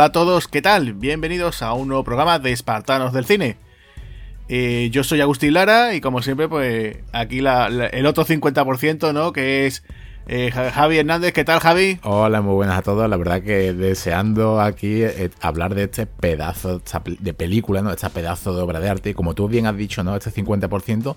Hola a todos, ¿qué tal? Bienvenidos a un nuevo programa de Espartanos del Cine. Eh, yo soy Agustín Lara y como siempre, pues aquí el otro 50%, ¿no? Que es eh, Javi Hernández, ¿qué tal Javi? Hola, muy buenas a todos. La verdad que deseando aquí eh, hablar de este pedazo de película, ¿no? Este pedazo de obra de arte. Y como tú bien has dicho, ¿no? Este 50%,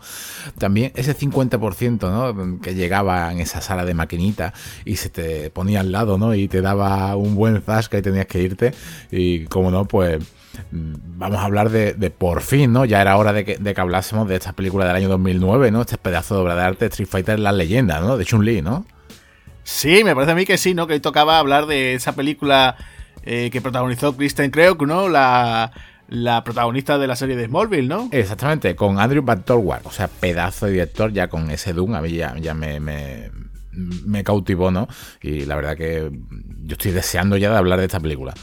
también ese 50%, ¿no? Que llegaba en esa sala de maquinita y se te ponía al lado, ¿no? Y te daba un buen zasca y tenías que irte. Y como no, pues mm, vamos a hablar de, por fin, ¿no? Ya era hora de que, hablásemos de esta película del año 2009, ¿no? Este pedazo de obra de arte, Street Fighter, la leyenda, ¿no? De Chun-Li, ¿no? Sí, me parece a mí que sí, ¿no? Que hoy tocaba hablar de esa película eh, que protagonizó Kristen Kreuk, ¿no? La, protagonista de la serie de Smallville, ¿no? Exactamente, con Andrew Battleward, o sea, pedazo de director ya con ese Doom, a mí ya, me, me, cautivó, ¿no? Y la verdad que yo estoy deseando ya de hablar de esta película.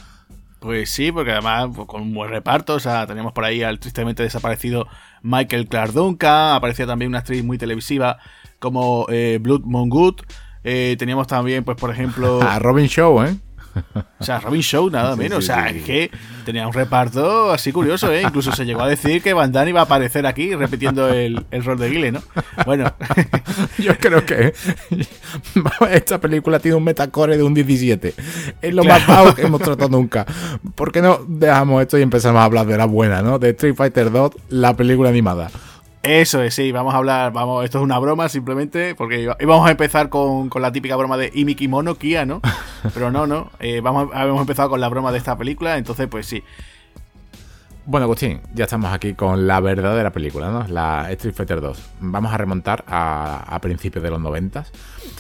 Pues sí, porque además pues, con un buen reparto, o sea, tenemos por ahí al tristemente desaparecido Michael Clark Duncan, aparecía también una actriz muy televisiva como eh, Blood Mongood, eh, teníamos también, pues, por ejemplo. A Robin Show, ¿eh? O sea, Robin Show, nada menos. o sea, es que tenía un reparto así curioso, ¿eh? Incluso se llegó a decir que Van Damme iba a aparecer aquí repitiendo el, rol de Guile, ¿no? Bueno. Yo creo que esta película tiene un metacore de un 17. Es lo más bajo que hemos tratado nunca. ¿Por qué no dejamos esto y empezamos a hablar de la buena, ¿no? De Street Fighter 2, la película animada. Eso es, sí, vamos a hablar, vamos, esto es una broma simplemente, porque íbamos a empezar con, la típica broma de Imikimono Kia, ¿no? Pero no, no, eh, vamos, habíamos empezado con la broma de esta película, entonces pues sí. Bueno, Agustín, ya estamos aquí con la verdadera película, ¿no? La Street Fighter 2. Vamos a remontar a, principios de los 90.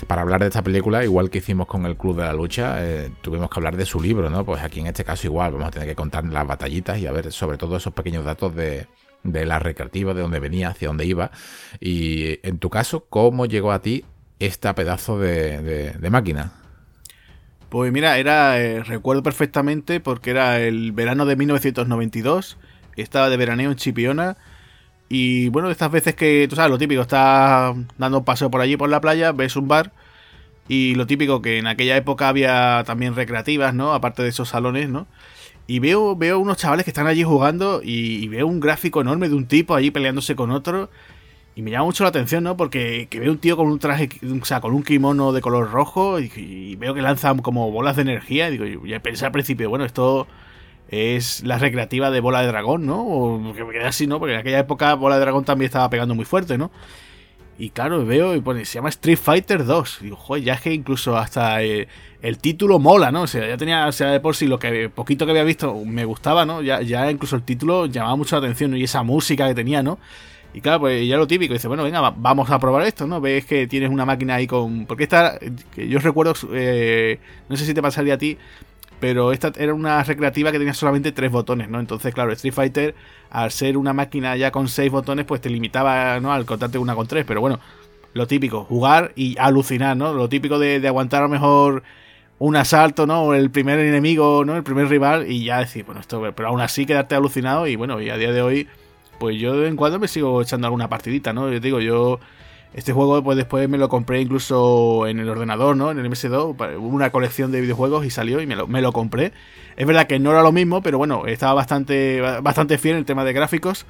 Para hablar de esta película, igual que hicimos con el Club de la Lucha, eh, tuvimos que hablar de su libro, ¿no? Pues aquí en este caso igual, vamos a tener que contar las batallitas y a ver sobre todo esos pequeños datos de, de la recreativa, de dónde venía, hacia dónde iba. Y en tu caso, ¿cómo llegó a ti esta pedazo de, máquina? Pues mira, era eh, recuerdo perfectamente porque era el verano de 1992, estaba de veraneo en Chipiona y bueno, de estas veces que, tú sabes, lo típico, estás dando un paseo por allí por la playa, ves un bar y lo típico que en aquella época había también recreativas, ¿no? Aparte de esos salones, ¿no? Y veo, veo unos chavales que están allí jugando y, veo un gráfico enorme de un tipo allí peleándose con otro. Y me llama mucho la atención, ¿no? Porque que veo un tío con un traje, o sea, con un kimono de color rojo y, veo que lanza como bolas de energía. Y digo, ya pensé al principio, bueno, esto es la recreativa de Bola de Dragón, ¿no? O que me quedé así, ¿no? Porque en aquella época Bola de Dragón también estaba pegando muy fuerte, ¿no? Y claro, veo y pone, se llama Street Fighter 2. Y digo, joder, ya es que incluso hasta eh, el título mola, ¿no? O sea, ya tenía, o sea, de por sí lo que poquito que había visto me gustaba, ¿no? Ya, ya incluso el título llamaba mucho la atención, Y esa música que tenía, ¿no? Y claro, pues ya lo típico, dice, bueno, venga, vamos a probar esto, ¿no? Ves que tienes una máquina ahí con... Porque esta, que yo recuerdo, eh, no sé si te pasaría a ti, pero esta era una recreativa que tenía solamente tres botones, ¿no? Entonces, claro, Street Fighter, al ser una máquina ya con seis botones, pues te limitaba, ¿no? Al contarte una con tres, pero bueno, lo típico, jugar y alucinar, ¿no? Lo típico de, aguantar a lo mejor un asalto, ¿no? El primer enemigo, ¿no? El primer rival y ya decir, bueno, esto, pero aún así quedarte alucinado y bueno, y a día de hoy, pues yo de vez en cuando me sigo echando alguna partidita, ¿no? Yo digo, yo este juego pues después me lo compré incluso en el ordenador, ¿no? En el MS2, una colección de videojuegos y salió y me lo, me compré. Es verdad que no era lo mismo, pero bueno, estaba bastante, bastante fiel en el tema de gráficos.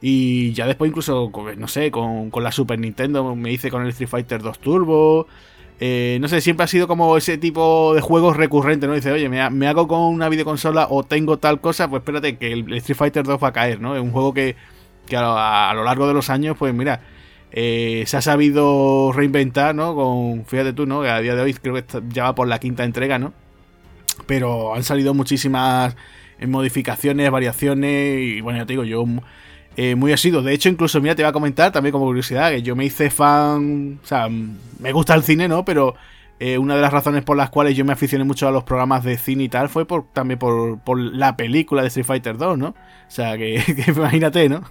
Y ya después incluso, no sé, con, la Super Nintendo me hice con el Street Fighter 2 Turbo. Eh, no sé, siempre ha sido como ese tipo de juegos recurrente, ¿no? Dice, oye, me, hago con una videoconsola o tengo tal cosa, pues espérate que el Street Fighter 2 va a caer, ¿no? Es un juego que, a lo largo de los años, pues mira, eh, se ha sabido reinventar, ¿no? Con, fíjate tú, ¿no? Que a día de hoy creo que ya va por la quinta entrega, ¿no? Pero han salido muchísimas eh, modificaciones, variaciones y bueno, ya te digo, yo eh, muy asido. De hecho, incluso, mira, te voy a comentar también como curiosidad, que yo me hice fan, o sea, me gusta el cine, ¿no? Pero una de las razones por las cuales yo me aficioné mucho a los programas de cine y tal fue por, también por, la película de Street Fighter 2, ¿no? O sea, que imagínate, ¿no?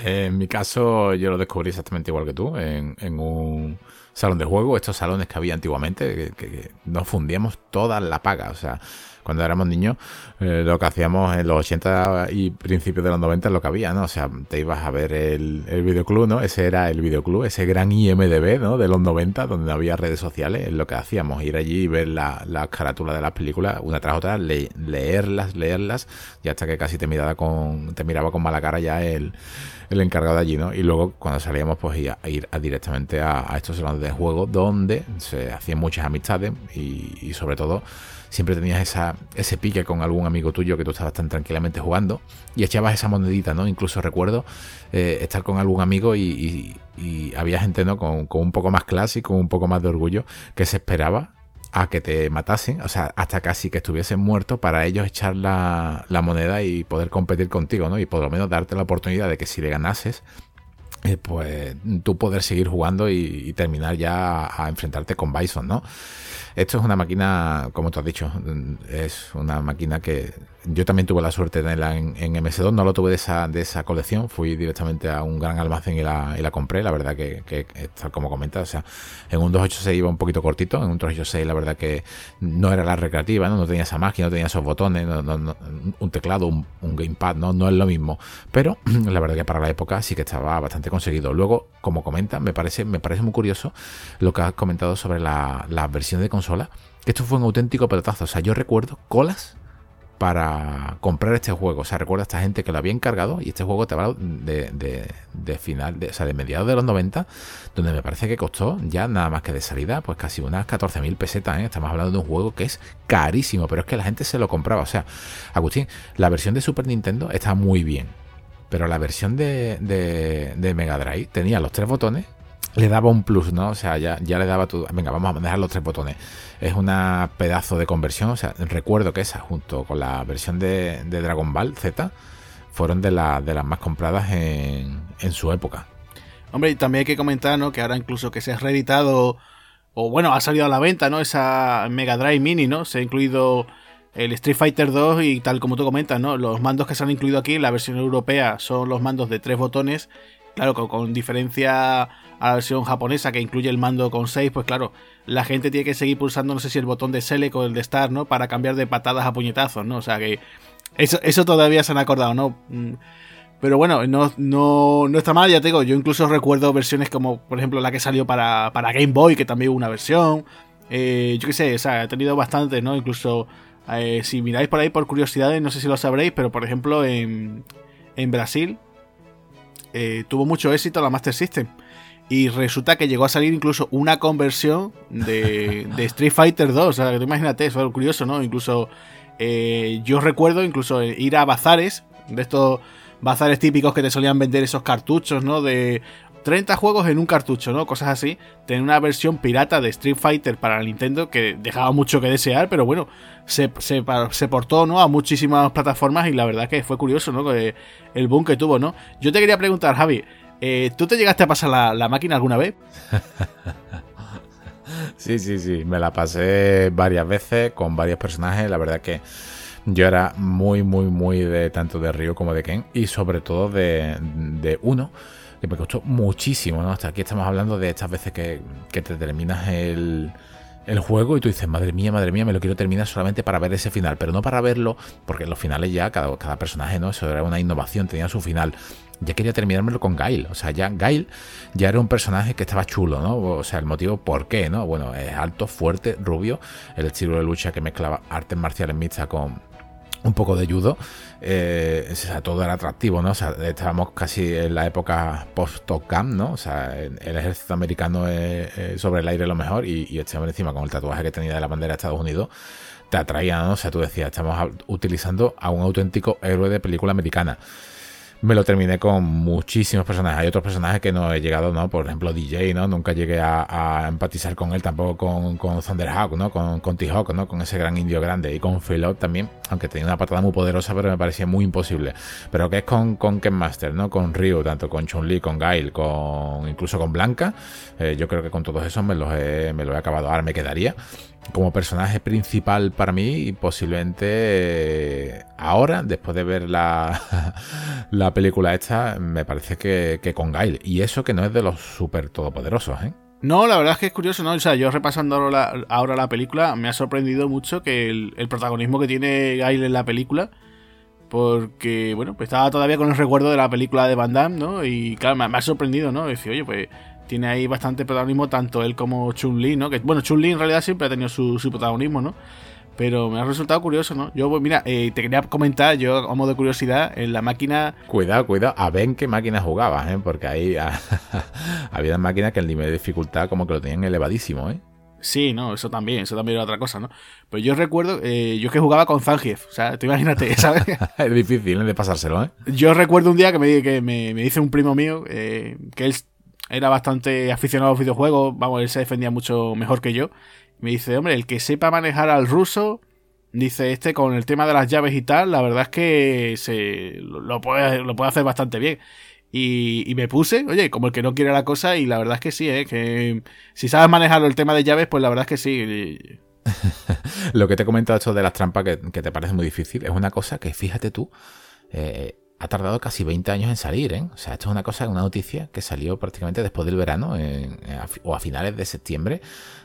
En mi caso, yo lo descubrí exactamente igual que tú, en, un salón de juego, estos salones que había antiguamente, que, nos fundíamos toda la paga. O sea, cuando éramos niños, eh, lo que hacíamos en los 80 y principios de los 90 es lo que había, ¿no? O sea, te ibas a ver el, videoclub, ¿no? Ese era el videoclub, ese gran IMDB, ¿no? De los 90, donde había redes sociales, es lo que hacíamos, ir allí y ver la, la carátula de las películas una tras otra, leerlas, leerlas, y hasta que casi te miraba con, te miraba con mala cara ya el, el encargado de allí, ¿no? Y luego cuando salíamos, pues ir, a, ir directamente a, estos salones de juego donde se hacían muchas amistades y sobre todo siempre tenías esa, ese pique con algún amigo tuyo que tú estabas tan tranquilamente jugando y echabas esa monedita, ¿no? Incluso recuerdo eh, estar con algún amigo y, había gente, ¿no? Con, un poco más con un poco más de orgullo que se esperaba a que te matasen, o sea, hasta casi que estuviesen muertos para ellos echar la, la moneda y poder competir contigo, ¿no? Y por lo menos darte la oportunidad de que si le ganases, eh, pues tú poder seguir jugando y, terminar ya a, enfrentarte con Bison, ¿no? Esto es una máquina, como tú has dicho, es una máquina que yo también tuve la suerte de tenerla en, MS2, no lo tuve de esa, de esa colección, fui directamente a un gran almacén y la, y la compré, la verdad que, tal como comentas, o sea, en un 286 iba un poquito cortito, en un 386 la verdad que no era la recreativa, no, no tenía esa máquina, no tenía esos botones, un teclado, un, gamepad, ¿no? no es lo mismo, pero la verdad que para la época sí que estaba bastante conseguido. Luego, como comentas, me parece, me parece muy curioso lo que has comentado sobre la, la versión de consola, que esto fue un auténtico pelotazo, o sea, yo recuerdo colas para comprar este juego. O sea, recuerda a esta gente que lo había encargado y este juego te va de, de, final, de, o sea, de mediados de los 90, donde me parece que costó ya nada más que de salida, pues casi unas 14.000 pesetas. ¿eh? Estamos hablando de un juego que es carísimo, pero es que la gente se lo compraba. O sea, Agustín, la versión de Super Nintendo está muy bien, pero la versión de, de Mega Drive tenía los tres botones le daba un plus, ¿no? O sea, ya, ya le daba todo. Venga, vamos a manejar los tres botones. Es una pedazo de conversión. O sea, recuerdo que esa, junto con la versión de, Dragon Ball Z, fueron de, de las más compradas en, en su época. Hombre, y también hay que comentar, ¿no? Que ahora incluso que se ha reeditado, o bueno, ha salido a la venta, ¿no? Esa Mega Drive Mini, ¿no? Se ha incluido el Street Fighter 2 y tal como tú comentas, ¿no? Los mandos que se han incluido aquí la versión europea son los mandos de tres botones Claro, con, diferencia a la versión japonesa que incluye el mando con 6, pues claro, la gente tiene que seguir pulsando, no sé si el botón de Select o el de Start, ¿no? Para cambiar de patadas a puñetazos, ¿no? O sea que eso, eso todavía se han acordado, ¿no? Mm, pero bueno, no, no, no está mal, ya te digo, yo incluso recuerdo versiones como, por ejemplo, la que salió para, para Game Boy, que también hubo una versión. Eh, yo qué sé, o sea, he tenido bastante, ¿no? Incluso, eh, si miráis por ahí por curiosidades, no sé si lo sabréis, pero por ejemplo, en, en Brasil, eh, tuvo mucho éxito la Master System. Y resulta que llegó a salir incluso una conversión de, Street Fighter 2. O sea, que imagínate, eso es curioso, ¿no? Incluso eh, yo recuerdo incluso ir a bazares, de estos bazares típicos que te solían vender esos cartuchos, ¿no? De 30 juegos en un cartucho, ¿no? Cosas así. Tener una versión pirata de Street Fighter para Nintendo que dejaba mucho que desear, pero bueno, se, portó, ¿no? A muchísimas plataformas y la verdad que fue curioso, ¿no? El boom que tuvo, ¿no? Yo te quería preguntar, Javi, eh, ¿tú te llegaste a pasar la, máquina alguna vez? sí, sí, sí, me la pasé varias veces con varios personajes, la verdad que... Yo era muy, muy, muy de tanto de Ryu como de Ken y sobre todo de uno que me costó muchísimo, ¿no? Hasta aquí estamos hablando de estas veces que, te terminas el, el juego y tú dices, madre mía, madre mía, me lo quiero terminar solamente para ver ese final, pero no para verlo, porque los finales ya cada, cada personaje, ¿no? Eso era una innovación, tenía su final. Ya quería terminármelo con Gail, o sea, ya Gail ya era un personaje que estaba chulo, ¿no? O sea, el motivo por qué, ¿no? Bueno, es alto, fuerte, rubio, el estilo de lucha que mezclaba artes marciales mixtas con, un poco de judo, eh, todo era atractivo, ¿no? Sea, estábamos casi en la época post-Top ¿no? O sea, el ejército americano sobre el aire lo mejor y, y este encima con el tatuaje que tenía de la bandera de Estados Unidos te atraía, ¿no? O sea, tú decías, estamos utilizando a un auténtico héroe de película americana me lo terminé con muchísimos personajes. Hay otros personajes que no he llegado, ¿no? Por ejemplo, DJ, ¿no? Nunca llegué a, empatizar con él, tampoco con, con Thunderhawk, ¿no? Con, con T-Hawk, ¿no? Con ese gran indio grande. Y con Philot también, aunque tenía una patada muy poderosa, pero me parecía muy imposible. Pero que es con, con Ken Master, ¿no? Con Ryu, tanto con Chun-Li, con Gail, con incluso con Blanca. Eh, yo creo que con todos esos me los he, me los he acabado. Ahora me quedaría como personaje principal para mí, posiblemente eh, ahora, después de ver la película esta, me parece que, con Gail. Y eso que no es de los super todopoderosos, ¿eh? No, la verdad es que es curioso, ¿no? O sea, yo repasando ahora la, película, me ha sorprendido mucho que el, protagonismo que tiene Gail en la película. Porque, bueno, pues estaba todavía con el recuerdo de la película de Van Damme, ¿no? Y claro, me, ha sorprendido, ¿no? Decir, oye, pues tiene ahí bastante protagonismo tanto él como Chun-Li, ¿no? Que, bueno, Chun-Li en realidad siempre ha tenido su, su protagonismo, ¿no? Pero me ha resultado curioso, ¿no? Yo, pues, mira, eh, te quería comentar, yo, a modo de curiosidad, en la máquina. Cuidado, cuidado, a ver en qué máquina jugabas, ¿eh? Porque ahí había máquinas que el nivel de dificultad como que lo tenían elevadísimo, ¿eh? Sí, no, eso también, eso también era otra cosa, ¿no? Pero yo recuerdo, eh, yo que jugaba con Zangief, o sea, tú imagínate, ¿sabes? es difícil ¿eh? de pasárselo, ¿eh? Yo recuerdo un día que me, que me, me dice un primo mío que él era bastante aficionado a los videojuegos, vamos, él se defendía mucho mejor que yo, me dice, hombre, el que sepa manejar al ruso, dice este con el tema de las llaves y tal, la verdad es que se lo puede, lo puede hacer bastante bien. Y, me puse, oye, como el que no quiere la cosa, y la verdad es que sí, ¿eh? que si sabes manejar el tema de llaves, pues la verdad es que sí. lo que te he comentado esto de las trampas, que, te parece muy difícil, es una cosa que, fíjate tú, eh, ha tardado casi 20 años en salir, ¿eh? O sea, esto es una cosa, una noticia que salió prácticamente después del verano, o a finales de septiembre,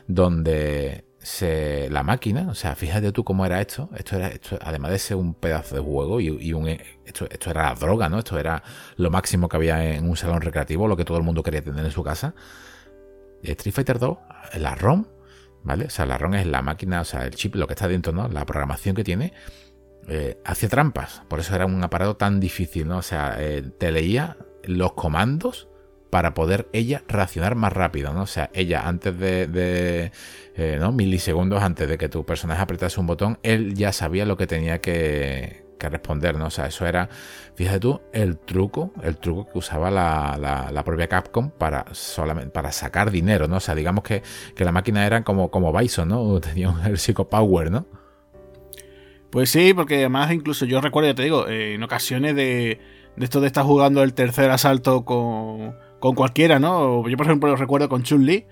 donde se, la máquina, o sea, fíjate tú cómo era esto. Esto era, esto, además de ser un pedazo de juego y, un, esto, esto era la droga, ¿no? Esto era lo máximo que había en un salón recreativo, lo que todo el mundo quería tener en su casa. Street Fighter 2, la ROM, ¿vale? O sea, la ROM es la máquina, o sea, el chip, lo que está dentro, ¿no? La programación que tiene, eh, hacía trampas. Por eso era un aparato tan difícil, ¿no? O sea, eh, te leía los comandos para poder ella reaccionar más rápido, ¿no? O sea, ella antes de, eh, ¿no? milisegundos antes de que tu personaje apretase un botón, él ya sabía lo que tenía que, responder, ¿no? O sea, eso era, fíjate tú, el truco, el truco que usaba la, propia Capcom para solamente para sacar dinero, ¿no? O sea, digamos que, la máquina era como, como Bison, ¿no? Tenía el Psycho Power, ¿no? Pues sí, porque además incluso yo recuerdo, ya te digo, eh, en ocasiones de, de esto de estar jugando el tercer asalto con, con cualquiera, ¿no? Yo, por ejemplo, lo recuerdo con Chun-Li.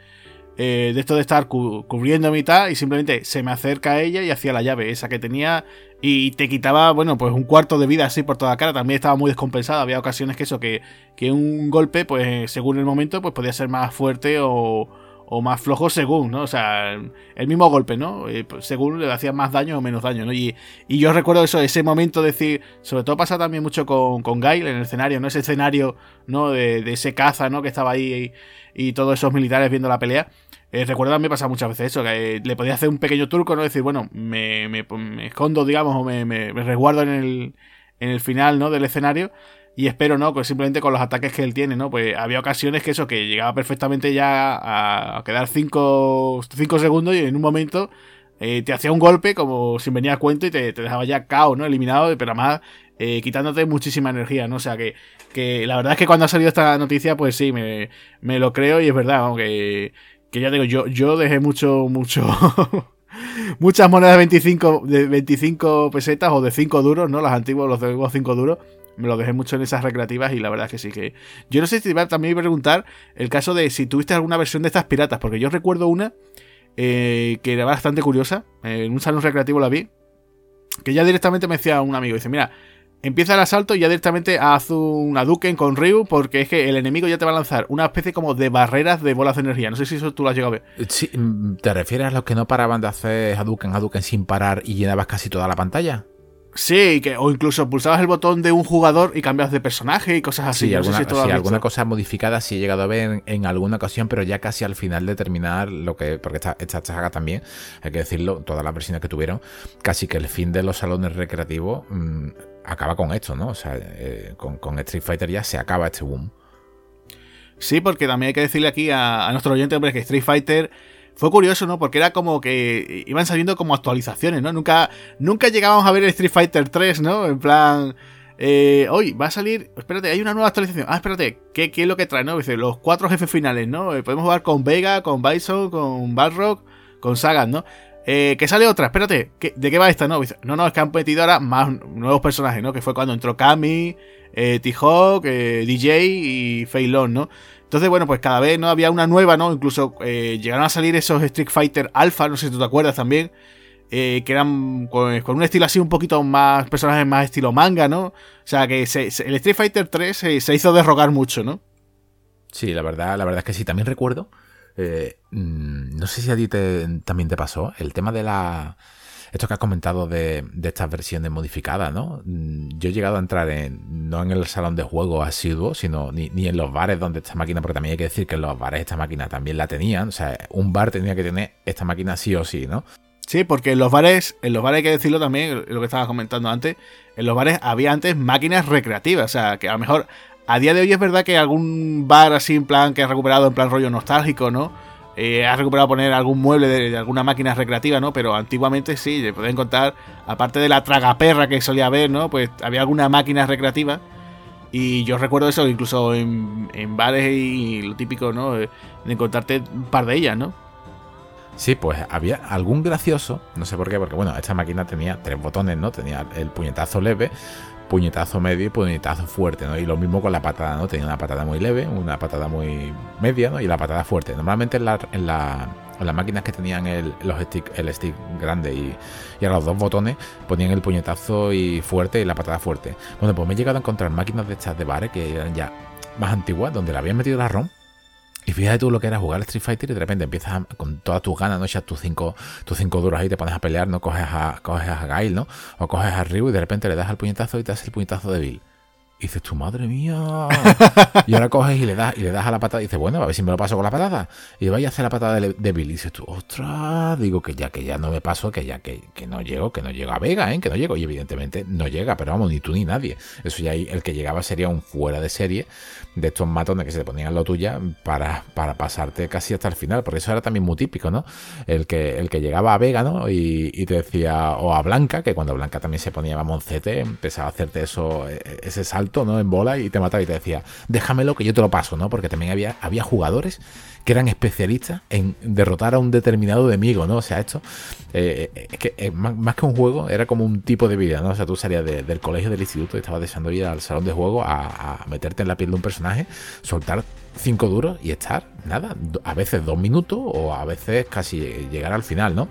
Eh, de esto de estar cubriendo mitad y simplemente se me acerca a ella y hacía la llave esa que tenía y te quitaba, bueno, pues un cuarto de vida así por toda la cara. También estaba muy descompensada. Había ocasiones que eso, que, que un golpe, pues según el momento, pues podía ser más fuerte o, o más flojo según, ¿no? O sea, el mismo golpe, ¿no? Eh, pues, según le hacía más daño o menos daño, ¿no? Y, yo recuerdo eso, ese momento de decir, sobre todo pasa también mucho con, con Gail en el escenario, ¿no? Ese escenario, ¿no? De, ese caza, ¿no? Que estaba ahí y, todos esos militares viendo la pelea. Eh, recuerdo también pasa muchas veces eso, que eh, le podía hacer un pequeño turco, ¿no? Decir, bueno, me, me, escondo, digamos, o me, me, resguardo en el, en el final, ¿no? Del escenario y espero, ¿no? Pues simplemente con los ataques que él tiene, ¿no? Pues había ocasiones que eso, que llegaba perfectamente ya a quedar 5 segundos y en un momento eh, te hacía un golpe como si venía a cuento y te, dejaba ya cao, ¿no? Eliminado, pero además eh, quitándote muchísima energía, ¿no? O sea que, que, la verdad es que cuando ha salido esta noticia, pues sí, me, me lo creo y es verdad, aunque que ya digo, yo, yo dejé mucho, mucho... muchas monedas de 25, de 25 pesetas o de 5 duros, ¿no? Las antiguas, los de 5 duros me lo dejé mucho en esas recreativas y la verdad es que sí que... Yo no sé si también también a preguntar el caso de si tuviste alguna versión de estas piratas, porque yo recuerdo una eh, que era bastante curiosa, en un salón recreativo la vi, que ya directamente me decía un amigo, dice, mira, empieza el asalto y ya directamente haz un Duken con Ryu, porque es que el enemigo ya te va a lanzar una especie como de barreras de bolas de energía. No sé si eso tú lo has llegado a ver. Sí, mm, ¿Te refieres a los que no paraban de hacer Hadouken, Hadouken sin parar y llenabas casi toda la pantalla? Sí, que, o incluso pulsabas el botón de un jugador y cambias de personaje y cosas así. Sí, alguna, cosa modificada sí he llegado a ver en, alguna ocasión, pero ya casi al final de terminar lo que. Porque esta, esta saga también, hay que decirlo, todas las versiones que tuvieron, casi que el fin de los salones recreativos mm, acaba con esto, ¿no? O sea, eh, con, Street Fighter ya se acaba este boom. Sí, porque también hay que decirle aquí a, a nuestro oyente, hombre, que Street Fighter fue curioso, ¿no? Porque era como que iban saliendo como actualizaciones, ¿no? Nunca, nunca llegábamos a ver el Street Fighter 3, ¿no? En plan, eh, hoy va a salir, espérate, hay una nueva actualización. Ah, espérate, ¿qué, qué es lo que trae, no? Dice, los cuatro jefes finales, ¿no? Eh, podemos jugar con Vega, con Bison, con Balrog, con Sagan, ¿no? Eh, que sale otra, espérate, ¿de qué va esta? No, no, no, es que han metido ahora más nuevos personajes, ¿no? Que fue cuando entró Kami, eh, T-Hawk, eh, DJ y Feilon, ¿no? Entonces, bueno, pues cada vez no había una nueva, ¿no? Incluso eh, llegaron a salir esos Street Fighter Alpha, no sé si tú te acuerdas también. Eh, que eran con, un estilo así un poquito más, personajes más estilo manga, ¿no? O sea que el Street Fighter 3 se, hizo derrogar mucho, ¿no? Sí, la verdad, la verdad es que sí. También recuerdo Eh, mm, no sé si a ti también te pasó el tema de la... Esto que has comentado de, estas versiones modificadas, ¿no? Mm, yo he llegado a entrar en, no en el salón de juego asiduo, sino ni, en los bares donde esta máquina, porque también hay que decir que en los bares esta máquina también la tenían. O sea, un bar tenía que tener esta máquina sí o sí, ¿no? Sí, porque en los bares, en los bares hay que decirlo también, lo que estaba comentando antes, en los bares había antes máquinas recreativas, o sea, que a lo mejor a día de hoy es verdad que algún bar así en plan que ha recuperado en plan rollo nostálgico, ¿no? Eh, ha recuperado poner algún mueble de, alguna máquina recreativa, ¿no? Pero antiguamente sí, se pueden contar, aparte de la tragaperra que solía haber, ¿no? Pues había alguna máquina recreativa. Y yo recuerdo eso incluso en, en bares y lo típico, ¿no? De encontrarte un par de ellas, ¿no? Sí, pues había algún gracioso, no sé por qué, porque bueno, esta máquina tenía tres botones, ¿no? Tenía el puñetazo leve, puñetazo medio y puñetazo fuerte, ¿no? Y lo mismo con la patada, ¿no? Tenía una patada muy leve, una patada muy media, ¿no? Y la patada fuerte. Normalmente en, la, en, las máquinas que tenían el, los stick, el stick grande y, y a los dos botones ponían el puñetazo y fuerte y la patada fuerte. Bueno, pues me he llegado a encontrar máquinas de estas de bares que eran ya más antiguas, donde le habían metido la ROM y fíjate tú lo que era jugar Street Fighter y de repente empiezas con todas tus ganas, ¿no? Echas tus cinco, tus cinco duros ahí, te pones a pelear, ¿no? Coges a, coges a Gail, ¿no? O coges a Ryu y de repente le das al puñetazo y te hace el puñetazo de Bill. Y dices, tu madre mía. y ahora coges y le das y le das a la patada y dices, bueno, a ver si me lo paso con la patada. Y vaya a hacer la patada de, Bill. Y dices tú, ostras, digo que ya que ya no me paso, que ya que, que, no llego, que no llego a Vega, ¿eh? que no llego. Y evidentemente no llega, pero vamos, ni tú ni nadie. Eso ya el que llegaba sería un fuera de serie de estos matones que se te ponían en lo tuya para, para pasarte casi hasta el final. Porque eso era también muy típico, ¿no? El que, el que llegaba a Vega, ¿no? Y, y te decía, o a Blanca, que cuando Blanca también se ponía a Moncete, empezaba a hacerte eso, e, e, ese salto ¿no? En bola y te mataba y te decía, déjamelo que yo te lo paso, ¿no? Porque también había, había jugadores que eran especialistas en derrotar a un determinado enemigo, ¿no? O sea, esto eh, eh, es que eh, más, que un juego, era como un tipo de vida, ¿no? O sea, tú salías del colegio, del instituto y estabas deseando ir al salón de juego a, meterte en la piel de un personaje, soltar cinco duros y estar, nada, a veces dos minutos o a veces casi llegar al final, ¿no?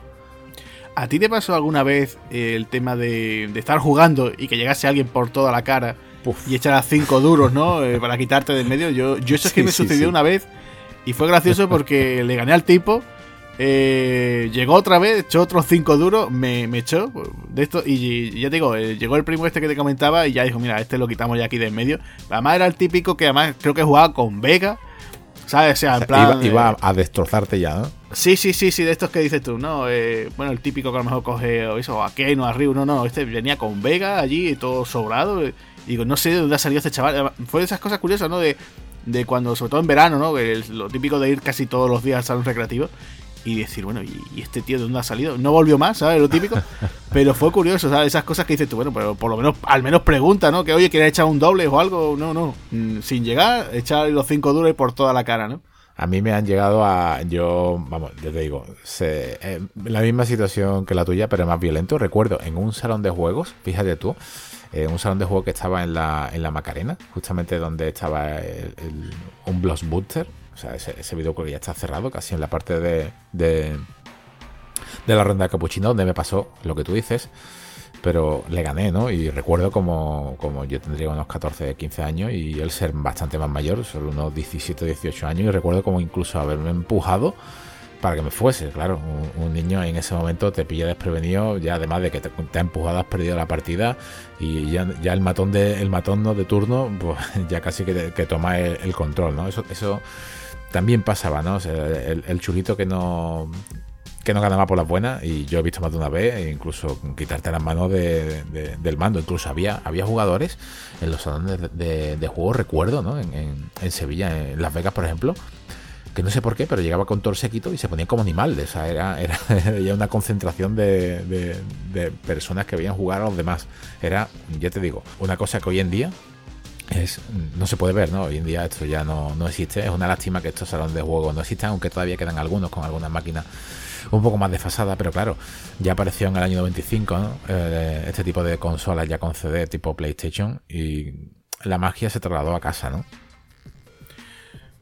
¿A ti te pasó alguna vez el tema de, de estar jugando y que llegase alguien por toda la cara? Y echar a cinco duros, ¿no? Eh, para quitarte del medio. Yo, yo eso es que me sucedió una vez y fue gracioso porque le gané al tipo. Eh, llegó otra vez, echó otros cinco duros, me, echó de esto y, ya te digo, eh, llegó el primo este que te comentaba y ya dijo, mira, este lo quitamos ya aquí de en medio. Además era el típico que además creo que jugaba con Vega, ¿sabes? O sea, en plan... Iba, a destrozarte ya, ¿no? Sí, sí, sí, sí, de estos que dices tú, ¿no? bueno, el típico que a lo mejor coge eso, a Keno, a Ryu, no, no, este venía con Vega allí, todo sobrado. Y digo, no sé de dónde ha salido este chaval. Fue de esas cosas curiosas, ¿no? De, de cuando, sobre todo en verano, ¿no? lo típico de ir casi todos los días al salón recreativo y decir, bueno, ¿y, este tío de dónde ha salido? No volvió más, ¿sabes? Lo típico. Pero fue curioso, ¿sabes? Esas cosas que dices tú, bueno, pero por lo menos, al menos pregunta, ¿no? Que oye, ¿quiere echar un doble o algo? No, no. Mm, sin llegar, echar los cinco duros por toda la cara, ¿no? A mí me han llegado a. Yo, vamos, yo te digo, se, eh, la misma situación que la tuya, pero más violento. Recuerdo en un salón de juegos, fíjate tú, eh, un salón de juego que estaba en la, en la Macarena, justamente donde estaba un Blockbuster. O sea, ese, ese videojuego ya está cerrado, casi en la parte de, de, la ronda de capuchino, donde me pasó lo que tú dices pero le gané, ¿no? Y recuerdo como, como, yo tendría unos 14, 15 años y él ser bastante más mayor, solo unos 17, 18 años, y recuerdo como incluso haberme empujado para que me fuese. Claro, un, niño en ese momento te pilla desprevenido, ya además de que te, ha empujado, has perdido la partida y ya, el matón de el matón ¿no? de turno, pues ya casi que, que toma el, control, ¿no? Eso, eso también pasaba, ¿no? el, chulito que no que no ganaba por las buenas y yo he visto más de una vez e incluso quitarte las manos del mando incluso había había jugadores en los salones de, juego recuerdo ¿no? en, en Sevilla en Las Vegas por ejemplo que no sé por qué, pero llegaba con todo sequito y se ponía como animal. O sea, era, era una concentración de, personas que veían jugar a los demás. Era, ya te digo, una cosa que hoy en día es, no se puede ver, ¿no? Hoy en día esto ya no, no existe. Es una lástima que estos salones de juego no existan, aunque todavía quedan algunos con algunas máquinas un poco más desfasadas, pero claro, ya apareció en el año 95 ¿no? Eh, este tipo de consolas ya con CD tipo PlayStation y la magia se trasladó a casa, ¿no?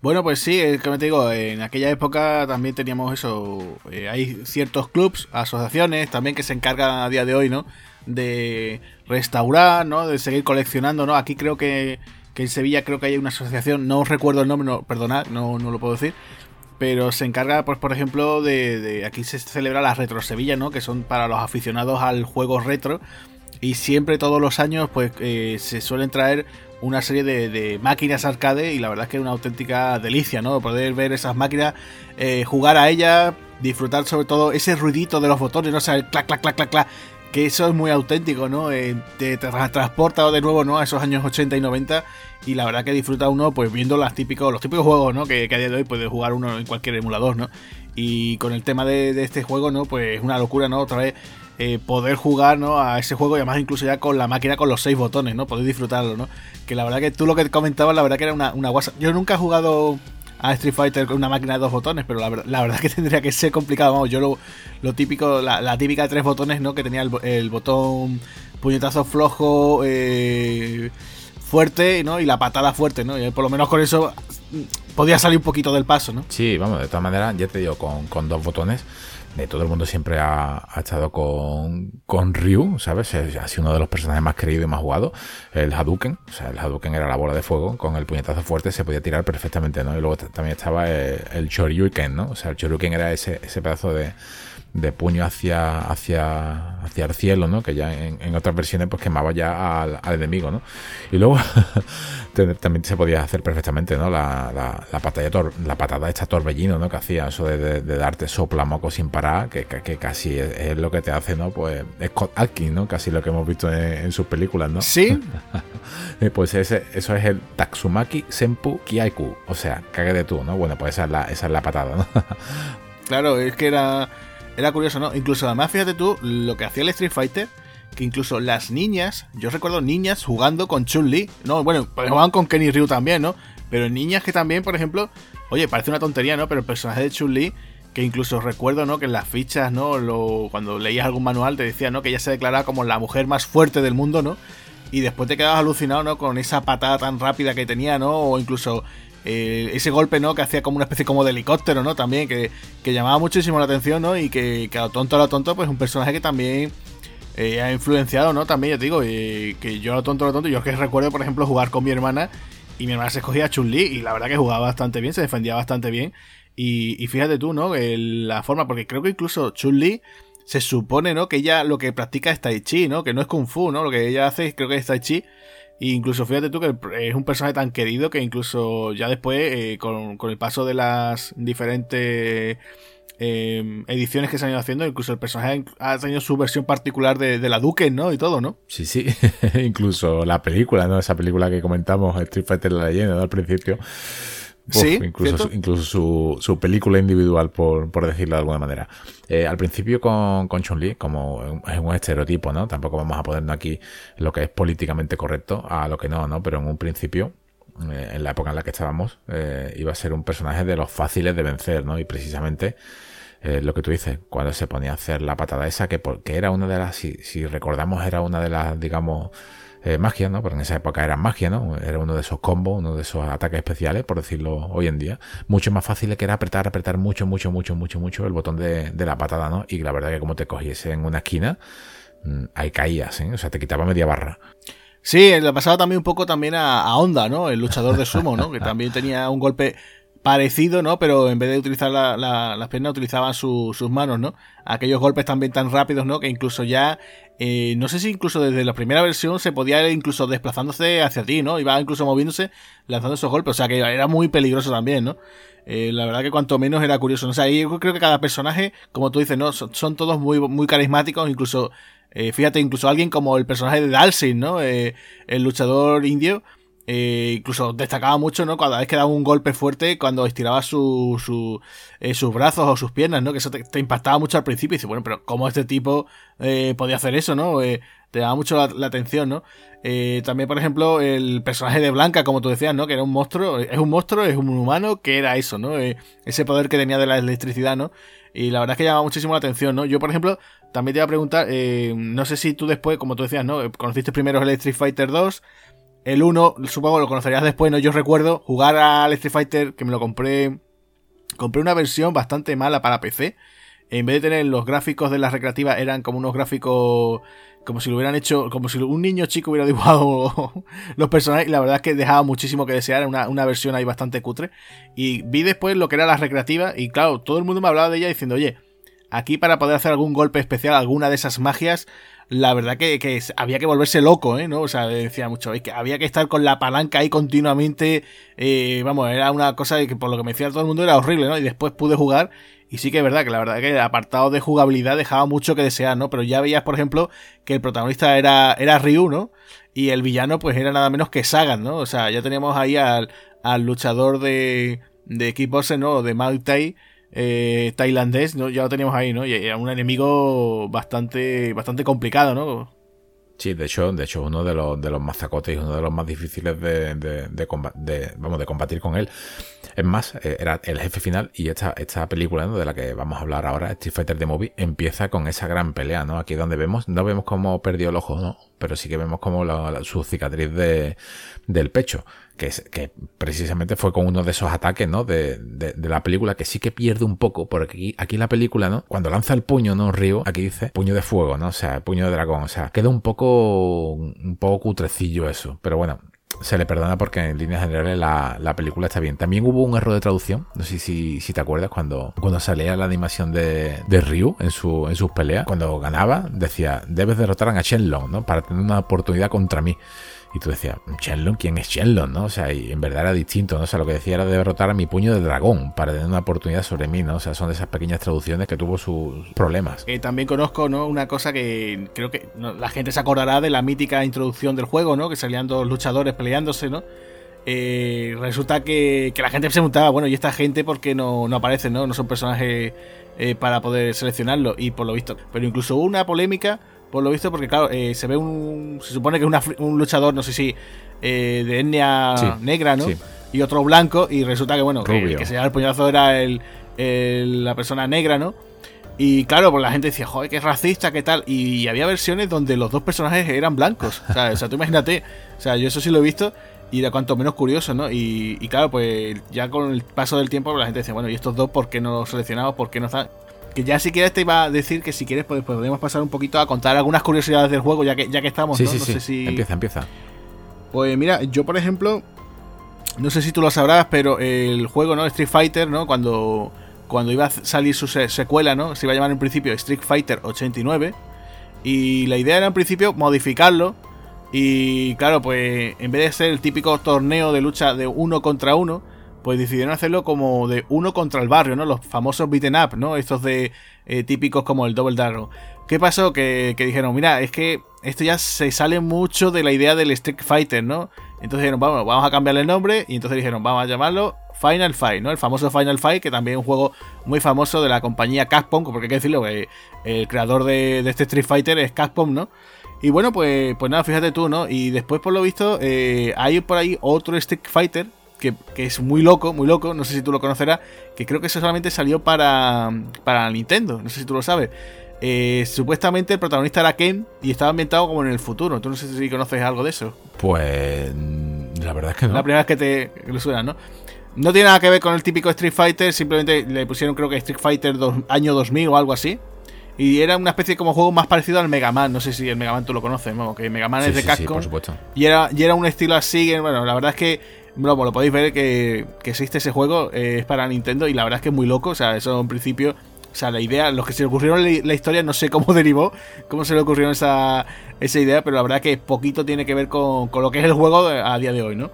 Bueno, pues sí, como te digo, en aquella época también teníamos eso. Eh, hay ciertos clubs, asociaciones también que se encargan a día de hoy, ¿no? De restaurar, ¿no? De seguir coleccionando, ¿no? Aquí creo que, que en Sevilla creo que hay una asociación, no recuerdo el nombre, no, perdonad, no, no lo puedo decir. pero se encarga, pues, por ejemplo, de, aquí se celebra la Retro Sevilla, ¿no? Que son para los aficionados al juego retro. Y siempre, todos los años, pues, eh, se suelen traer una serie de, máquinas arcade y la verdad es que es una auténtica delicia, ¿no? Poder ver esas máquinas, eh, jugar a ellas, disfrutar sobre todo ese ruidito de los botones, ¿no? O sea, el clac, clac, clac, clac, clac que eso es muy auténtico, ¿no? Eh, te, transporta de nuevo, ¿no? A esos años 80 y 90 y la verdad que disfruta uno pues viendo las típicos, los típicos juegos, ¿no? Que, a día de hoy puede jugar uno en cualquier emulador, ¿no? Y con el tema de, este juego, ¿no? Pues es una locura, ¿no? Otra vez eh, poder jugar, ¿no? A ese juego y además incluso ya con la máquina con los seis botones, ¿no? Poder disfrutarlo, ¿no? Que la verdad que tú lo que comentabas, la verdad que era una, una guasa. Yo nunca he jugado a Street Fighter con una máquina de dos botones, pero la, la verdad que tendría que ser complicado. Vamos, yo lo, lo típico, la, típica de tres botones, ¿no? Que tenía el, botón puñetazo flojo, eh, fuerte, ¿no? Y la patada fuerte, ¿no? Y por lo menos con eso mm, podía salir un poquito del paso, ¿no? Sí, vamos, de todas maneras, ya te digo, con, con dos botones todo el mundo siempre ha, estado con, con, Ryu, ¿sabes? Ha sido uno de los personajes más queridos y más jugados. El Hadouken, o sea, el Hadouken era la bola de fuego, con el puñetazo fuerte se podía tirar perfectamente, ¿no? Y luego también estaba el, el Shoryuken, ¿no? O sea, el Shoryuken era ese, ese pedazo de, de puño hacia, hacia, hacia el cielo, ¿no? Que ya en, otras versiones pues quemaba ya al, enemigo, ¿no? Y luego también se podía hacer perfectamente, ¿no? La, la, la, la patada esta torbellino, ¿no? Que hacía eso de, darte sopla moco sin parar, que, que, casi es, lo que te hace, ¿no? Pues Scott Atkins, ¿no? Casi lo que hemos visto en, sus películas, ¿no? Sí. pues ese, eso es el Tatsumaki Senpu Kiaiku, o sea, cague de tú, ¿no? Bueno, pues esa es la, esa es la patada, ¿no? claro, es que era era curioso, ¿no? Incluso además, fíjate tú, lo que hacía el Street Fighter, que incluso las niñas, yo recuerdo niñas jugando con Chun-Li, no, bueno, pues jugaban con Kenny Ryu también, ¿no? Pero niñas que también, por ejemplo, oye, parece una tontería, ¿no? Pero el personaje de Chun-Li, que incluso recuerdo, ¿no? Que en las fichas, ¿no? Lo, cuando leías algún manual te decía, ¿no? Que ella se declaraba como la mujer más fuerte del mundo, ¿no? Y después te quedabas alucinado, ¿no? Con esa patada tan rápida que tenía, ¿no? O incluso eh, ese golpe, ¿no? Que hacía como una especie como de helicóptero, ¿no? También, que, llamaba muchísimo la atención, ¿no? Y que, que a lo tonto a lo tonto, pues un personaje que también eh, ha influenciado, ¿no? También, ya te digo, eh, que yo a lo tonto a lo tonto, yo es que recuerdo, por ejemplo, jugar con mi hermana y mi hermana se escogía Chun-Li y la verdad que jugaba bastante bien, se defendía bastante bien. Y, fíjate tú, ¿no? la forma, porque creo que incluso Chun-Li se supone, ¿no? Que ella lo que practica es Tai Chi, ¿no? Que no es Kung Fu, ¿no? Lo que ella hace creo que es Tai Chi incluso fíjate tú que es un personaje tan querido que incluso ya después, eh, con, el paso de las diferentes em, ediciones que se han ido haciendo, incluso el personaje ha tenido su versión particular de, la Duque, ¿no? Y todo, ¿no? Sí, sí. incluso la película, ¿no? Esa película que comentamos, Street Fighter la leyenda, ¿no? Al principio sí, incluso, incluso su, su, película individual, por, por, decirlo de alguna manera. Eh, al principio con, con Chun-Li, como es un estereotipo, ¿no? Tampoco vamos a ponernos aquí lo que es políticamente correcto a lo que no, ¿no? Pero en un principio, eh, en la época en la que estábamos, eh, iba a ser un personaje de los fáciles de vencer, ¿no? Y precisamente lo que tú dices, cuando se ponía a hacer la patada esa, que, porque era una de las, si, si recordamos, era una de las, digamos, eh, magia, ¿no? Porque en esa época era magia, ¿no? Era uno de esos combos, uno de esos ataques especiales, por decirlo hoy en día. Mucho más fácil que era apretar, apretar mucho, mucho, mucho, mucho, mucho el botón de, la patada, ¿no? Y la verdad que como te cogiese en una esquina, mm, ahí caías, ¿eh? O sea, te quitaba media barra. Sí, le pasaba también un poco también a, a Honda, ¿no? El luchador de sumo, ¿no? Que también tenía un golpe parecido, ¿no? Pero en vez de utilizar la, las piernas, utilizaban sus manos, ¿no? Aquellos golpes también tan rápidos, ¿no? Que incluso ya, eh, no sé si incluso desde la primera versión se podía ir incluso desplazándose hacia ti, ¿no? Iba incluso moviéndose, lanzando esos golpes, o sea que era muy peligroso también, ¿no? Eh, la verdad que cuanto menos era curioso, ¿no? O sea, yo creo que cada personaje, como tú dices, ¿no? Son, todos muy, muy carismáticos, incluso, eh, fíjate, incluso alguien como el personaje de Dalsin, ¿no? el luchador indio, eh, incluso destacaba mucho, ¿no? Cada vez que daba un golpe fuerte, cuando estiraba su, su eh, sus brazos o sus piernas, ¿no? Que eso te, impactaba mucho al principio. Y dices, bueno, pero ¿cómo este tipo eh, podía hacer eso, ¿no? te daba mucho la, atención, ¿no? también, por ejemplo, el personaje de Blanca, como tú decías, ¿no? Que era un monstruo, es un monstruo, es un humano, que era eso, ¿no? ese poder que tenía de la electricidad, ¿no? Y la verdad es que llamaba muchísimo la atención, ¿no? Yo, por ejemplo, también te iba a preguntar, no sé si tú después, como tú decías, ¿no? Conociste primero el Street Fighter 2, el 1, supongo lo conocerías después, ¿no? Yo recuerdo jugar al Street Fighter, que me lo compré. Compré una versión bastante mala para PC. En vez de tener los gráficos de la recreativa, eran como unos gráficos como si lo hubieran hecho, como si un niño chico hubiera dibujado los personajes. Y la verdad es que dejaba muchísimo que desear, una, una versión ahí bastante cutre. Y vi después lo que era la recreativa, y claro, todo el mundo me hablaba de ella diciendo, oye, aquí para poder hacer algún golpe especial, alguna de esas magias, la verdad que, había que volverse loco, ¿eh? ¿no? O sea, decía mucho, es que había que estar con la palanca ahí continuamente, eh, vamos, era una cosa que por lo que me decía todo el mundo era horrible, ¿no? Y después pude jugar y sí que es verdad que la verdad que apartado de jugabilidad dejaba mucho que desear, ¿no? Pero ya veías, por ejemplo, que el protagonista era, era Ryu, ¿no? Y el villano, pues era nada menos que Sagan, ¿no? O sea, ya teníamos ahí al, al luchador de, de Kickboxer, ¿no? De Muay Thai, eh, tailandés, ¿no? Ya lo teníamos ahí, ¿no? Y era un enemigo bastante, bastante complicado, ¿no? Sí, de hecho, de hecho, uno de los, de los más zacotes y uno de los más difíciles de, de, de, vamos, de combatir con él. Es más, eh, era el jefe final y esta, esta película de la que vamos a hablar ahora, Street Fighter The Movie, empieza con esa gran pelea, ¿no? Aquí donde vemos, no vemos cómo perdió el ojo, ¿no? Pero sí que vemos como su cicatriz de, del pecho que, que precisamente fue con uno de esos ataques, ¿no? De, de, la película que sí que pierde un poco, porque aquí, aquí la película, ¿no? Cuando lanza el puño, ¿no? Río, aquí dice puño de fuego, ¿no? O sea, puño de dragón, o sea, queda un poco, un poco cutrecillo eso, pero bueno, se le perdona porque en líneas generales la, la, película está bien. También hubo un error de traducción, no sé si, si te acuerdas, cuando, cuando salía la animación de, de, Ryu en, su, en sus peleas, cuando ganaba, decía, debes derrotar a Shenlong, ¿no? Para tener una oportunidad contra mí. Y tú decías, Shenlong, ¿quién es Shenlong? ¿no? O sea, y en verdad era distinto, ¿no? O sea, lo que decía era derrotar a mi puño de dragón para tener una oportunidad sobre mí, ¿no? O sea, son de esas pequeñas traducciones que tuvo sus problemas. Eh, también conozco, ¿no? Una cosa que creo que la gente se acordará de la mítica introducción del juego, ¿no? Que salían dos luchadores peleándose, ¿no? Eh, resulta que, la gente se preguntaba, bueno, ¿y esta gente por qué no, no aparecen, ¿no? No son personajes eh, para poder seleccionarlo. Y por lo visto. Pero incluso una polémica por lo visto, porque claro, eh, se ve un. Se supone que es un luchador, no sé si. Eh, de etnia negra, ¿no? Y otro blanco, y resulta que, bueno, que, que se llama el puñazo era el, la persona negra, ¿no? Y claro, pues la gente decía, joder, qué racista, qué tal. Y había versiones donde los dos personajes eran blancos. O sea, o sea tú imagínate. O sea, yo eso sí lo he visto. Y era cuanto menos curioso, ¿no? Y, y, claro, pues ya con el paso del tiempo la gente decía, bueno, ¿y estos dos por qué no los seleccionamos? ¿Por qué no están? Que ya si quieres te iba a decir que si quieres pues, podemos pasar un poquito a contar algunas curiosidades del juego, ya que, ya que estamos, ¿no? no sé si... Empieza, empieza. Pues mira, yo por ejemplo, no sé si tú lo sabrás, pero el juego, ¿no? Street Fighter, ¿no? Cuando, cuando iba a salir su secuela, ¿no? Se iba a llamar en principio Street Fighter 89. Y la idea era en principio modificarlo. Y claro, pues en vez de ser el típico torneo de lucha de uno contra uno, pues decidieron hacerlo como de uno contra el barrio, ¿no? Los famosos beaten up, ¿no? Estos de eh, típicos como el Double Dragon. ¿Qué pasó? Que, dijeron, mira, es que esto ya se sale mucho de la idea del Street Fighter, ¿no? Entonces dijeron, vamos, vamos a cambiarle el nombre. Y entonces dijeron, vamos a llamarlo Final Fight, ¿no? El famoso Final Fight, que también es un juego muy famoso de la compañía Capcom, porque hay que decirlo, que el creador de, este Street Fighter es Capcom, ¿no? Y bueno, pues, pues nada, fíjate tú, ¿no? Y después, por lo visto, eh, hay por ahí otro Street Fighter que, es muy loco, muy loco, no sé si tú lo conocerás, que creo que eso solamente salió para, para Nintendo, no sé si tú lo sabes. Eh, supuestamente el protagonista era Ken y estaba ambientado como en el futuro. Tú no sé si conoces algo de eso. Pues la verdad es que no. La primera vez que te lo suena, ¿no? No tiene nada que ver con el típico Street Fighter, simplemente le pusieron creo que Street Fighter año 2000 o algo así. Y era una especie de como juego más parecido al Mega Man. No sé si el Mega Man tú lo conoces, ¿no? que Mega Man es de Capcom. Sí, por supuesto. Y era, y era un estilo así. Bueno, la verdad es que bueno, lo podéis ver que, existe ese juego, eh, es para Nintendo y la verdad es que es muy loco. O sea, eso en principio, o sea, la idea, los que se le ocurrieron la, historia, no sé cómo derivó, cómo se le ocurrió esa, esa idea, pero la verdad que poquito tiene que ver con, lo que es el juego a día de hoy, ¿no?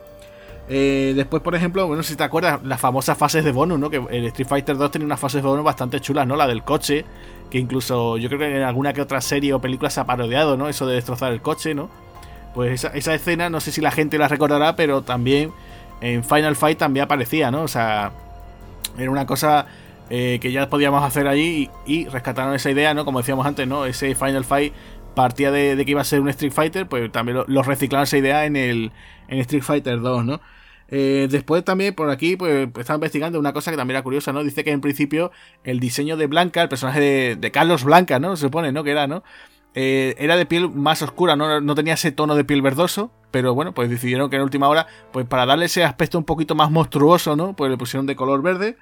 Eh, después, por ejemplo, bueno, si te acuerdas, las famosas fases de bonus, ¿no? Que el Street Fighter 2 tenía unas fases de bonus bastante chulas, ¿no? La del coche, que incluso yo creo que en alguna que otra serie o película se ha parodiado, ¿no? Eso de destrozar el coche, ¿no? Pues esa, esa escena, no sé si la gente la recordará, pero también en Final Fight también aparecía, ¿no? O sea, era una cosa eh, que ya podíamos hacer allí y, rescataron esa idea, ¿no? Como decíamos antes, ¿no? Ese Final Fight partía de, que iba a ser un Street Fighter, pues también lo, reciclaron esa idea en el en Street Fighter 2, ¿no? Eh, después también por aquí pues, pues, estaba investigando una cosa que también era curiosa, ¿no? Dice que en principio el diseño de Blanca, el personaje de, de Carlos Blanca, ¿no? Se supone, ¿no? Que era, ¿no? Eh, era de piel más oscura, ¿no? tenía ese tono de piel verdoso, pero bueno, pues decidieron que en última hora, pues para darle ese aspecto un poquito más monstruoso, ¿no? Pues le pusieron de color verde.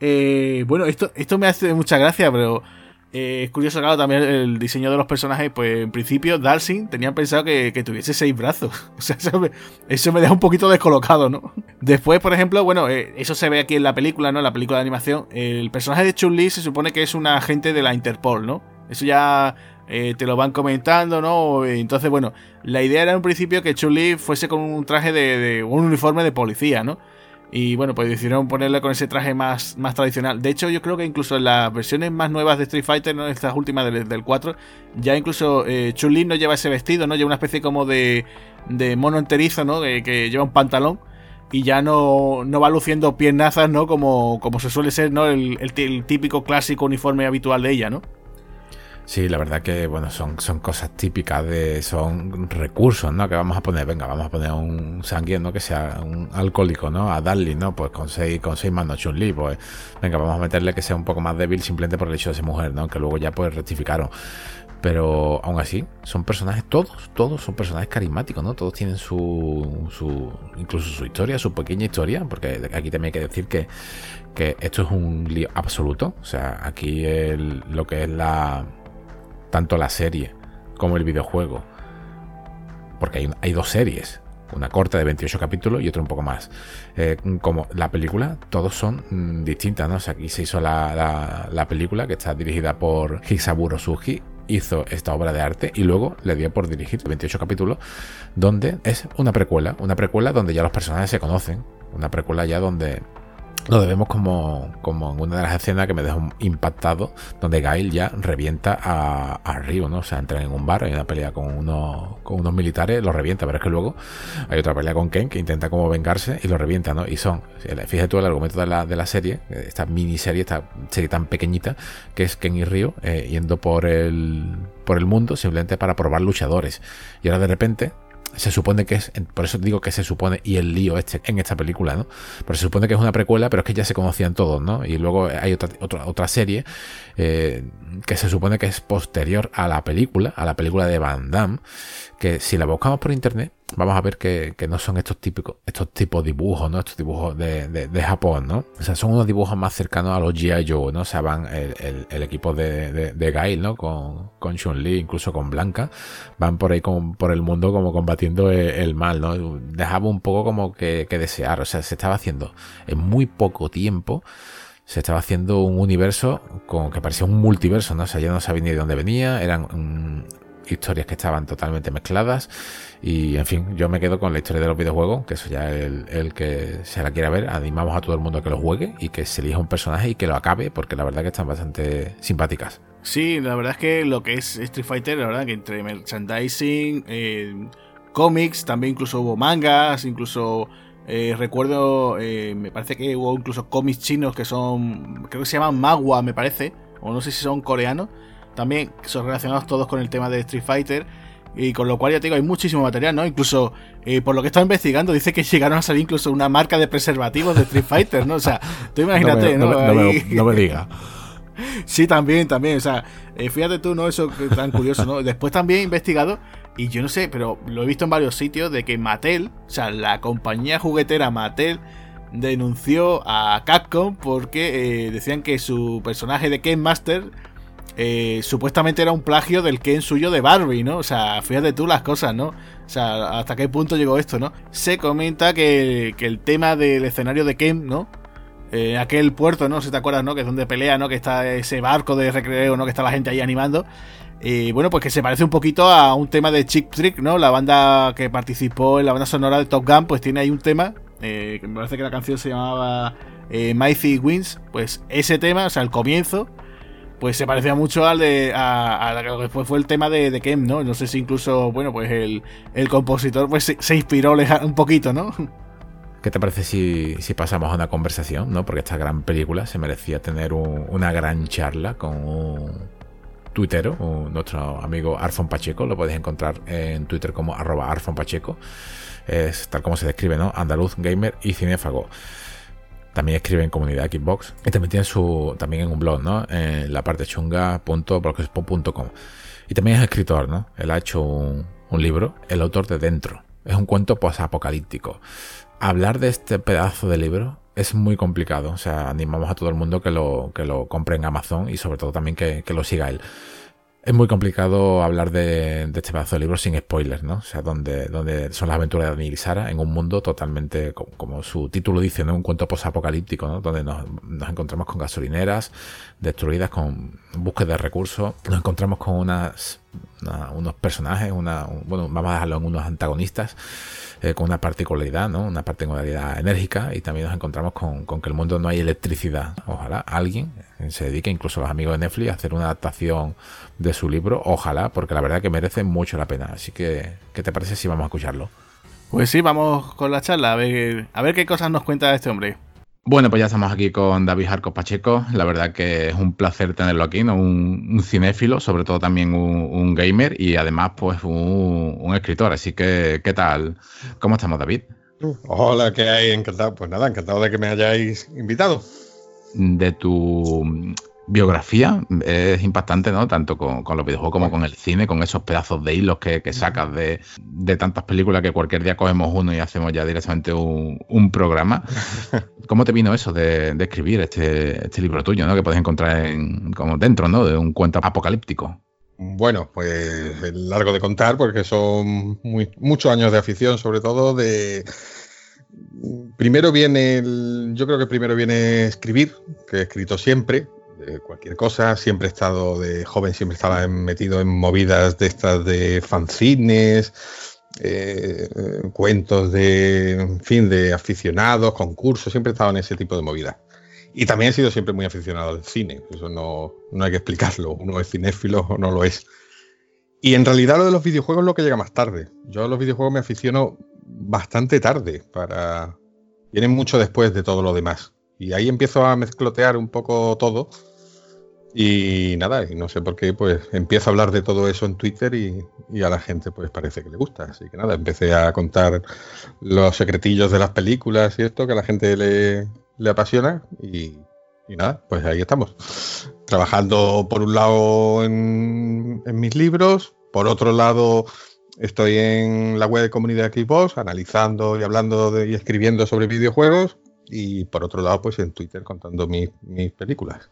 Eh, bueno, esto, esto me hace mucha gracia, pero Eh, es curioso, claro, también el diseño de los personajes, pues en principio Dalsin tenían pensado que, tuviese seis brazos. O sea, eso me, deja un poquito descolocado, ¿no? Después, por ejemplo, bueno, eso se ve aquí en la película, ¿no? En la película de animación. El personaje de Chun-Li se supone que es un agente de la Interpol, ¿no? Eso ya eh, te lo van comentando, ¿no? Entonces, bueno, la idea era en un principio que Chun-Li fuese con un traje de, un uniforme de policía, ¿no? Y bueno, pues decidieron ponerle con ese traje más, más tradicional. De hecho, yo creo que incluso en las versiones más nuevas de Street Fighter, ¿no? estas últimas del, 4, ya incluso eh, Chun-Li no lleva ese vestido, ¿no? Lleva una especie como de, de mono enterizo, ¿no? que lleva un pantalón. Y ya no, no va luciendo piernazas, ¿no? Como, como se suele ser, ¿no? El, el típico clásico uniforme habitual de ella, ¿no? Sí, la verdad que bueno, son, son cosas típicas de. son recursos, ¿no? Que vamos a poner, venga, vamos a poner un sanguíneo que sea un alcohólico, ¿no? A Darly, ¿no? Pues con seis, con seis manos Chun-Li, pues venga, vamos a meterle que sea un poco más débil simplemente por el hecho de ser mujer, ¿no? Que luego ya pues rectificaron. Pero aún así, son personajes, todos, todos son personajes carismáticos, ¿no? Todos tienen su, su incluso su historia, su pequeña historia, porque aquí también hay que decir que, que esto es un lío absoluto. O sea, aquí lo que es la tanto la serie como el videojuego. Porque hay, dos series, una corta de 28 capítulos y otra un poco más. Eh, como la película, todos son mm, distintas, ¿no? O sea, aquí se hizo la, la, película que está dirigida por Hisaburo Suji, hizo esta obra de arte y luego le dio por dirigir 28 capítulos, donde es una precuela, una precuela donde ya los personajes se conocen, una precuela ya donde lo vemos como, como en una de las escenas que me dejó impactado, donde Gail ya revienta a, a Ryu, ¿no? O sea, entra en un bar, hay una pelea con unos, con unos militares, lo revienta, pero es que luego hay otra pelea con Ken que intenta como vengarse y lo revienta, ¿no? Y son, fíjate tú el argumento de la, de la serie, esta miniserie, esta serie tan pequeñita, que es Ken y Ryu eh, yendo por el, por el mundo simplemente para probar luchadores. Y ahora de repente se supone que es, por eso digo que se supone, y el lío este en esta película, ¿no? Pero se supone que es una precuela, pero es que ya se conocían todos, ¿no? Y luego hay otra, otra, otra serie eh, que se supone que es posterior a la película, a la película de Van Damme, que si la buscamos por internet, vamos a ver que, no son estos típicos, estos tipos de dibujos, ¿no? Estos dibujos de, de, Japón, ¿no? O sea, son unos dibujos más cercanos a los G.I. Joe, ¿no? O sea, van el, el, equipo de, de, Gail, ¿no? Con, con Chun-Li, incluso con Blanca, van por ahí por el mundo como combatiendo el, mal, ¿no? Dejaba un poco como que, que desear, o sea, se estaba haciendo en muy poco tiempo se estaba haciendo un universo con que parecía un multiverso, ¿no? O sea, ya no sabía ni de dónde venía, eran mm, historias que estaban totalmente mezcladas y en fin, yo me quedo con la historia de los videojuegos, que eso ya el, el que se la quiera ver, animamos a todo el mundo a que lo juegue y que se elija un personaje y que lo acabe, porque la verdad que están bastante simpáticas. Sí, la verdad es que lo que es Street Fighter, la verdad que entre merchandising, eh, cómics, también incluso hubo mangas, incluso eh, recuerdo, eh, me parece que hubo incluso cómics chinos que son, creo que se llaman Magua, me parece, o no sé si son coreanos, también son relacionados todos con el tema de Street Fighter. Y con lo cual ya te digo, hay muchísimo material, ¿no? Incluso, eh, por lo que he estado investigando, dice que llegaron a salir incluso una marca de preservativos de Street Fighter, ¿no? O sea, tú imagínate, ¿no? No, me, diga. sí, también, también. O sea, eh, fíjate tú, ¿no? Eso tan curioso, ¿no? Después también he investigado, y yo no sé, pero lo he visto en varios sitios, de que Mattel, o sea, la compañía juguetera Mattel, denunció a Capcom porque eh, decían que su personaje de Ken Master eh, supuestamente era un plagio del Ken suyo de Barbie, ¿no? O sea, fíjate tú las cosas, ¿no? O sea, hasta qué punto llegó esto, ¿no? Se comenta que, el tema del escenario de Ken, ¿no? Eh, aquel puerto, ¿no? Si te acuerdas, ¿no? Que es donde pelea, ¿no? Que está ese barco de recreo, ¿no? Que está la gente ahí animando. Y bueno, pues que se parece un poquito a un tema de Chick Trick, ¿no? La banda que participó en la banda sonora de Top Gun, pues tiene ahí un tema, eh, que me parece que la canción se llamaba eh, Mighty Wins, pues ese tema, o sea, el comienzo, pues se parecía mucho al de a, a, después fue el tema de, de, Kem, ¿no? No sé si incluso, bueno, pues el, compositor pues se, inspiró un poquito, ¿no? ¿Qué te parece si, pasamos a una conversación, no? Porque esta gran película se merecía tener una gran charla con un tuitero, nuestro amigo Arfon Pacheco, lo podéis encontrar en Twitter como arroba Arfon Pacheco, es tal como se describe, ¿no? Andaluz, gamer y cinéfago. También escribe en comunidad Xbox. Y también tiene su. también en un blog, ¿no? En la parte chunga.blogspot.com. Y también es escritor, ¿no? Él ha hecho un, libro, El autor de Dentro. Es un cuento posapocalíptico. Hablar de este pedazo de libro es muy complicado. O sea, animamos a todo el mundo que lo, que lo compre en Amazon y sobre todo también que, que lo siga él. Es muy complicado hablar de, este pedazo de libro sin spoilers, ¿no? O sea, donde, donde son las aventuras de Daniel y Sara en un mundo totalmente, como, su título dice, ¿no? Un cuento posapocalíptico, ¿no? Donde nos, encontramos con gasolineras destruidas, con búsqueda de recursos, nos encontramos con unas, unos personajes, una, bueno, vamos a dejarlo en unos antagonistas eh, con una particularidad, ¿no? Una particularidad enérgica y también nos encontramos con, que el mundo no hay electricidad. Ojalá alguien se dedique, incluso los amigos de Netflix, a hacer una adaptación de su libro. Ojalá, porque la verdad que merece mucho la pena. Así que, ¿qué te parece si vamos a escucharlo? Pues sí, vamos con la charla, a ver, a ver qué cosas nos cuenta este hombre. Bueno, pues ya estamos aquí con David Jarco Pacheco. La verdad que es un placer tenerlo aquí, ¿no? Un, cinéfilo, sobre todo también un, gamer y además, pues, un, escritor. Así que, ¿qué tal? ¿Cómo estamos, David? Hola, ¿qué hay? Encantado. Pues nada, encantado de que me hayáis invitado. De tu biografía es impactante, ¿no? Tanto con, los videojuegos como con el cine, con esos pedazos de hilos que, sacas de, tantas películas que cualquier día cogemos uno y hacemos ya directamente un, programa. ¿Cómo te vino eso de, escribir este, este, libro tuyo, ¿no? Que puedes encontrar en, como dentro, ¿no? De un cuento apocalíptico. Bueno, pues es largo de contar porque son muchos años de afición, sobre todo de... Primero viene, yo creo que primero viene escribir, que he escrito siempre, cualquier cosa. Siempre he estado de joven, siempre estaba metido en movidas de estas de fanzines, eh, cuentos de, en fin, de aficionados, concursos, siempre he estado en ese tipo de movidas. Y también he sido siempre muy aficionado al cine, eso no, no hay que explicarlo, uno es cinéfilo o no lo es. Y en realidad lo de los videojuegos es lo que llega más tarde. Yo a los videojuegos me aficiono bastante tarde, para... Vienen mucho después de todo lo demás. Y ahí empiezo a mezclotear un poco todo y nada, y no sé por qué, pues empiezo a hablar de todo eso en Twitter y, a la gente pues parece que le gusta. Así que nada, empecé a contar los secretillos de las películas y esto que a la gente le, apasiona y, nada, pues ahí estamos. Trabajando por un lado en, mis libros, por otro lado estoy en la web de comunidad Xbox analizando y hablando y escribiendo sobre videojuegos y por otro lado pues en Twitter contando mis películas.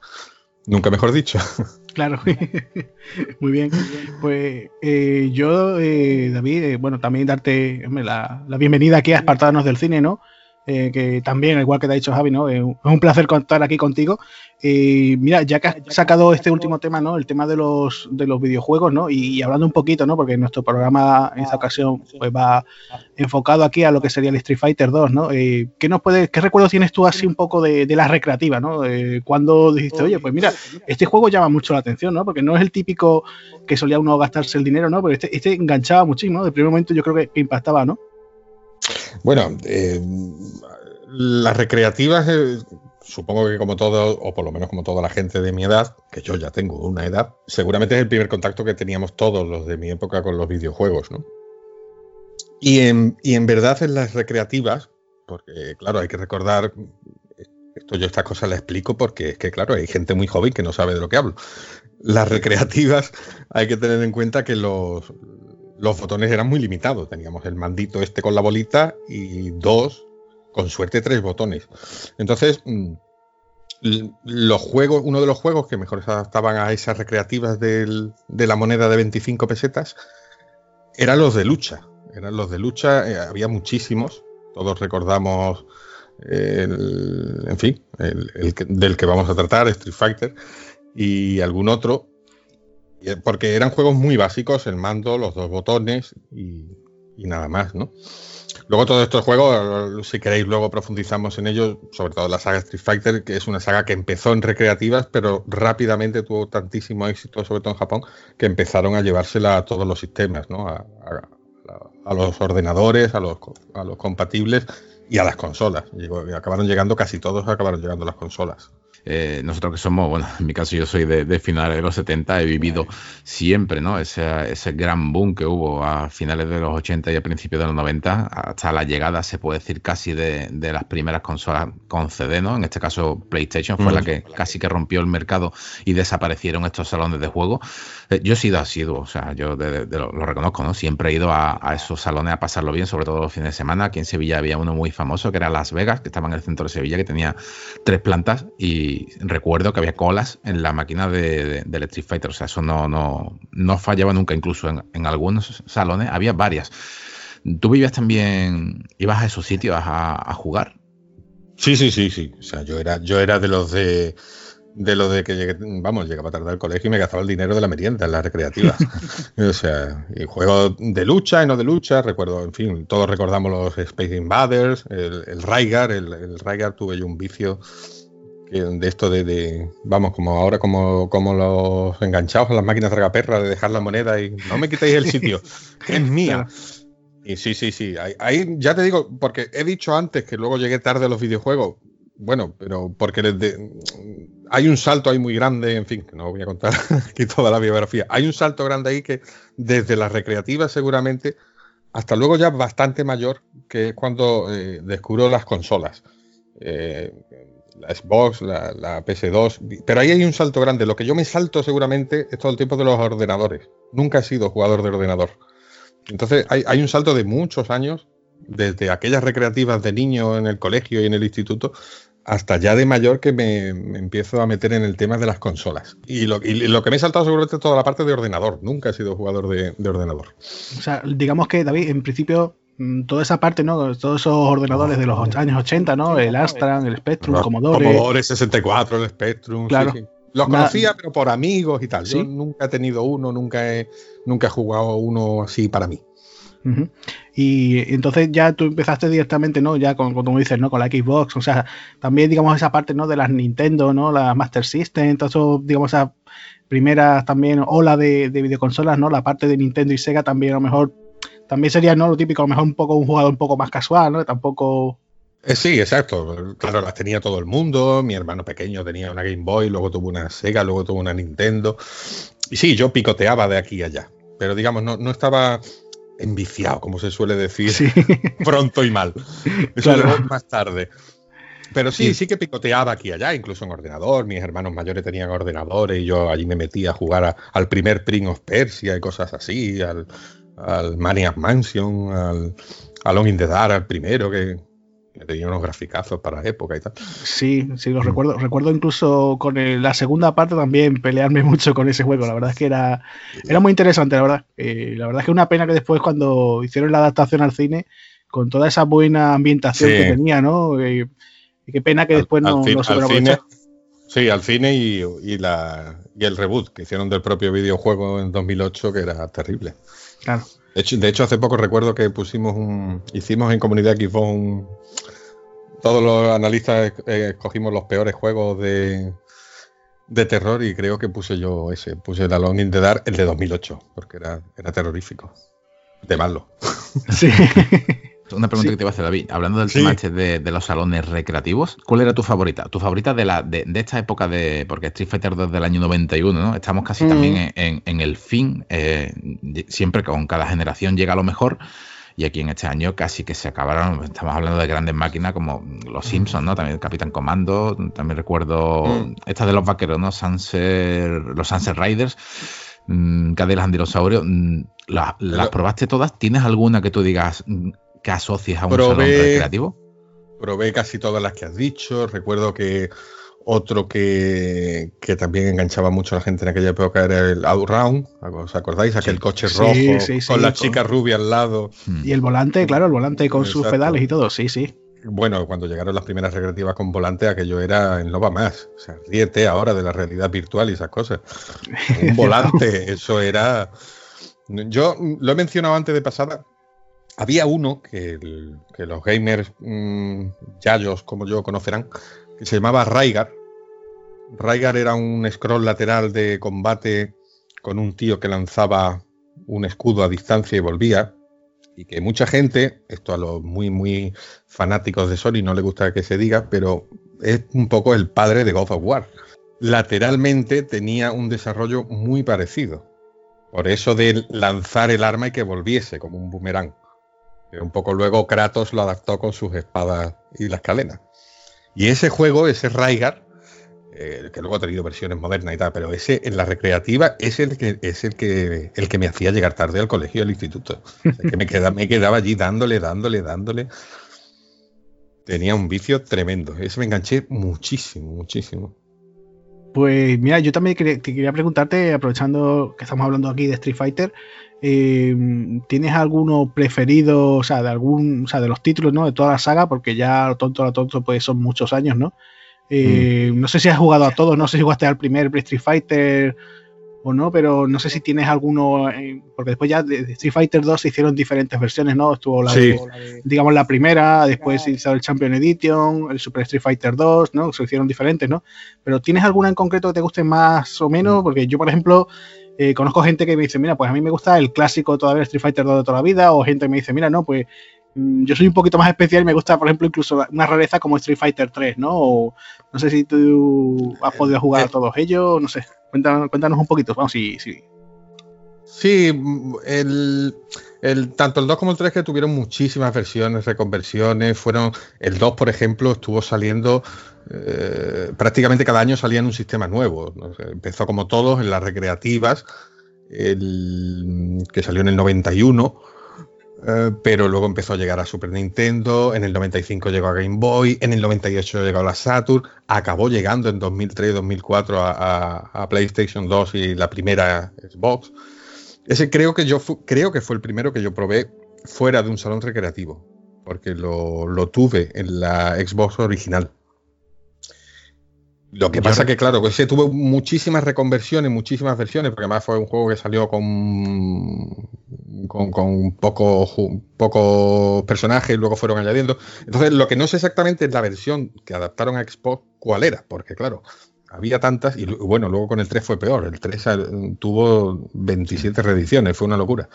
Nunca mejor dicho. Claro, muy bien. Pues eh, yo, eh, David, eh, bueno, también darte la, la, bienvenida aquí a Espartanos del Cine, ¿no? Eh, que también, igual que te ha dicho Javi, ¿no? es un placer contar aquí contigo. Y mira, ya que has sacado este último tema, ¿no? El tema de los, de los videojuegos, ¿no? Y, hablando un poquito, ¿no? Porque nuestro programa en esta ocasión pues va enfocado aquí a lo que sería el Street Fighter 2, ¿no? Eh, ¿qué, nos puede, ¿Qué recuerdos tienes tú así un poco de, de la recreativa, ¿no? Eh, cuando dijiste, oye, pues mira, este juego llama mucho la atención, ¿no? Porque no es el típico que solía uno gastarse el dinero, ¿no? Pero este, este enganchaba muchísimo, ¿no? De primer momento yo creo que impactaba, ¿no? Bueno, eh, las recreativas, eh, supongo que como todo, o por lo menos como toda la gente de mi edad, que yo ya tengo una edad, seguramente es el primer contacto que teníamos todos los de mi época con los videojuegos, ¿no? Y en, y en verdad en las recreativas, porque claro, hay que recordar, esto yo estas cosas las explico porque es que claro, hay gente muy joven que no sabe de lo que hablo. Las recreativas hay que tener en cuenta que los, los botones eran muy limitados. Teníamos el mandito este con la bolita y dos, con suerte, tres botones. Entonces, mm, los juegos, uno de los juegos que mejor se adaptaban a esas recreativas de la moneda de 25 pesetas eran los de lucha. Eran los de lucha, eh, había muchísimos. Todos recordamos, en fin, el, del que vamos a tratar, Street Fighter, y algún otro. Eh, porque eran juegos muy básicos, el mando, los dos botones y, nada más, ¿no? Luego todos estos juegos, si queréis, luego profundizamos en ellos, sobre todo la saga Street Fighter, que es una saga que empezó en recreativas, pero rápidamente tuvo tantísimo éxito, sobre todo en Japón, que empezaron a llevársela a todos los sistemas, ¿no? A, los ordenadores, a los, compatibles y a las consolas. acabaron llegando, casi todos acabaron llegando a las consolas. Eh, nosotros que somos, bueno, en mi caso yo soy de, finales de los 70, he vivido siempre, ¿no? Ese, ese, gran boom que hubo a finales de los 80 y a principios de los 90, hasta la llegada, se puede decir, casi de, de las primeras consolas con CD, ¿no? En este caso, PlayStation fue la que casi que rompió el mercado y desaparecieron estos salones de juego. Eh, yo he sido asiduo, o sea, yo lo, reconozco, ¿no? Siempre he ido a, a, esos salones a pasarlo bien, sobre todo los fines de semana. Aquí en Sevilla había uno muy famoso que era Las Vegas, que estaba en el centro de Sevilla, que tenía tres plantas y recuerdo que había colas en la máquina de, de, Street Fighter. O sea, eso no, no, no fallaba nunca, incluso en, algunos salones había varias. ¿Tú vivías también, ibas a esos sitios a, jugar? Sí, sí, sí, sí. O sea, yo era, yo era de los de de lo de que llegué, vamos, llegaba tarde al colegio y me gastaba el dinero de la merienda en las recreativas. o sea, y juegos de lucha y no de lucha, recuerdo, en fin, todos recordamos los Space Invaders, el, el Raigar, el, el tuve yo un vicio de esto de, vamos, como ahora como, como los enganchados a las máquinas tragaperras de dejar la moneda y no me quitéis el sitio, que es mía. Y sí, sí, sí, ahí, ya te digo, porque he dicho antes que luego llegué tarde a los videojuegos, bueno, pero porque hay un salto ahí muy grande, en fin, que no voy a contar aquí toda la biografía, hay un salto grande ahí que desde las recreativas seguramente hasta luego ya bastante mayor, que es cuando eh, descubro las consolas. Eh, la Xbox, la, PS2, pero ahí hay un salto grande. Lo que yo me salto seguramente es todo el tiempo de los ordenadores. Nunca he sido jugador de ordenador. Entonces hay, un salto de muchos años, desde aquellas recreativas de niño en el colegio y en el instituto, hasta ya de mayor que me, empiezo a meter en el tema de las consolas. Y lo, que me he saltado seguramente es toda la parte de ordenador. Nunca he sido jugador de, de ordenador. O sea, digamos que, David, en principio toda esa parte, ¿no? Todos esos ordenadores de los años 80, ¿no? El Astran, el Spectrum, el Commodore. Commodore 64, el Spectrum. Claro. Los conocía, pero por amigos y tal. Yo nunca he tenido uno, nunca he, nunca he jugado uno así para mí. Y entonces ya tú empezaste directamente, ¿no? Ya con, como dices, ¿no? Con la Xbox, o sea, también, digamos, esa parte, ¿no? De las Nintendo, ¿no? La Master System, todo digamos, esa primeras también ola de, de videoconsolas, ¿no? La parte de Nintendo y Sega también a lo mejor también sería ¿no? lo típico, a lo mejor un poco un jugador un poco más casual, ¿no? Tampoco. Eh, sí, exacto. Claro, las tenía todo el mundo. Mi hermano pequeño tenía una Game Boy, luego tuvo una Sega, luego tuvo una Nintendo. Y sí, yo picoteaba de aquí a allá. Pero digamos, no, no estaba enviciado, como se suele decir, pronto y mal. Eso claro. más tarde. Pero sí, sí, que picoteaba aquí y allá, incluso en ordenador. Mis hermanos mayores tenían ordenadores y yo allí me metía a jugar al primer Prince of Persia y cosas así, al, al Maniac Mansion, al, al Long in the Dark, al primero, que, tenía unos graficazos para la época y tal. Sí, sí, lo recuerdo. Recuerdo incluso con la segunda parte también pelearme mucho con ese juego. La verdad es que era, era muy interesante, la verdad. Eh, la verdad es que una pena que después cuando hicieron la adaptación al cine, con toda esa buena ambientación que tenía, ¿no? Eh, qué pena que después no, se cine, Sí, al cine y, y, la, y el reboot que hicieron del propio videojuego en 2008, que era terrible. Claro. De hecho, hace poco recuerdo que pusimos un. Hicimos en comunidad Xbox un. Todos los analistas escogimos los peores juegos de, de terror y creo que puse yo ese. Puse el Alone in the Dark, el de 2008, porque era, era terrorífico. De malo. Sí. Una pregunta que te iba a hacer, David. Hablando del tema este de, los salones recreativos, ¿cuál era tu favorita? ¿Tu favorita de la de, esta época de. Porque Street Fighter 2 del año 91, ¿no? Estamos casi también mm. en, el fin. Eh, siempre con cada generación llega lo mejor. Y aquí en este año casi que se acabaron. Estamos hablando de grandes máquinas como los mm. Simpsons, ¿no? También el Capitán Comando. También recuerdo mm. esta de los vaqueros, ¿no? Sunset, los Sunset Riders. Cadelas Andinosaurio. ¿Las probaste todas? ¿Tienes alguna que tú digas que asocias a un salón recreativo? Probé casi todas las que has dicho. Recuerdo que otro que, también enganchaba mucho a la gente en aquella época era el Outround. ¿Os acordáis? Aquel coche rojo con la chica rubia al lado. Hmm. Y el volante, claro, el volante con sus pedales y todo, sí, sí. Bueno, cuando llegaron las primeras recreativas con volante, aquello era en va más. O sea, ríete ahora de la realidad virtual y esas cosas. Un volante, eso era. Yo lo he mencionado antes de pasada, había uno que, los gamers mm, yayos, como yo, conocerán, que se llamaba Raigar. Raigar era un scroll lateral de combate con un tío que lanzaba un escudo a distancia y volvía. Y que mucha gente, esto a los muy, muy fanáticos de Sony no le gusta que se diga, pero es un poco el padre de God of War. Lateralmente tenía un desarrollo muy parecido. Por eso de lanzar el arma y que volviese como un boomerang. Un poco luego Kratos lo adaptó con sus espadas y las cadenas. Y ese juego, ese Raigar, eh, que luego ha tenido versiones modernas y tal, pero ese en la recreativa es el que es el que el que me hacía llegar tarde al colegio, al instituto. que me, quedaba, me quedaba allí dándole, dándole, dándole. Tenía un vicio tremendo. Ese me enganché muchísimo, muchísimo. Pues mira, yo también te quería preguntarte, aprovechando que estamos hablando aquí de Street Fighter, eh, ¿tienes alguno preferido, o sea, de algún, o sea, de los títulos, ¿no? De toda la saga, porque ya lo tonto, lo tonto, pues son muchos años, ¿no? Eh, mm. No sé si has jugado a todos, no sé si jugaste al primer Street Fighter o no, pero no sé si tienes alguno, eh, porque después ya de Street Fighter 2 se hicieron diferentes versiones, ¿no? Estuvo la, digamos, la primera, después se hizo el Champion Edition, el Super Street Fighter 2, ¿no? Se hicieron diferentes, ¿no? Pero ¿tienes alguna en concreto que te guste más o menos? Mm. Porque yo, por ejemplo, eh, conozco gente que me dice, mira, pues a mí me gusta el clásico todavía Street Fighter 2 de toda la vida, o gente que me dice, mira, no, pues mm, yo soy un poquito más especial y me gusta, por ejemplo, incluso una rareza como Street Fighter 3, ¿no? O, no sé si tú has podido jugar a eh, todos ellos, no sé. Cuéntanos, un poquito, vamos, sí, sí. Sí, el, tanto el 2 como el 3 que tuvieron muchísimas versiones, reconversiones, fueron, el 2 por ejemplo estuvo saliendo, eh, prácticamente cada año salía en un sistema nuevo, empezó como todos en las recreativas, el, que salió en el 91, eh, pero luego empezó a llegar a Super Nintendo, en el 95 llegó a Game Boy, en el 98 llegó a la Saturn, acabó llegando en 2003-2004 a, PlayStation 2 y la primera Xbox. Ese creo que yo creo que fue el primero que yo probé fuera de un salón recreativo, porque lo tuve en la Xbox original. Lo que pasa que, claro, que se tuvo muchísimas reconversiones, muchísimas versiones, porque además fue un juego que salió con, con, pocos poco personajes y luego fueron añadiendo. Entonces, lo que no sé exactamente es la versión que adaptaron a Xbox, cuál era, porque, claro, había tantas y bueno, luego con el 3 fue peor. El 3 tuvo 27 reediciones, fue una locura.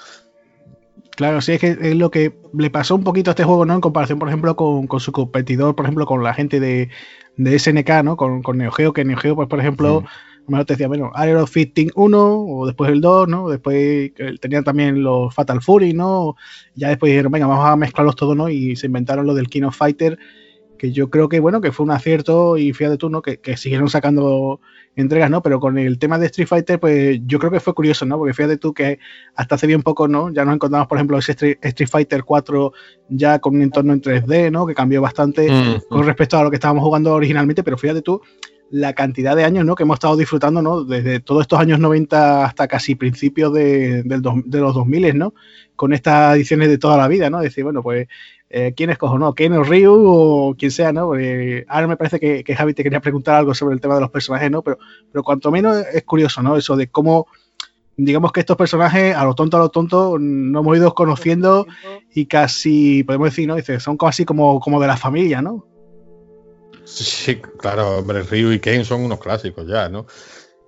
Claro, sí, es que es lo que le pasó un poquito a este juego, ¿no? En comparación, por ejemplo, con, con su competidor, por ejemplo, con la gente de, de SNK, ¿no? Con, con Neo Geo, que Neo Geo, pues por ejemplo, mejor te decía, bueno, Aero Fitting 1, o después el 2, ¿no? Después tenían también los Fatal Fury, ¿no? Ya después dijeron, venga, vamos a mezclarlos todos, ¿no? Y se inventaron lo del King of Fighter, que yo creo que, bueno, que fue un acierto y fíjate tú, ¿no? Que, que siguieron sacando entregas, ¿no? Pero con el tema de Street Fighter, pues yo creo que fue curioso, ¿no? Porque fíjate tú que hasta hace bien poco, ¿no? Ya nos encontramos, por ejemplo, ese Street Fighter 4 ya con un entorno en 3D, ¿no? Que cambió bastante mm, con mm. respecto a lo que estábamos jugando originalmente, pero fíjate tú la cantidad de años ¿no? que hemos estado disfrutando ¿no? desde todos estos años 90 hasta casi principios de, de los 2000 ¿no? con estas ediciones de toda la vida, ¿no? Decir, bueno, pues eh, quién escojo, ¿no? Ken o Ryu o quien sea, ¿no? ahora me parece que, Javi te quería preguntar algo sobre el tema de los personajes, ¿no? Pero, pero cuanto menos es curioso, ¿no? Eso de cómo, digamos que estos personajes, a lo tonto, a lo tonto, no hemos ido conociendo y casi, podemos decir, ¿no? Dice, son casi como, como de la familia, ¿no? Sí, claro, hombre, Ryu y Ken son unos clásicos ya, ¿no?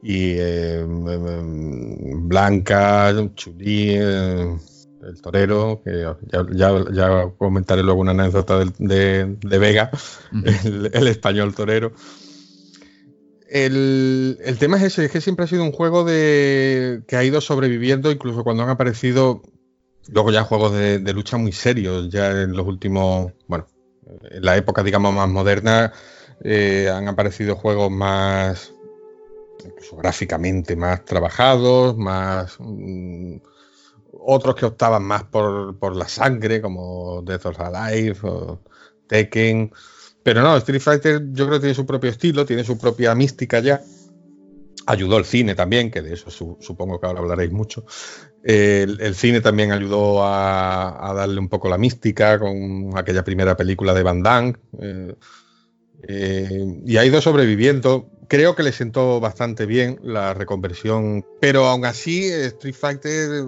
Y eh, Blanca, Chuli, eh, el torero, que ya, comentaré luego una anécdota de, Vega, el, español torero. El, tema es ese, es que siempre ha sido un juego de que ha ido sobreviviendo, incluso cuando han aparecido luego ya juegos de, lucha muy serios, ya en los últimos, bueno, en la época digamos más moderna eh, han aparecido juegos más, incluso gráficamente más trabajados, más... Mm, otros que optaban más por, la sangre, como Death or Alive o Tekken. Pero no, Street Fighter yo creo que tiene su propio estilo, tiene su propia mística ya. Ayudó el cine también, que de eso supongo que ahora hablaréis mucho. el, cine también ayudó a, darle un poco la mística con aquella primera película de Van Damme. Eh, eh, y ha ido sobreviviendo. Creo que le sentó bastante bien la reconversión, pero aún así Street Fighter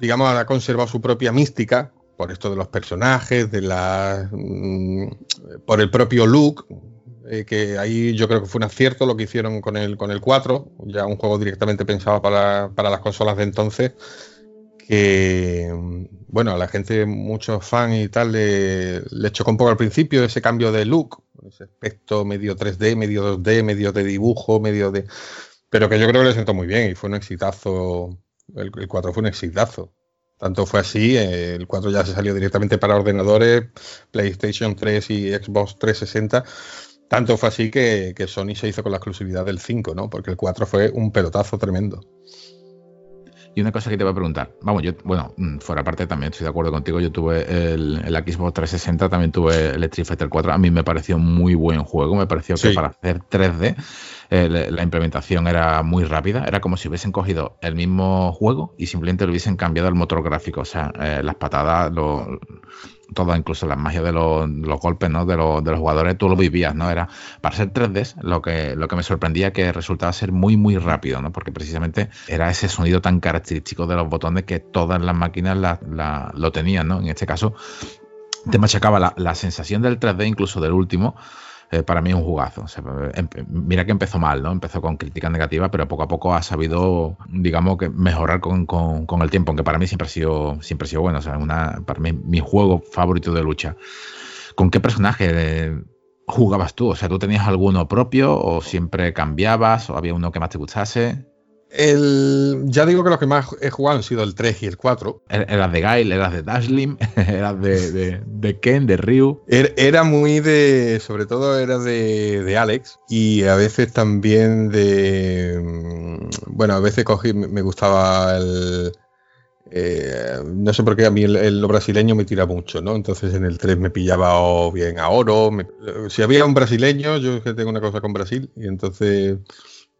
digamos, ha conservado su propia mística por esto de los personajes, de la, mm, por el propio look, eh, que ahí yo creo que fue un acierto lo que hicieron con el, con el 4, ya un juego directamente pensado para, las consolas de entonces, que, bueno, a la gente, muchos fans y tal, le, le, chocó un poco al principio ese cambio de look, ese aspecto medio 3D, medio 2D, medio de dibujo, medio de... Pero que yo creo que le sentó muy bien y fue un exitazo, el, el 4 fue un exitazo. Tanto fue así, eh, el 4 ya se salió directamente para ordenadores, PlayStation 3 y Xbox 360. Tanto fue así que, que Sony se hizo con la exclusividad del 5, ¿no? Porque el 4 fue un pelotazo tremendo. Y una cosa que te voy a preguntar, vamos, yo, bueno, mm, fuera parte también estoy de acuerdo contigo, yo tuve el, el Xbox 360, también tuve el Street Fighter 4, a mí me pareció muy buen juego, me pareció que para hacer 3D eh, la- la implementación era muy rápida, era como si hubiesen cogido el mismo juego y simplemente le hubiesen cambiado el motor gráfico, o sea, eh, las patadas, lo, todas, incluso las magias de los, golpes ¿no? de, los, de los jugadores, tú lo vivías, ¿no? Era para ser 3D, lo que, lo que me sorprendía que resultaba ser muy, muy rápido, ¿no? Porque precisamente era ese sonido tan característico de los botones que todas las máquinas la- lo tenían, ¿no? En este caso, te machacaba la, la sensación del 3D, incluso del último. Eh, para mí un jugazo. Empe- mira que empezó mal, ¿no? Empezó con críticas negativas, pero poco a poco ha sabido, digamos, que mejorar con, con- con el tiempo, aunque para mí siempre ha sido, siempre ha sido bueno. O sea, para mí, mi juego favorito de lucha. ¿Con qué personaje eh, jugabas tú? O sea, ¿tú tenías alguno propio o siempre cambiabas o había uno que más te gustase? El, ya digo que los que más he jugado han sido el 3 y el 4. ¿Er- ¿Eras de Gail? ¿Eras de Dashlim? ¿Eras de, de, de Ken? ¿De Ryu? Er- Era muy de, sobre todo era de, de Alex y a veces también de, mm, bueno, a veces cogí, me me gustaba el, eh, no sé por qué a mí el, el- lo brasileño me tira mucho, ¿no? Entonces en el 3 me pillaba o bien a Oro, me- si había un brasileño, yo es que tengo una cosa con Brasil y entonces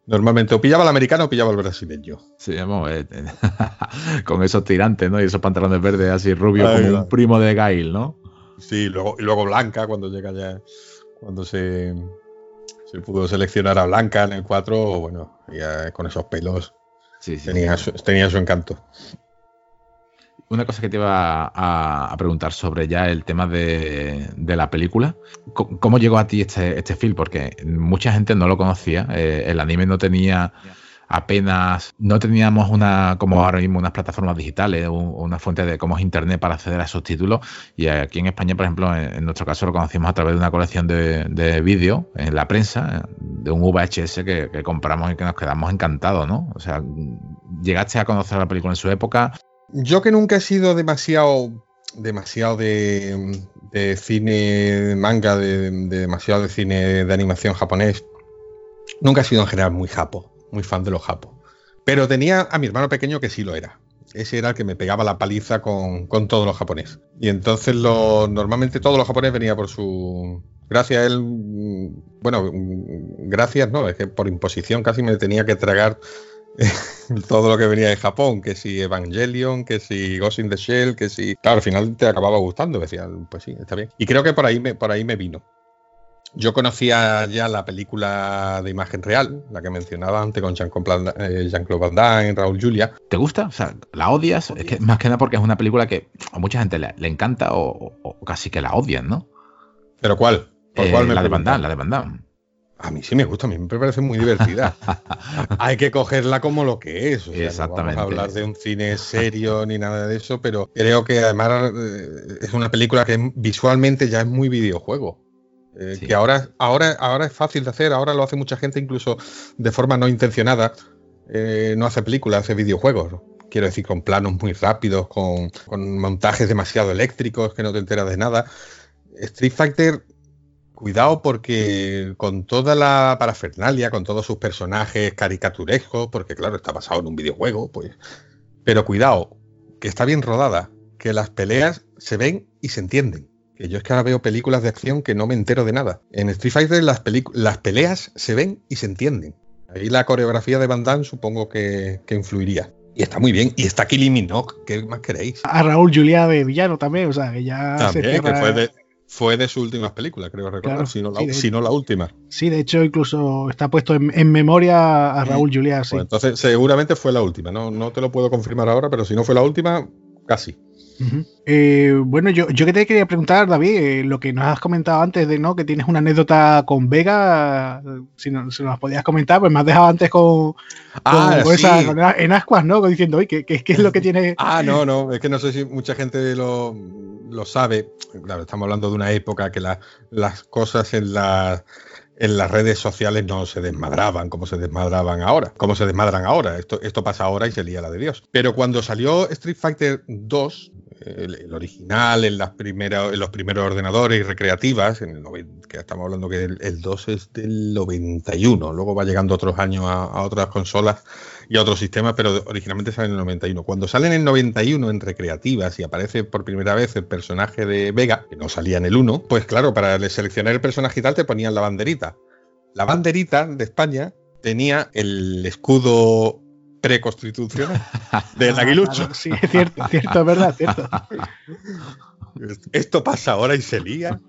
normalmente o pillaba al americano o pillaba al brasileño. Sí, vamos, eh, con esos tirantes, ¿no? Y esos pantalones verdes así rubios Ahí como un primo de Gail, ¿no? Sí, luego, y luego Blanca, cuando llega ya, cuando se, se pudo seleccionar a Blanca en el 4, bueno, ya con esos pelos Sí, sí. tenía su, tenía su encanto. Una cosa que te iba a, preguntar sobre ya el tema de, la película. ¿Cómo llegó a ti este, este film? Porque mucha gente no lo conocía. eh, el anime no tenía apenas. No teníamos una, como ahora mismo, unas plataformas digitales, un- una fuente de como es internet para acceder a esos títulos. Y aquí en España, por ejemplo, en, en nuestro caso lo conocimos a través de una colección de, de vídeos en la prensa, de un VHS que, que compramos y que nos quedamos encantados, ¿no? O sea, llegaste a conocer la película en su época. Yo que nunca he sido demasiado demasiado de, de cine manga, de, de demasiado de cine de animación japonés, nunca he sido en general muy japo, muy fan de los japos. Pero tenía a mi hermano pequeño que sí lo era. Ese era el que me pegaba la paliza con, con todos los japoneses. Y entonces lo, normalmente todos los japoneses venía por su... Gracias a él, mm, bueno, mm, gracias, no, es que por imposición casi me tenía que tragar todo lo que venía de Japón, que si Evangelion, que si Ghost in the Shell, que si... Claro, al final te acababa gustando, decía, pues sí, está bien. Y creo que por ahí me, por ahí me vino. Yo conocía ya la película de imagen real, la que mencionaba antes con Jean-Claude eh, Van Damme, Raúl Julia. ¿Te gusta? O sea, ¿la odias? Es que más que nada porque es una película que a mucha gente le, le encanta o, o- o casi que la odian, ¿no? ¿Pero cuál? ¿Por Eh, cuál me la de preguntas? Van Damme, la de Van Damme. A mí sí me gusta, a mí me parece muy divertida. Hay que cogerla como lo que es. O sea, Exactamente. No vamos a hablar de un cine serio ni nada de eso, pero creo que además eh, es una película que visualmente ya es muy videojuego. Eh, Sí. Que ahora, ahora, ahora es fácil de hacer, ahora lo hace mucha gente incluso de forma no intencionada. Eh, no hace películas, hace videojuegos. Quiero decir, con planos muy rápidos, con, con montajes demasiado eléctricos que no te enteras de nada. Street Fighter Cuidado porque con toda la parafernalia, con todos sus personajes caricaturescos, porque claro, está basado en un videojuego, pues. Pero cuidado, que está bien rodada, que las peleas se ven y se entienden. Que yo es que ahora veo películas de acción que no me entero de nada. En Street Fighter las, las peleas se ven y se entienden. Ahí la coreografía de Van Damme supongo que, que influiría. Y está muy bien. Y está Kylie Minogue, ¿qué más queréis? A Raúl Julia de villano también, o sea, que ya se También, que fue de, fue de sus últimas películas, creo recordar, Claro, si, no la, sí, si no la última. Sí, de hecho, incluso está puesto en, en memoria a Raúl Julia, sí. Pues entonces seguramente fue la última. No, no te lo puedo confirmar ahora, pero si no fue la última, casi. Eh, bueno, yo, yo que te quería preguntar, David, eh, lo que nos has comentado antes de no que tienes una anécdota con Vega, si, no, si nos podías comentar, pues me has dejado antes con, ah, en Ascuas, ¿no? Diciendo, oye, ¿qué, qué, es lo que tiene? Ah, no, no, es que no sé si mucha gente lo, lo sabe. Claro, estamos hablando de una época que las cosas en la en las redes sociales no se desmadraban como se desmadraban ahora, como se desmadran ahora. Esto, esto pasa ahora y se lía la de Dios. Pero cuando salió Street Fighter 2, el, original, en, las primeras, en los primeros ordenadores y recreativas, en el que estamos hablando que el, 2 es del 91, luego va llegando otros años a, otras consolas y a otros sistemas, pero originalmente sale en el 91. Cuando sale en el 91 en recreativas y aparece por primera vez el personaje de Vega, que no salía en el 1, pues claro, para seleccionar el personaje y tal te ponían la banderita. La banderita de España tenía el escudo preconstitucional del aguilucho. sí, es cierto, es cierto, es verdad, cierto. Esto pasa ahora y se lía.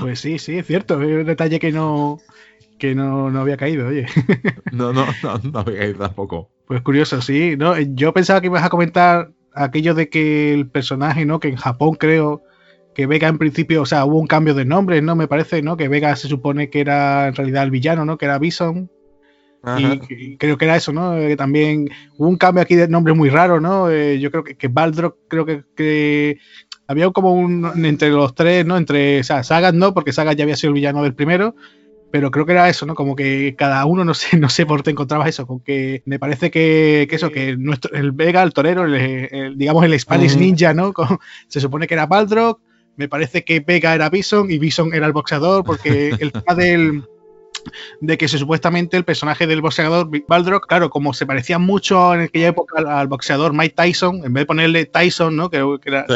Pues sí, sí, es cierto. Es un detalle que no, que no, había caído, oye. No, no, no, no había caído tampoco. Pues curioso, sí. ¿no? Yo pensaba que ibas a comentar aquello de que el personaje, ¿no? Que en Japón creo que Vega en principio, o sea, hubo un cambio de nombre, ¿no? Me parece, ¿no? Que Vega se supone que era en realidad el villano, ¿no? Que era Bison. Y, creo que era eso, ¿no? Que también hubo un cambio aquí de nombre muy raro, ¿no? Eh, yo creo que, que Baldrock, creo que, había como un entre los tres, ¿no? Entre, o sea, Sagas no, porque Sagas ya había sido el villano del primero, pero creo que era eso, ¿no? Como que cada uno, no sé, no sé por qué encontrabas eso, con que me parece que, que eso, que nuestro, el Vega, el torero, el, digamos el Spanish Ninja, ¿no? se supone que era Baldrock, me parece que Vega era Bison y Bison era el boxeador, porque el tema del de que se, supuestamente el personaje del boxeador Baldrock, claro, como se parecía mucho en aquella época al, boxeador Mike Tyson, en vez de ponerle Tyson, ¿no? Que, era,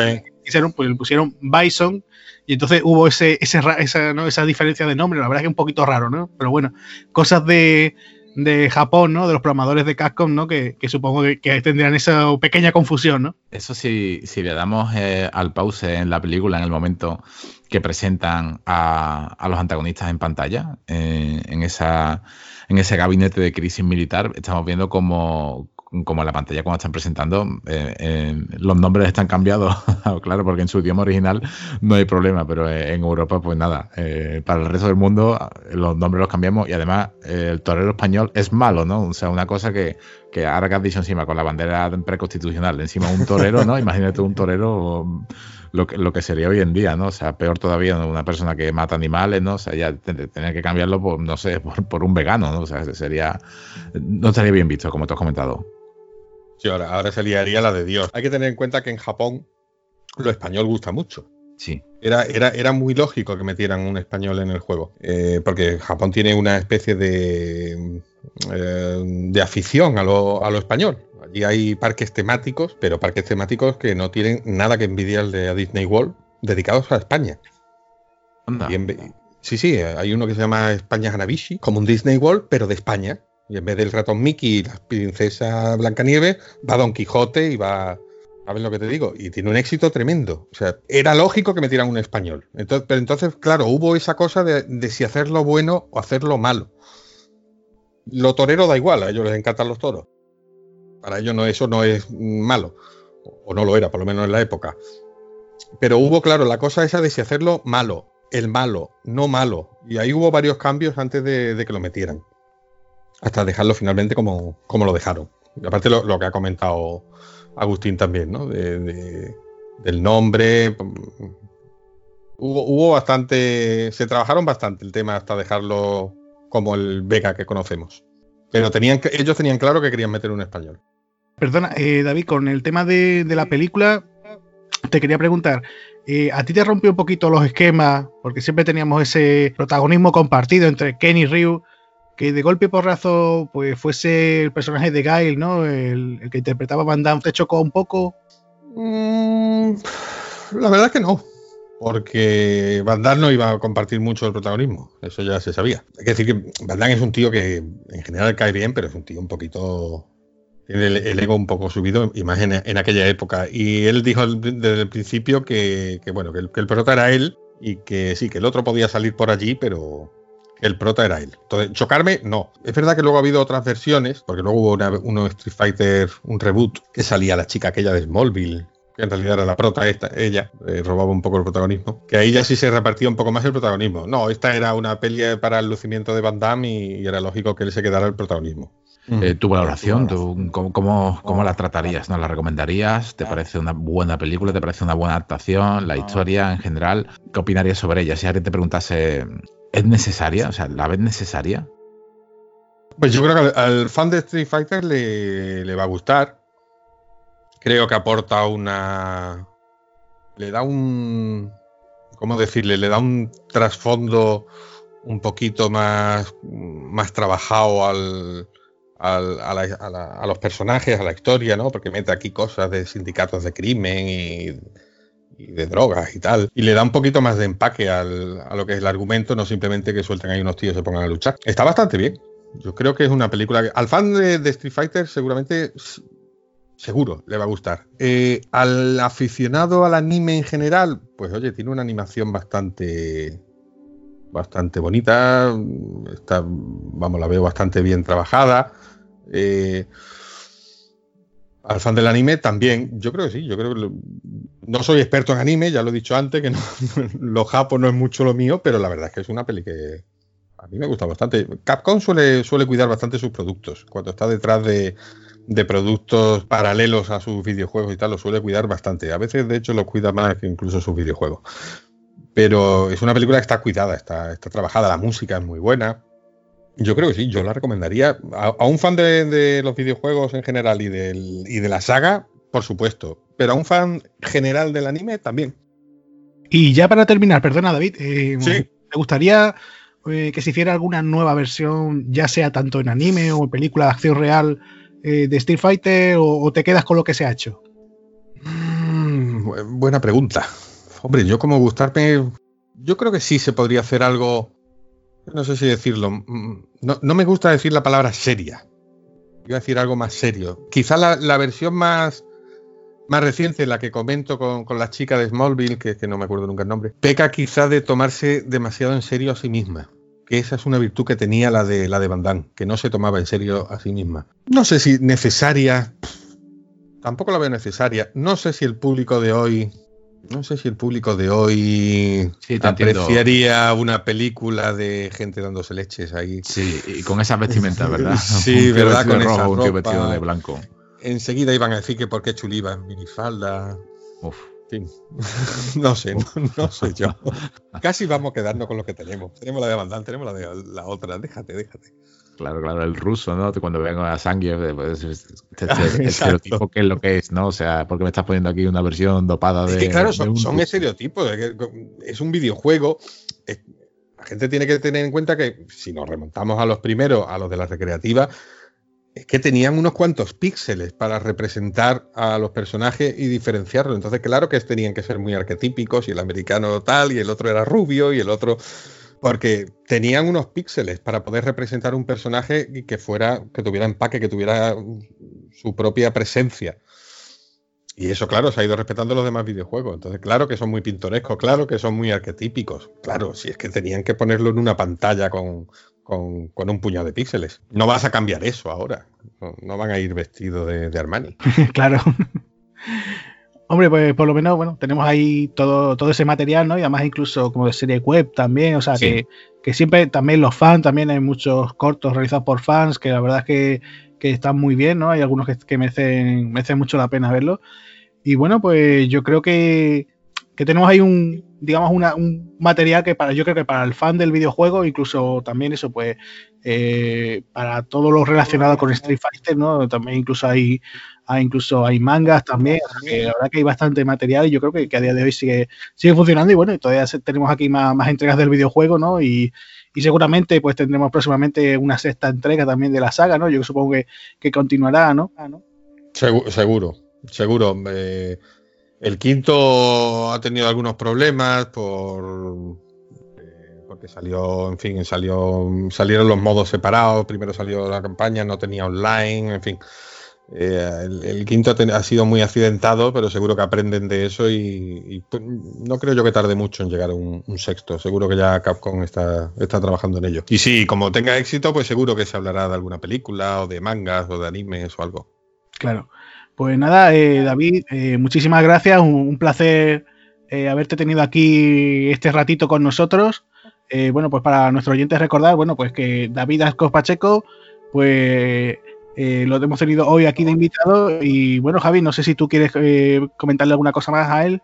hicieron, pues le pusieron Bison y entonces hubo ese, esa, ¿no? esa diferencia de nombre, la verdad es que es un poquito raro, ¿no? Pero bueno, cosas de, de Japón, ¿no? De los programadores de Capcom, ¿no? Que, supongo que, tendrían esa pequeña confusión, ¿no? Eso sí, si le damos eh, al pause en la película, en el momento que presentan a, los antagonistas en pantalla, eh, en, esa, en ese gabinete de crisis militar, estamos viendo como, como en la pantalla cuando están presentando, eh, eh, los nombres están cambiados, claro, porque en su idioma original no hay problema, pero en Europa, pues nada, para el resto del mundo los nombres los cambiamos y además el torero español es malo, ¿no? O sea, una cosa que, que ahora que has dicho encima con la bandera preconstitucional, encima un torero, ¿no? Imagínate un torero lo que, lo que sería hoy en día, ¿no? O sea, peor todavía, una persona que mata animales, ¿no? O sea, ya tener que cambiarlo por, no sé, por, un vegano, ¿no? O sea, sería, no estaría bien visto, como tú has comentado. Sí, ahora, ahora se liaría la de Dios. Hay que tener en cuenta que en Japón lo español gusta mucho. Sí. Era, era, era muy lógico que metieran un español en el juego, eh, porque Japón tiene una especie de, eh, de afición a lo, a lo español. Allí hay parques temáticos, pero parques temáticos que no tienen nada que envidiar de a Disney World, dedicados a España. sí, sí, hay uno que se llama España Hanabishi, como un Disney World, pero de España. Y en vez del ratón Mickey y la princesa Blancanieves, va Don Quijote y va. ¿Sabes lo que te digo? Y tiene un éxito tremendo. O sea, era lógico que metieran un español. Entonces, pero entonces, claro, hubo esa cosa de, de si hacerlo bueno o hacerlo malo. Lo torero da igual, a ellos les encantan los toros. Para ellos no, eso no es malo, o no lo era, por lo menos en la época. Pero hubo, claro, la cosa esa de si hacerlo malo, el malo, no malo. Y ahí hubo varios cambios antes de, que lo metieran. Hasta dejarlo finalmente como, como lo dejaron. Y aparte lo, que ha comentado Agustín también, ¿no? del nombre. Hubo, hubo bastante. Se trabajaron bastante el tema hasta dejarlo como el Vega que conocemos. Pero tenían, ellos tenían claro que querían meter un español. Perdona, eh, David, con el tema de, la película, te quería preguntar, eh, ¿a ti te rompió un poquito los esquemas? Porque siempre teníamos ese protagonismo compartido entre Ken y Ryu, que de golpe porrazo pues fuese el personaje de Gail, ¿no? El, que interpretaba Van Damme, ¿te chocó un poco? Mm, la verdad es que no. Porque Van Damme no iba a compartir mucho el protagonismo, eso ya se sabía. Hay que decir que Van Damme es un tío que en general cae bien, pero es un tío un poquito tiene el, ego un poco subido, y más en, aquella época. Y él dijo desde el principio que, bueno, que el, prota era él y que sí, que el otro podía salir por allí, pero el prota era él. Entonces, chocarme, no. Es verdad que luego ha habido otras versiones, porque luego hubo una, uno Street Fighter, un reboot, que salía la chica aquella de Smallville, que en realidad era la prota esta, ella, eh, robaba un poco el protagonismo, que ahí ya sí se repartía un poco más el protagonismo. No, esta era una peli para el lucimiento de Van Damme y, era lógico que él se quedara el protagonismo. Eh, tu valoración, ¿tú, cómo, cómo, la tratarías? ¿No la recomendarías? ¿Te parece una buena película? ¿Te parece una buena adaptación? ¿La historia en general? ¿Qué opinarías sobre ella? Si alguien te preguntase, ¿es necesaria? O sea, ¿la ves necesaria? Pues yo creo que al, fan de Street Fighter le, le va a gustar creo que aporta una. Le da un. ¿Cómo decirle? Le da un trasfondo un poquito más, más trabajado al, a, los personajes, a la historia, ¿no? Porque mete aquí cosas de sindicatos de crimen y, de drogas y tal. Y le da un poquito más de empaque a lo que es el argumento, no simplemente que suelten ahí unos tíos y se pongan a luchar. Está bastante bien. Yo creo que es una película que al fan de, de Street Fighter seguramente seguro le va a gustar. Eh, al aficionado al anime en general, pues oye, tiene una animación bastante bastante bonita, está, vamos, la veo bastante bien trabajada. Eh, al fan del anime también, yo creo que sí, yo creo que no soy experto en anime, ya lo he dicho antes, que no, lo japo no es mucho lo mío, pero la verdad es que es una peli que a mí me gusta bastante. Capcom suele, suele cuidar bastante sus productos, cuando está detrás de, de productos paralelos a sus videojuegos y tal, lo suele cuidar bastante. A veces, de hecho, lo cuida más que incluso sus videojuegos. Pero es una película que está cuidada, está, está trabajada, la música es muy buena. Yo creo que sí, yo la recomendaría a, un fan de, los videojuegos en general y, del, y de la saga, por supuesto, pero a un fan general del anime también. Y ya para terminar, perdona David, eh, ¿me gustaría eh, que se hiciera alguna nueva versión, ya sea tanto en anime o en película de acción real, eh, de Street Fighter o, te quedas con lo que se ha hecho? Mm, buena pregunta. Hombre, yo como gustarme, yo creo que sí se podría hacer algo, no sé si decirlo, mm, no, me gusta decir la palabra seria. Iba a decir algo más serio. Quizá la, versión más, más reciente, la que comento con, la chica de Smallville, que, que, no me acuerdo nunca el nombre, peca quizá de tomarse demasiado en serio a sí misma que esa es una virtud que tenía la de la de Van que no se tomaba en serio a sí misma. No sé si necesaria, tampoco la veo necesaria. No sé si el público de hoy, no sé si el público de hoy apreciaría una película de gente dándose leches ahí. Sí, y con esa vestimenta, ¿verdad? sí, verdad, con esa ropa. vestido de blanco. Enseguida iban a decir que por qué chuliva en minifalda. Uf. no sé, no, sé yo. Casi vamos quedando con lo que tenemos. Tenemos la de Bandal, tenemos la de la otra. Déjate, déjate. Claro, claro, el ruso, ¿no? Cuando vengo a sangre, pues, este, este estereotipo, ¿qué es lo que es, no? O sea, porque me estás poniendo aquí una versión dopada de. Es que, claro, son, son estereotipos. Es un videojuego. La gente tiene que tener en cuenta que si nos remontamos a los primeros, a los de la recreativa, es que tenían unos cuantos píxeles para representar a los personajes y diferenciarlos. Entonces, claro que tenían que ser muy arquetípicos y el americano tal y el otro era rubio y el otro porque tenían unos píxeles para poder representar un personaje que fuera que tuviera empaque, que tuviera su propia presencia. Y eso, claro, se ha ido respetando los demás videojuegos. Entonces, claro que son muy pintorescos, claro que son muy arquetípicos. Claro, si es que tenían que ponerlo en una pantalla con, con, un puñado de píxeles. No vas a cambiar eso ahora. No, van a ir vestidos de, Armani. claro. Hombre, pues por lo menos, bueno, tenemos ahí todo, todo ese material, ¿no? Y además incluso como de serie web también, o sea, que, siempre también los fans, también hay muchos cortos realizados por fans, que la verdad es que, están muy bien, ¿no? Hay algunos que, que merecen, merecen mucho la pena verlo. Y bueno, pues yo creo que, que tenemos ahí un, digamos, un material que para, yo creo que para el fan del videojuego, incluso también eso, pues, eh, para todo lo relacionado con Street Fighter, ¿no? También incluso hay, hay incluso hay mangas también, la verdad que hay bastante material y yo creo que, a día de hoy sigue, sigue funcionando y bueno, y todavía tenemos aquí más, entregas del videojuego, ¿no? Y, seguramente pues tendremos próximamente una sexta entrega también de la saga, ¿no? Yo supongo que, continuará, ¿no? Seguro, seguro. seguro. Eh, el quinto ha tenido algunos problemas por eh, porque salió, en fin, salió, salieron los modos separados. Primero salió la campaña, no tenía online, en fin. Eh, el, quinto ha, sido muy accidentado, pero seguro que aprenden de eso y, pues, no creo yo que tarde mucho en llegar a un, sexto. Seguro que ya Capcom está, trabajando en ello. Y sí, como tenga éxito, pues seguro que se hablará de alguna película o de mangas o de animes o algo. Claro. Pues nada, eh, David, eh, muchísimas gracias, un, placer haberte tenido aquí este ratito con nosotros. bueno, pues para nuestros oyentes recordar, bueno, pues que David Ascos Pacheco, pues lo hemos tenido hoy aquí de invitado. Y bueno, Javi, no sé si tú quieres comentarle alguna cosa más a él.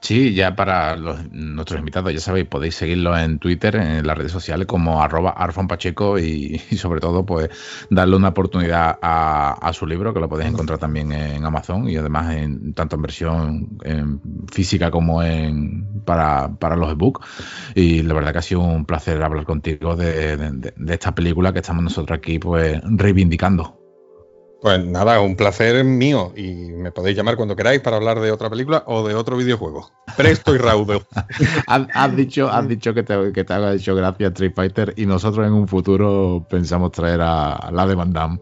Sí, ya para nuestros invitados, ya sabéis, podéis seguirlo en Twitter, en las redes sociales como arroba arfonpacheco y, sobre todo pues darle una oportunidad a, su libro que lo podéis encontrar también en Amazon y además en tanto en versión física como en para, los ebooks. Y la verdad que ha sido un placer hablar contigo de, de esta película que estamos nosotros aquí pues reivindicando. Pues nada, un placer mío y me podéis llamar cuando queráis para hablar de otra película o de otro videojuego. Presto y raudo. has, dicho, has dicho que te, que te ha hecho gracia Street Fighter y nosotros en un futuro pensamos traer a la de Van Damme.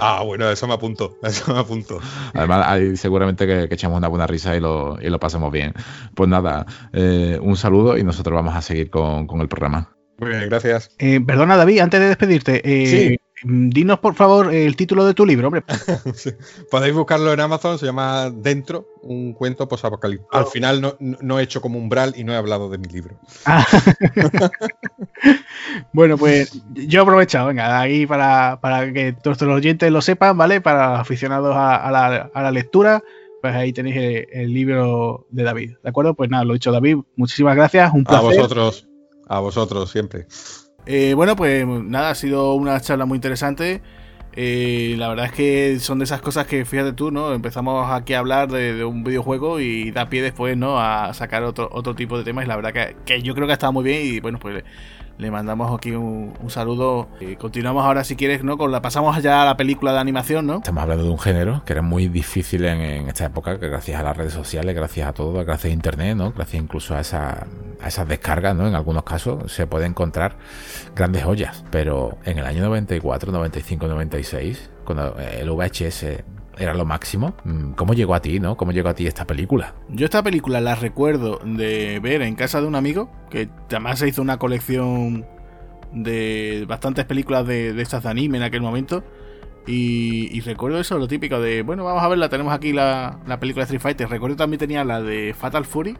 Ah, bueno, eso me apunto, eso me apunto. Además, hay, seguramente que, echemos una buena risa y lo, y lo pasemos bien. Pues nada, eh, un saludo y nosotros vamos a seguir con, el programa. Muy bien, gracias. Eh, perdona, David, antes de despedirte, eh, sí. Mm, dinos, por favor, el título de tu libro, hombre. Podéis buscarlo en Amazon, se llama Dentro, un cuento posapocalíptico. Al final no, he hecho como umbral y no he hablado de mi libro. Ah. bueno, pues yo he aprovechado, venga, ahí para, que todos los oyentes lo sepan, ¿vale? Para aficionados a, la, lectura, pues ahí tenéis el, libro de David, ¿de acuerdo? Pues nada, lo he dicho David, muchísimas gracias, un placer. A vosotros, a vosotros siempre. Eh, bueno, pues nada, ha sido una charla muy interesante. Eh, la verdad es que son de esas cosas que, fíjate tú, ¿no? Empezamos aquí a hablar de, un videojuego y da pie después, ¿no? A sacar otro, otro tipo de temas. Y la verdad que, que yo creo que ha estado muy bien y bueno, pues le mandamos aquí un, saludo. Y continuamos ahora, si quieres, ¿no? Con la, pasamos ya a la película de animación, ¿no? Estamos hablando de un género que era muy difícil en, esta época, que gracias a las redes sociales, gracias a todo, gracias a internet, ¿no? Gracias incluso a, esa, a esas descargas, ¿no? En algunos casos se puede encontrar grandes joyas. Pero en el año 94, 95, 96, cuando el VHS era lo máximo. Mm, ¿Cómo llegó a ti, no? ¿Cómo llegó a ti esta película? Yo esta película la recuerdo de ver en casa de un amigo, que además se hizo una colección de bastantes películas de, estas de anime en aquel momento. Y, recuerdo eso, lo típico de, bueno, vamos a verla, tenemos aquí la, película de Street Fighter. Recuerdo también tenía la de Fatal Fury.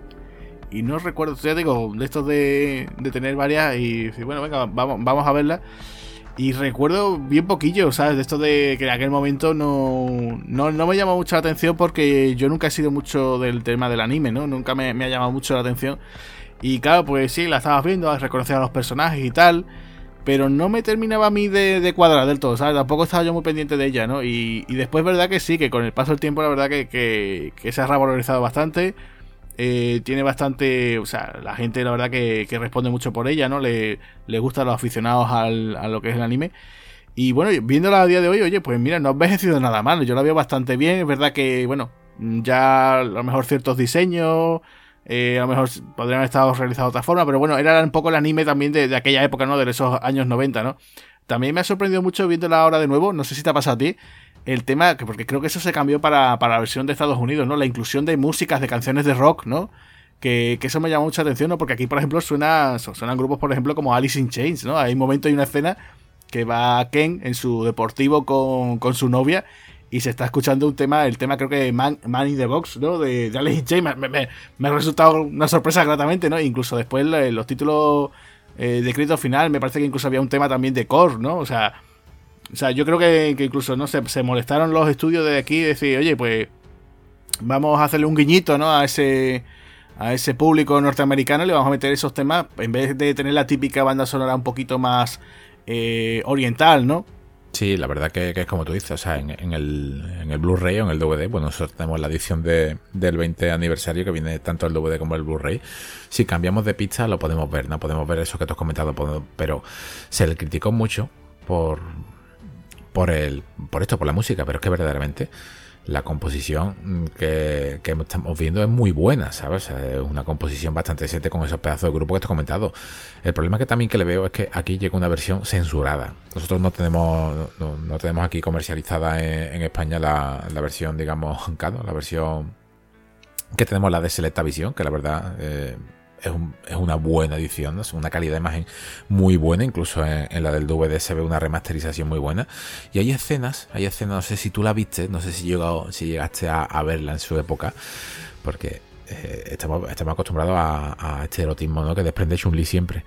Y no recuerdo, ya digo, de estos de, de tener varias y bueno, venga, vamos, vamos a verla. Y recuerdo bien poquillo, ¿sabes? De esto de que en aquel momento no, no, me llamó mucho la atención porque yo nunca he sido mucho del tema del anime, ¿no? Nunca me, ha llamado mucho la atención. Y claro, pues sí, la estabas viendo, reconocías a los personajes y tal. Pero no me terminaba a mí de, de, cuadrar del todo, ¿sabes? Tampoco estaba yo muy pendiente de ella, ¿no? Y, y después, verdad que sí, que con el paso del tiempo, la verdad que, que, que se ha revalorizado bastante. Eh, tiene bastante. O sea, la gente, la verdad, que, responde mucho por ella, ¿no? Le, le gusta a los aficionados al, a lo que es el anime. Y bueno, viéndola a día de hoy, oye, pues mira, no ha envejecido nada mal. Yo la veo bastante bien. Es verdad que, bueno, ya a lo mejor ciertos diseños. Eh, a lo mejor podrían haber realizados de otra forma, pero bueno, era un poco el anime también de, de, aquella época, ¿no? De esos años 90, ¿no? También me ha sorprendido mucho viéndola ahora de nuevo, no sé si te ha pasado a ti, el tema, porque creo que eso se cambió para, la versión de Estados Unidos, ¿no? La inclusión de músicas, de canciones de rock, ¿no? Que, eso me llama mucha atención, ¿no? Porque aquí, por ejemplo, suena, suenan grupos, por ejemplo, como Alice in Chains, ¿no? Hay un momento y una escena que va Ken en su deportivo con, su novia y se está escuchando un tema, el tema creo que Man, in the Box, ¿no? De, Alice in Chains. Me, ha resultado una sorpresa gratamente, ¿no? Incluso después los títulos eh, de crédito final, me parece que incluso había un tema también de Core, ¿no? O sea, o sea, yo creo que, incluso no se, se, molestaron los estudios de aquí y decir, oye, pues vamos a hacerle un guiñito, ¿no? A ese a ese público norteamericano le vamos a meter esos temas en vez de tener la típica banda sonora un poquito más eh, oriental, ¿no? Sí, la verdad que, es como tú dices, o sea, en, el, en el Blu-ray o en el DVD, bueno, nosotros tenemos la edición de, del 20 aniversario que viene tanto el DVD como el Blu-ray. Si cambiamos de pista lo podemos ver, no podemos ver eso que tú has comentado, pero se le criticó mucho por, por, el, por esto, por la música, pero es que verdaderamente la composición que, estamos viendo es muy buena, ¿sabes? Es una composición bastante decente con esos pedazos de grupo que te he comentado. El problema que también que le veo es que aquí llega una versión censurada. Nosotros no tenemos no, tenemos aquí comercializada en, España la, versión, digamos, la versión que tenemos la de Selecta Visión, que la verdad... Eh, es, una buena edición, es una calidad de imagen muy buena, incluso en, la del DVD se ve una remasterización muy buena. Y hay escenas, hay escenas, no sé si tú la viste, no sé si, llegaste a, verla en su época, porque eh, estamos, acostumbrados a, este erotismo ¿no? que desprende Chun-Li siempre.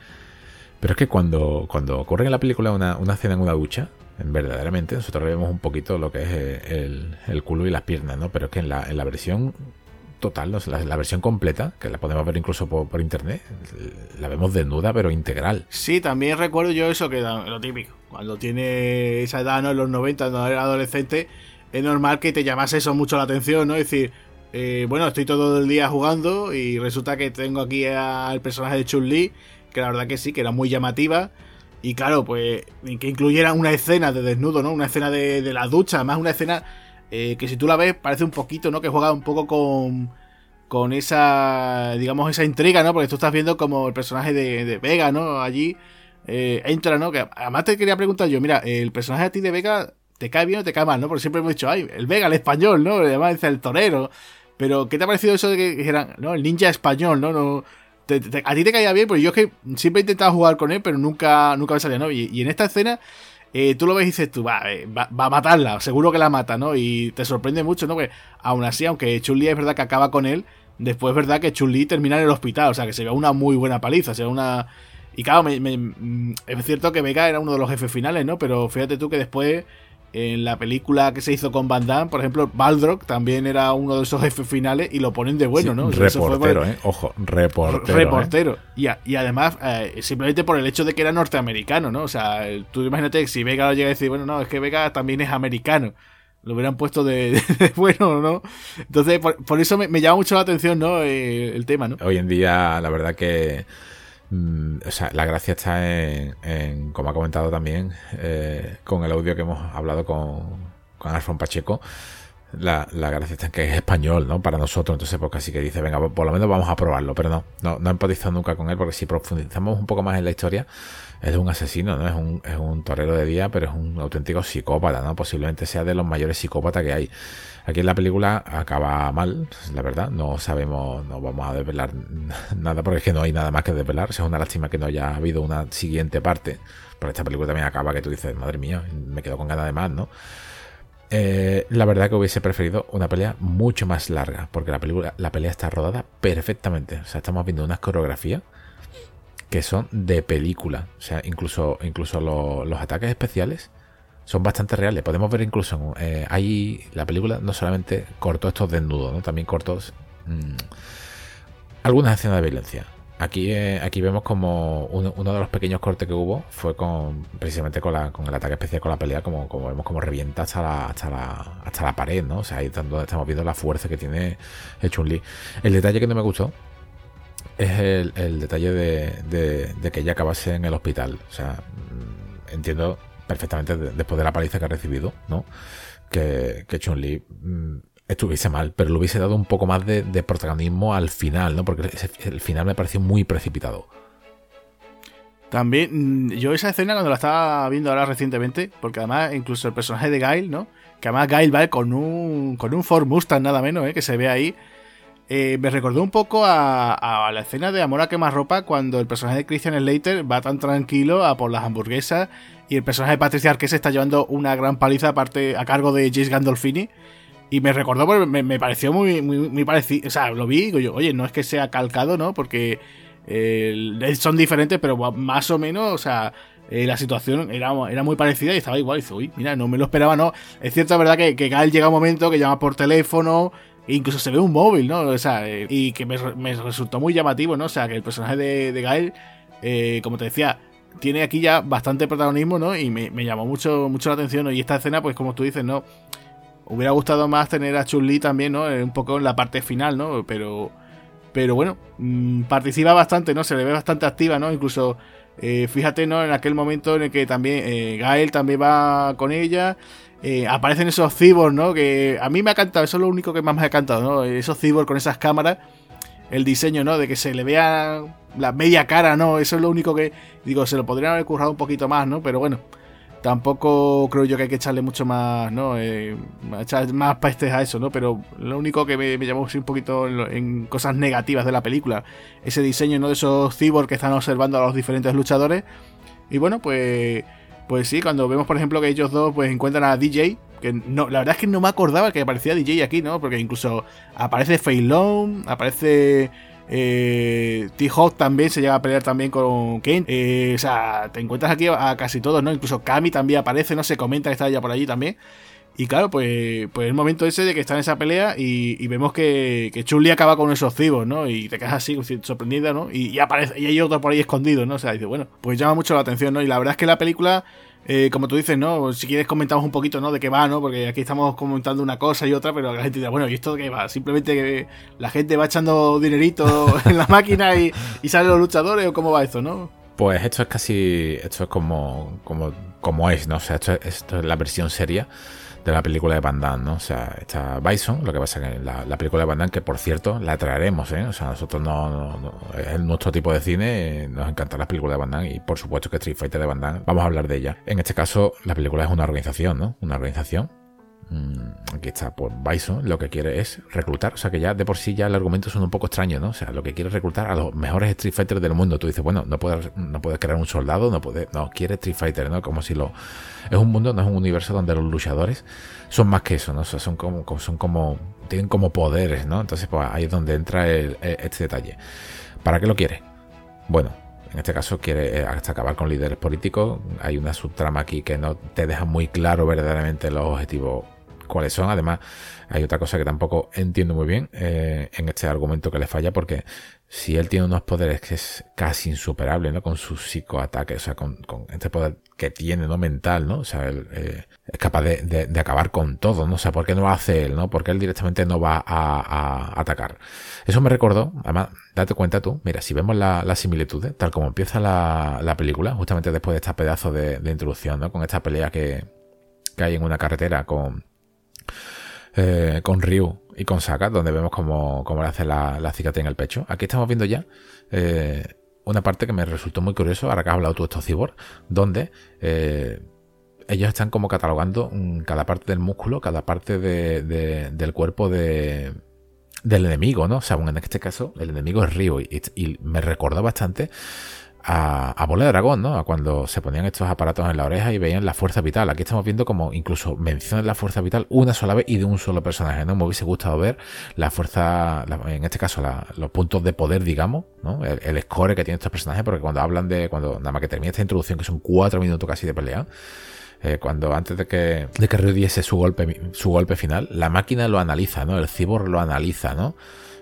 Pero es que cuando, cuando ocurre en la película una, una escena en una ducha, verdaderamente nosotros vemos un poquito lo que es eh, el, culo y las piernas, ¿no? Pero es que en la, en la versión total, la, versión completa, que la podemos ver incluso por, internet, la vemos desnuda pero integral. Sí, también recuerdo yo eso que lo típico. Cuando tiene esa edad, ¿no? En los 90, cuando era adolescente, es normal que te llamase eso mucho la atención, ¿no? Es decir, eh, bueno, estoy todo el día jugando y resulta que tengo aquí al personaje de Chun-Li, que la verdad que sí, que era muy llamativa. Y claro, pues que incluyera una escena de desnudo, ¿no? Una escena de, de la ducha, además una escena eh, que si tú la ves parece un poquito, ¿no? Que juega un poco con, con esa, digamos, esa intriga, ¿no? Porque tú estás viendo como el personaje de, Vega, ¿no? Allí eh, entra, ¿no? Que además te quería preguntar yo, mira, el personaje a ti de Vega te cae bien o te cae mal, ¿no? Porque siempre hemos dicho, ay, el Vega, el español, ¿no? Además dice el torero. Pero, ¿qué te ha parecido eso de que dijeran, no, el ninja español, ¿no? no a ti te caía bien, porque yo es que siempre he intentado jugar con él, pero nunca, nunca me salía, ¿no? y en esta escena eh, tú lo ves y dices tú, eh, va, va, a matarla, seguro que la mata, ¿no? Y te sorprende mucho, ¿no? Que aún así, aunque Chun-Li es verdad que acaba con él, después es verdad que Chun-Li termina en el hospital, o sea, que se ve una muy buena paliza, se ve una... Y claro, mm, es cierto que Vega era uno de los jefes finales, ¿no? Pero fíjate tú que después en la película que se hizo con Van Damme, por ejemplo, Balrog también era uno de esos jefes finales y lo ponen de bueno, ¿no? reportero, ¿eh? Ojo, reportero. Reportero. ¿eh? Y, además, eh, simplemente por el hecho de que era norteamericano, ¿no? O sea, tú imagínate que si Vega llega a decir, bueno, no, es que Vega también es americano. Lo hubieran puesto de, bueno, ¿no? Entonces, por, eso me, llama mucho la atención, ¿no? Eh, el tema, ¿no? Hoy en día, la verdad que Mm, o sea, la gracia está en, como ha comentado también, eh, con el audio que hemos hablado con, con Alfon Pacheco. La, gracia está en que es español, ¿no? Para nosotros, entonces, pues casi que dice, venga, por lo menos vamos a probarlo, pero no, no, no empatizado nunca con él, porque si profundizamos un poco más en la historia, es un asesino, ¿no? Es un, torero de día, pero es un auténtico psicópata, ¿no? Posiblemente sea de los mayores psicópatas que hay. Aquí en la película acaba mal, la verdad. No sabemos, no vamos a desvelar nada porque es que no hay nada más que desvelar. es una lástima que no haya habido una siguiente parte. Pero esta película también acaba que tú dices, madre mía, me quedo con ganas de más, ¿no? Eh, la verdad que hubiese preferido una pelea mucho más larga, porque la película, la pelea está rodada perfectamente. O sea, estamos viendo unas coreografías que son de película. O sea, incluso, incluso los ataques especiales son bastante reales. Podemos ver incluso, eh, ahí la película no solamente cortó estos desnudos, ¿no? también cortó mm, algunas escenas de violencia. Aquí, eh, aquí vemos como uno, de los pequeños cortes que hubo fue con precisamente con, la, con el ataque especial con la pelea, como, como vemos como revienta hasta la, hasta la, hasta la pared, ¿no? O sea, ahí donde estamos viendo la fuerza que tiene Chun-Li. El detalle que no me gustó es el, detalle de, que ella acabase en el hospital. O sea, mm, entiendo perfectamente después de la paliza que ha recibido, ¿no? Que, que Chun-Li mm, estuviese mal, pero le hubiese dado un poco más de, protagonismo al final, ¿no? Porque el final me pareció muy precipitado. También, mm, yo esa escena cuando la estaba viendo ahora recientemente, porque además incluso el personaje de Gail, ¿no? Que además Gail va con un, con un Ford Mustang nada menos, ¿eh? Que se ve ahí. Eh, me recordó un poco a, la escena de Amor a quemarropa cuando el personaje de Christian Slater va tan tranquilo a por las hamburguesas y el personaje de Patricia Arquette está llevando una gran paliza aparte a cargo de Jace Gandolfini. Y me recordó, me, pareció muy, muy, parecido. O sea, lo vi y digo yo, oye, no es que sea calcado, ¿no? Porque son diferentes, pero más o menos, o sea, eh, la situación era, era muy parecida y estaba igual. Y dice, uy, mira, no me lo esperaba, ¿no? Es cierto, verdad, que, que Gael llega un momento que llama por teléfono, incluso se ve un móvil, ¿no? O sea, eh, y que me, resultó muy llamativo, ¿no? O sea, que el personaje de, Gael, eh, como te decía, tiene aquí ya bastante protagonismo, ¿no? Y me, llamó mucho, mucho la atención, ¿no? Y esta escena, pues como tú dices, ¿no? Hubiera gustado más tener a Chun-Li también, ¿no? Un poco en la parte final, ¿no? Pero, pero bueno, mm, participa bastante, ¿no? Se le ve bastante activa, ¿no? Incluso, eh, fíjate, ¿no? En aquel momento en el que también Gael también va con ella. Eh, aparecen esos cyborgs, ¿no? Que a mí me ha encantado, eso es lo único que más me ha encantado, ¿no? Esos cyborgs con esas cámaras, el diseño, ¿no? De que se le vea la media cara, ¿no? Eso es lo único que, digo, se lo podrían haber currado un poquito más, ¿no? Pero bueno, tampoco creo yo que hay que echarle mucho más, ¿no? Eh, echar más pastes a eso, ¿no? Pero lo único que me, llamó un poquito en, cosas negativas de la película, ese diseño, ¿no? De esos cyborgs que están observando a los diferentes luchadores. Y bueno, pues, pues sí, cuando vemos, por ejemplo, que ellos dos pues encuentran a DJ, que no, la verdad es que no me acordaba que aparecía DJ aquí, ¿no? Porque incluso aparece Feilong, aparece eh, T-Hawk también se llega a pelear también con Kane. Eh, o sea, te encuentras aquí a, casi todos, ¿no? Incluso Kami también aparece, no se comenta que está ya por allí también. Y claro, pues, pues el momento ese de que está en esa pelea y, vemos que, que Chuli acaba con esos cibos, ¿no? Y te quedas así, sorprendida, ¿no? Y, aparece, y hay otro por ahí escondido, ¿no? O sea, dice, bueno, pues llama mucho la atención, ¿no? Y la verdad es que la película eh, como tú dices, ¿no? Si quieres comentamos un poquito, ¿no? De qué va, ¿no? Porque aquí estamos comentando una cosa y otra, pero la gente dice, bueno, ¿y esto qué va? Simplemente que la gente va echando dinerito en la máquina y, salen los luchadores o cómo va esto, ¿no? Pues esto es casi, esto es como, como, como es, ¿no? O sea, esto, esto es la versión seria de la película de Van Damme, ¿no? O sea, está Bison, lo que pasa que la, la película de Van Damme, que por cierto, la traeremos, ¿eh? O sea, nosotros no, es nuestro tipo de cine, nos encantan las películas de Van Damme y por supuesto que Street Fighter de Van Damme, vamos a hablar de ella. En este caso, la película es una organización, ¿no? Una organización aquí está, pues Bison lo que quiere es reclutar, o sea que ya de por sí ya el argumento son un poco extraño, ¿no? O sea, lo que quiere es reclutar a los mejores Street Fighters del mundo. Tú dices, bueno, no puedes, no puedes crear un soldado, no puede no, quiere Street Fighter, ¿no? Como si lo... Es un mundo, no es un universo donde los luchadores son más que eso, ¿no? O sea, son como, son como, tienen como poderes, ¿no? Entonces, pues ahí es donde entra este detalle. ¿Para qué lo quiere? Bueno, en este caso quiere eh, hasta acabar con líderes políticos. Hay una subtrama aquí que no te deja muy claro verdaderamente los objetivos cuáles son. Además, hay otra cosa que tampoco entiendo muy bien eh, en este argumento que le falla, porque si él tiene unos poderes que es casi insuperable, ¿no? Con su psicoataque, o sea, con, este poder que tiene, ¿no? Mental, ¿no? O sea, él eh, es capaz de, acabar con todo, ¿no? O sea, ¿por qué no lo hace él, ¿no? Porque él directamente no va a, atacar. Eso me recordó, además, date cuenta tú, mira, si vemos la, la similitud, tal como empieza la, la, película, justamente después de este pedazo de, introducción, ¿no? Con esta pelea que, que hay en una carretera con, eh, con Ryu y con Saka, donde vemos cómo, le hace la, cicatriz en el pecho. Aquí estamos viendo ya eh, una parte que me resultó muy curioso, ahora que has hablado tú de estos cyborg, donde eh, ellos están como catalogando cada parte del músculo, cada parte del cuerpo de, del enemigo, ¿no? O sea, en este caso, el enemigo es Ryu y, y me recordó bastante a, Bola de Dragón, ¿no? A cuando se ponían estos aparatos en la oreja y veían la fuerza vital. Aquí estamos viendo como incluso mencionan la fuerza vital una sola vez y de un solo personaje, ¿no? Me hubiese gustado ver la fuerza, en este caso, los puntos de poder, digamos, ¿no? El, score que tienen estos personajes, porque cuando hablan de, cuando nada más que termina esta introducción, que son cuatro minutos casi de pelea, eh, cuando antes de que, de que diese su golpe, su golpe final, la máquina lo analiza, ¿no? El cyborg lo analiza, ¿no?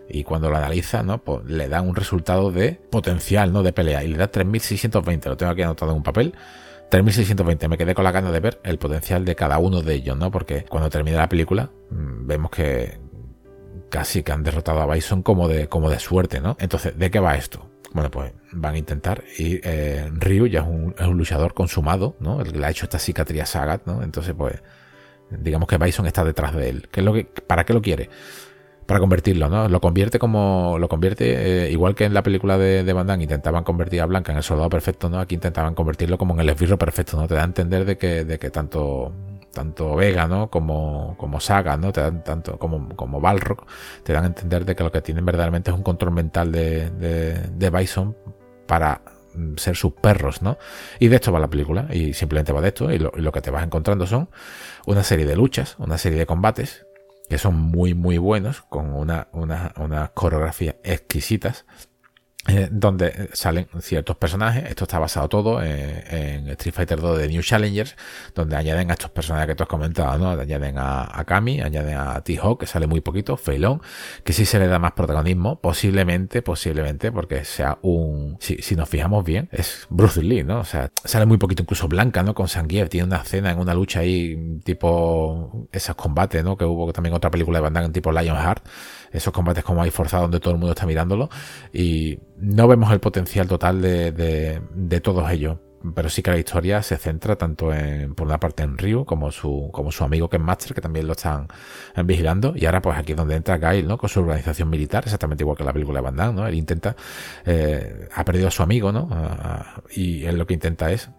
Y cuando lo analiza, ¿no? Pues le da un resultado de potencial, ¿no? De pelea y le da 3620, lo tengo aquí anotado en un papel. 3620, me quedé con la gana de ver el potencial de cada uno de ellos, ¿no? Porque cuando termina la película, mm, vemos que casi que han derrotado a Bison como de, como de suerte, ¿no? Entonces, ¿de qué va esto? Bueno, pues van a intentar y eh, Ryu ya es un, es un, luchador consumado, ¿no? El que le ha hecho esta cicatriz a Sagat, ¿no? Entonces, pues, digamos que Bison está detrás de él. ¿Qué es lo que, ¿Para qué lo quiere? Para convertirlo, ¿no? Lo convierte como. Lo convierte, eh, igual que en la película de, de Van Damme intentaban convertir a Blanca en el soldado perfecto, ¿no? Aquí intentaban convertirlo como en el esbirro perfecto, ¿no? Te da a entender de que, de que tanto. Tanto Vega, ¿no? Como, como Saga, ¿no? Te dan tanto, como, como Balrog, te dan a entender de que lo que tienen verdaderamente es un control mental de, de, de Bison para ser sus perros, ¿no? Y de esto va la película, y simplemente va de esto, y lo, y lo, que te vas encontrando son una serie de luchas, una serie de combates, que son muy muy buenos, con una, una, una coreografía exquisitas eh, donde salen ciertos personajes. Esto está basado todo en, Street Fighter 2 de New Challengers, donde añaden a estos personajes que tú has comentado, ¿no? Añaden a, Kami, añaden a T-Hawk, que sale muy poquito, Feilong, que sí se le da más protagonismo, posiblemente, posiblemente, porque sea un, si, si nos fijamos bien, es Bruce Lee, ¿no? O sea, sale muy poquito, incluso Blanca, ¿no? Con Sangief, tiene una escena en una lucha ahí, tipo esos combates, ¿no? Que hubo también otra película de Van Damme, tipo Lionheart esos combates como hay forzados donde todo el mundo está mirándolo y no vemos el potencial total de, de, todos ellos pero sí que la historia se centra tanto en, por una parte en Ryu como su, como su amigo Ken Master, que también lo están vigilando. Y ahora, pues aquí es donde entra Gail, ¿no? Con su organización militar, exactamente igual que la película de Van Damme, ¿no? Él intenta, eh, ha perdido a su amigo, ¿no? y él lo que intenta es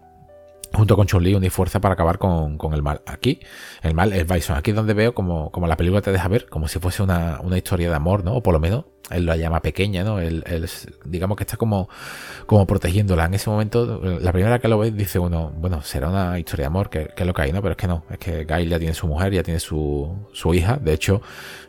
junto con Chun-Li unir fuerza para acabar con, el mal. Aquí, el mal es Bison. Aquí es donde veo como, como la película te deja ver, como si fuese una, una historia de amor, ¿no? O por lo menos él la llama pequeña, ¿no? Él, digamos que está como, como protegiéndola. En ese momento, la primera que lo ves, dice uno, bueno, será una historia de amor, que, es lo que hay, ¿no? Pero es que no, es que Gail ya tiene su mujer, ya tiene su, su hija. De hecho,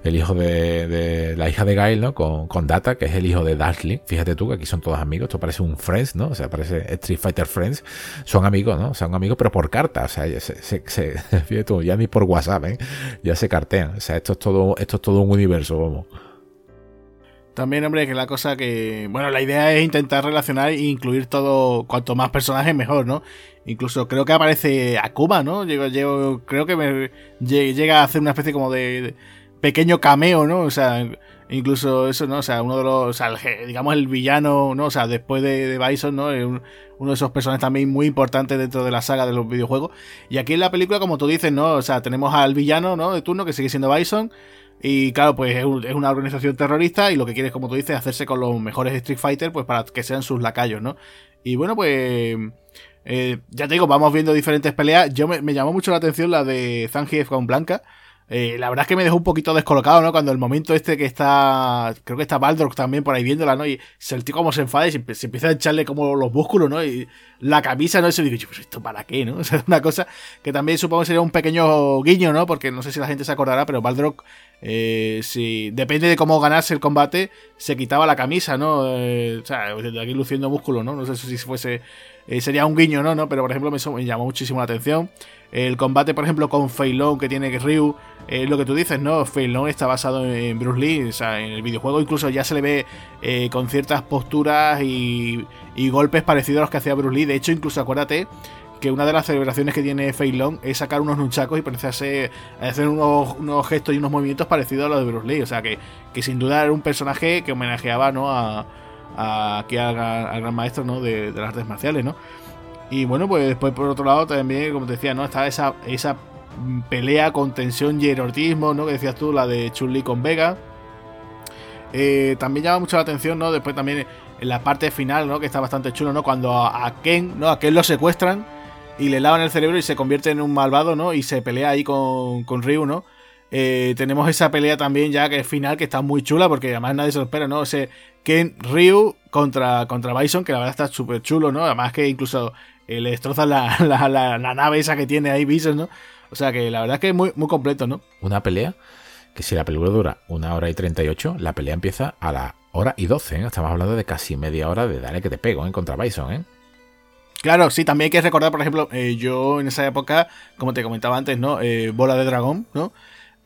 el hijo de, de la hija de Gail, ¿no? Con, con, Data, que es el hijo de Darkling. Fíjate tú que aquí son todos amigos. Esto parece un Friends, ¿no? O sea, parece Street Fighter Friends. Son amigos, ¿no? Son amigos, pero por carta. O sea, se, se, fíjate tú, ya ni por WhatsApp, ¿eh? Ya se cartean. O sea, esto es todo, esto es todo un universo, vamos. También, hombre, que la cosa que. Bueno, la idea es intentar relacionar e incluir todo. Cuanto más personajes, mejor, ¿no? Incluso creo que aparece Akuma, ¿no? Llego, creo que me, llega a hacer una especie como de, pequeño cameo, ¿no? O sea, incluso eso, ¿no? O sea, uno de los. O digamos el villano, ¿no? O sea, después de, Bison, ¿no? uno de esos personajes también muy importantes dentro de la saga de los videojuegos. Y aquí en la película, como tú dices, ¿no? O sea, tenemos al villano, ¿no? De turno, que sigue siendo Bison. Y claro, pues es, una organización terrorista y lo que quiere, como tú dices, hacerse con los mejores Street Fighter, pues para que sean sus lacayos, ¿no? Y bueno, pues eh, ya te digo, vamos viendo diferentes peleas. Yo me, llamó mucho la atención la de Zangief con Blanca. Eh, la verdad es que me dejó un poquito descolocado, ¿no? Cuando el momento este que está, creo que está Baldrock también por ahí viéndola, ¿no? Y se el tío como se enfada y se, empieza a echarle como los músculos, ¿no? Y la camisa, ¿no? Y se digo, pues esto para qué, ¿no? O sea, una cosa que también supongo que sería un pequeño guiño, ¿no? Porque no sé si la gente se acordará, pero Baldrock, eh, si depende de cómo ganarse el combate, se quitaba la camisa, ¿no? Eh, o sea, aquí luciendo músculo, ¿no? No sé si fuese, eh, sería un guiño, ¿no? ¿no? Pero por ejemplo me llamó muchísimo la atención. El combate, por ejemplo, con Fei Long que tiene Ryu, es lo que tú dices, ¿no? Fei Long está basado en Bruce Lee, o sea, en el videojuego incluso ya se le ve eh, con ciertas posturas y, golpes parecidos a los que hacía Bruce Lee. De hecho, incluso acuérdate que una de las celebraciones que tiene Fei Long es sacar unos nunchacos y parecerse hacer unos, gestos y unos movimientos parecidos a los de Bruce Lee. O sea, que, sin duda era un personaje que homenajeaba, ¿no? A, aquí al, gran maestro, ¿no? De, de las artes marciales, ¿no? Y bueno, pues después por otro lado también, como te decía, ¿no? Está esa, esa pelea con tensión y erotismo, ¿no? Que decías tú, la de chun con Vega. Eh, también llama mucho la atención, ¿no? Después también en la parte final, ¿no? Que está bastante chulo, ¿no? Cuando a, Ken, ¿no? A Ken lo secuestran y le lavan el cerebro y se convierte en un malvado, ¿no? Y se pelea ahí con, con Ryu, ¿no? Eh, tenemos esa pelea también ya que es final, que está muy chula, porque además nadie se lo espera, ¿no? Ese Ken Ryu contra, contra Bison, que la verdad está súper chulo, ¿no? Además que incluso eh, le destroza la, la, nave esa que tiene ahí Bison, ¿no? O sea que la verdad es que es muy, muy completo, ¿no? Una pelea que si la película dura una hora y 38, la pelea empieza a la hora y 12, ¿eh? Estamos hablando de casi media hora de dale que te pego, ¿eh? Contra Bison, ¿eh? Claro, sí, también hay que recordar, por ejemplo, eh, yo en esa época, como te comentaba antes, ¿no? Bola de Dragón, ¿no?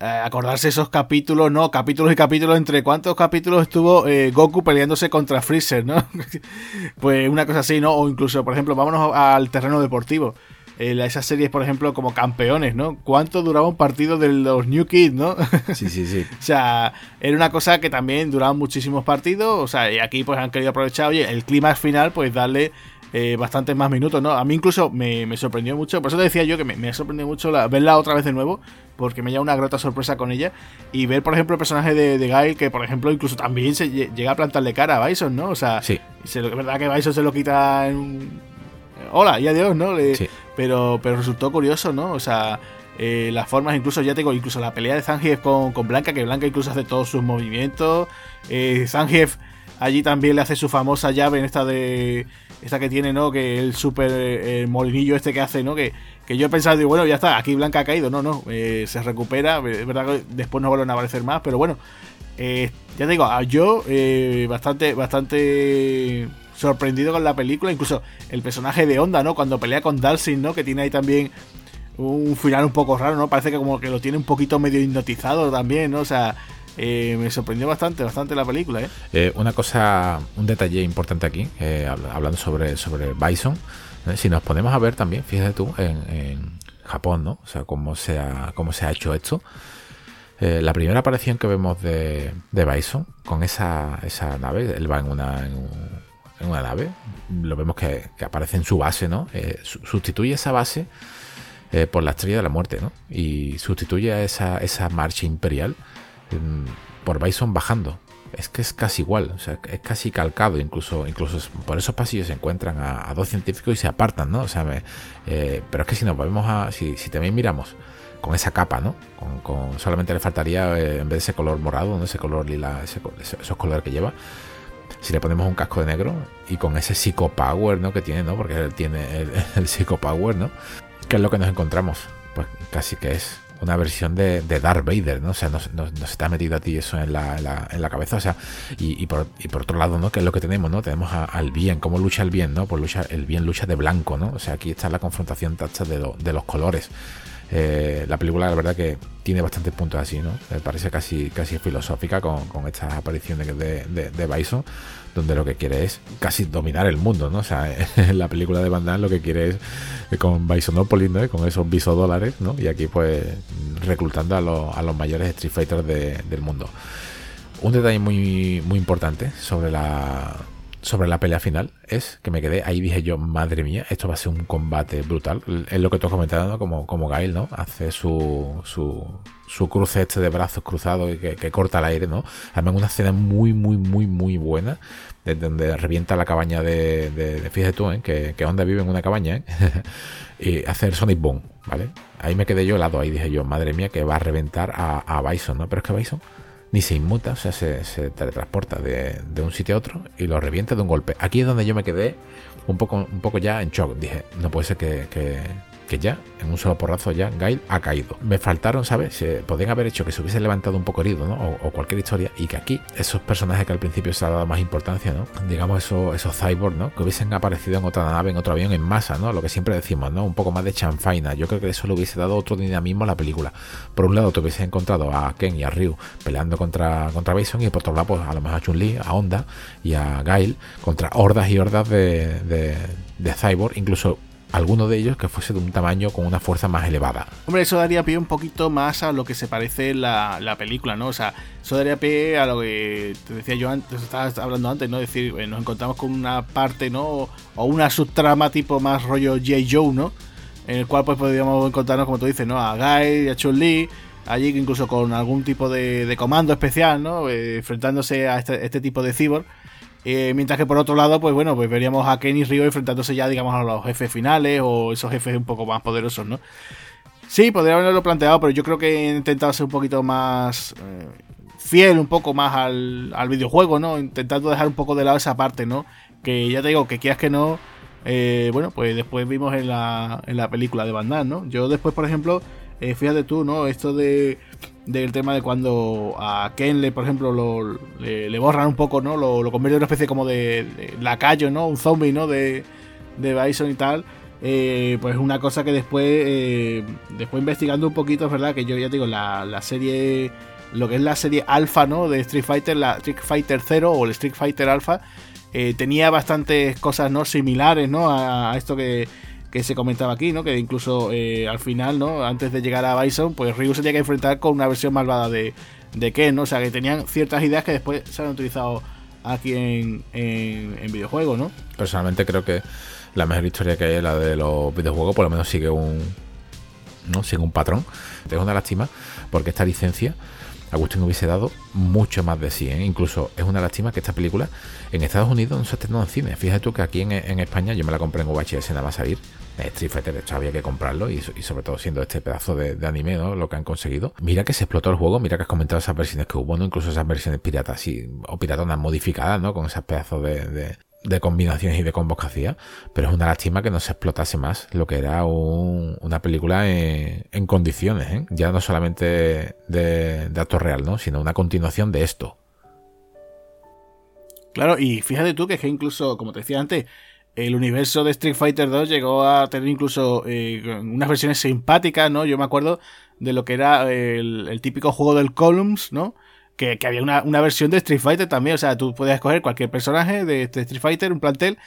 Acordarse esos capítulos, no, capítulos y capítulos, entre cuántos capítulos estuvo Goku peleándose contra Freezer, ¿no? pues una cosa así, ¿no? O incluso, por ejemplo, vámonos al terreno deportivo esas series, por ejemplo, como campeones, ¿no? ¿Cuánto duraba un partido de los New Kids, no? Sí, sí, sí. o sea, era una cosa que también duraban muchísimos partidos, o sea, y aquí pues han querido aprovechar, oye, el clima final, pues darle eh, bastantes más minutos, ¿no? A mí incluso me, sorprendió mucho, por eso te decía yo que me, ha sorprendido mucho la, verla otra vez de nuevo, porque me llama una grata sorpresa con ella, y ver, por ejemplo, el personaje de, de Gail, que por ejemplo incluso también se llega a plantarle cara a Bison, ¿no? O sea, sí. es verdad que Bison se lo quita en un hola y adiós, ¿no? pero, pero resultó curioso, ¿no? O sea, eh, las formas, incluso ya tengo, incluso la pelea de Zangief con, Blanca, que Blanca incluso hace todos sus movimientos. Eh, Zangief allí también le hace su famosa llave en esta de. Esta que tiene, ¿no? Que el super eh, molinillo este que hace, ¿no? Que, que yo he pensado, digo, bueno, ya está, aquí Blanca ha caído. No, no, eh, se recupera. Es verdad que después no vuelven a aparecer más, pero bueno. ya te digo, yo bastante, bastante sorprendido con la película, incluso el personaje de Onda, ¿no? Cuando pelea con Dalsin, ¿no? Que tiene ahí también un final un poco raro, ¿no? Parece que como que lo tiene un poquito medio hipnotizado también, ¿no? O sea, eh, me sorprendió bastante, bastante la película, ¿eh? ¿eh? una cosa, un detalle importante aquí, eh, hablando sobre, sobre Bison, si nos ponemos a ver también, fíjate tú, en, Japón, ¿no? O sea, cómo se ha, cómo se ha hecho esto. la primera aparición que vemos de, de Bison con esa, esa nave, él va en una, en una nave, lo vemos que, aparece en su base, ¿no? Sustituye esa base por la estrella de la muerte, ¿no? Y sustituye a esa, esa marcha imperial por Bison bajando. es que es casi igual, o sea, es casi calcado, incluso, incluso por esos pasillos se encuentran a, dos científicos y se apartan, ¿no? O sea, eh, pero es que si nos volvemos a, si, también miramos con esa capa, ¿no? Con, solamente le faltaría, eh, en vez de ese color morado, ¿no? ese color lila, esos colores que lleva, si le ponemos un casco de negro y con ese Psycho Power, ¿no? Que tiene, ¿no? Porque él tiene el, el Psycho Power, ¿no? ¿Qué es lo que nos encontramos? Pues casi que es una versión de, de, Darth Vader, ¿no? O sea, nos, está metido a ti eso en la, en la, cabeza, o sea, y, por, y, por, otro lado, ¿no? ¿Qué es lo que tenemos, ¿no? Tenemos al bien, cómo lucha el bien, ¿no? Pues lucha, el bien lucha de blanco, ¿no? O sea, aquí está la confrontación tacha de, de los colores. Eh, la película, la verdad, que tiene bastantes puntos así, ¿no? Me parece casi, casi filosófica con, con estas apariciones de, de, de Bison donde lo que quiere es casi dominar el mundo, ¿no? O sea, en la película de Van lo que quiere es eh, con Bisonopolis, ¿no? Con esos bisodólares, ¿no? Y aquí pues reclutando a los, a los mayores Street Fighters del mundo. Un detalle muy, muy importante sobre la, sobre la pelea final es que me quedé, ahí dije yo, madre mía, esto va a ser un combate brutal. Es lo que tú has comentado, ¿no? Como, como Gail, ¿no? Hace su, su, su cruce este de brazos cruzados y que, corta el aire, ¿no? Además una escena muy, muy, muy, muy buena, de donde revienta la cabaña de, de, fíjate tú, ¿eh? que, que vive en una cabaña, ¿eh? y hace el Sonic Boom, ¿vale? Ahí me quedé yo helado, ahí dije yo, madre mía, que va a reventar a, a Bison, ¿no? Pero es que Bison ni se inmuta, o sea, se, teletransporta de, un sitio a otro y lo revienta de un golpe. Aquí es donde yo me quedé un poco, un poco ya en shock. Dije, no puede ser que, que ya, en un solo porrazo ya, Gail ha caído. Me faltaron, ¿sabes? Se podían haber hecho que se hubiese levantado un poco herido, ¿no? O, cualquier historia, y que aquí, esos personajes que al principio se ha dado más importancia, ¿no? Digamos, esos, esos cyborgs, ¿no? Que hubiesen aparecido en otra nave, en otro avión, en masa, ¿no? Lo que siempre decimos, ¿no? Un poco más de chanfaina. Yo creo que eso le hubiese dado otro dinamismo a la película. Por un lado, te hubiese encontrado a Ken y a Ryu peleando contra, contra Bison, y por otro lado, pues a lo mejor a Chun-Li, a Honda y a Gail contra hordas y hordas de, de, de cyborg, incluso alguno de ellos que fuese de un tamaño con una fuerza más elevada. Hombre, eso daría pie un poquito más a lo que se parece la, la película, ¿no? O sea, eso daría pie a lo que te decía yo antes, estabas hablando antes, ¿no? Es decir, eh, nos encontramos con una parte, ¿no? O una subtrama tipo más rollo J. Joe, ¿no? En el cual pues podríamos encontrarnos, como tú dices, ¿no? A Guy, a Chun-Li, allí incluso con algún tipo de, comando especial, ¿no? Eh, enfrentándose a este, este tipo de cyborg. Eh, mientras que por otro lado, pues bueno, pues veríamos a Kenny Río enfrentándose ya, digamos, a los jefes finales o esos jefes un poco más poderosos, ¿no? Sí, podría haberlo planteado, pero yo creo que he intentado ser un poquito más eh, fiel, un poco más al, videojuego, ¿no? Intentando dejar un poco de lado esa parte, ¿no? Que ya te digo, que quieras que no, eh, bueno, pues después vimos en la, en la película de Van ¿no? Yo después, por ejemplo, fíjate tú, ¿no? Esto de del tema de cuando a Ken le, por ejemplo, lo, le, borran un poco, ¿no? Lo, lo convierte en una especie como de, lacayo, ¿no? Un zombie, ¿no? De, de Bison y tal. Eh, pues una cosa que después, eh, después investigando un poquito, es verdad que yo ya digo, la, la serie, lo que es la serie alfa, ¿no? De Street Fighter, la Street Fighter 0 o el Street Fighter Alpha, eh, tenía bastantes cosas, ¿no? Similares, ¿no? a esto que que se comentaba aquí, ¿no? Que incluso eh, al final, ¿no? Antes de llegar a Bison, pues Ryu se tenía que enfrentar con una versión malvada de, de Ken, ¿no? O sea, que tenían ciertas ideas que después se han utilizado aquí en, en, videojuegos, ¿no? Personalmente creo que la mejor historia que hay es la de los videojuegos, por lo menos sigue un, ¿no? Sigue un patrón. Tengo una lástima porque esta licencia Agustín hubiese dado mucho más de sí. ¿eh? Incluso es una lástima que esta película en Estados Unidos no se estrenó en cine. Fíjate tú que aquí en, España yo me la compré en VHS nada más salir. Street Fighter, esto había que comprarlo y, sobre todo siendo este pedazo de, anime, ¿no? Lo que han conseguido. Mira que se explotó el juego, mira que has comentado esas versiones que hubo, ¿no? Incluso esas versiones piratas y, o piratonas modificadas, ¿no? Con esos pedazos de, de combinaciones y de combos que hacía, pero es una lástima que no se explotase más lo que era una película en, condiciones, ¿eh? ya no solamente de, de actor real, ¿no? sino una continuación de esto. Claro, y fíjate tú que es que incluso, como te decía antes, el universo de Street Fighter 2 llegó a tener incluso eh, unas versiones simpáticas, ¿no? Yo me acuerdo de lo que era el, el típico juego del Columns, ¿no? Que, había una, versión de Street Fighter también. O sea, tú puedes escoger cualquier personaje de, Street Fighter, un plantel,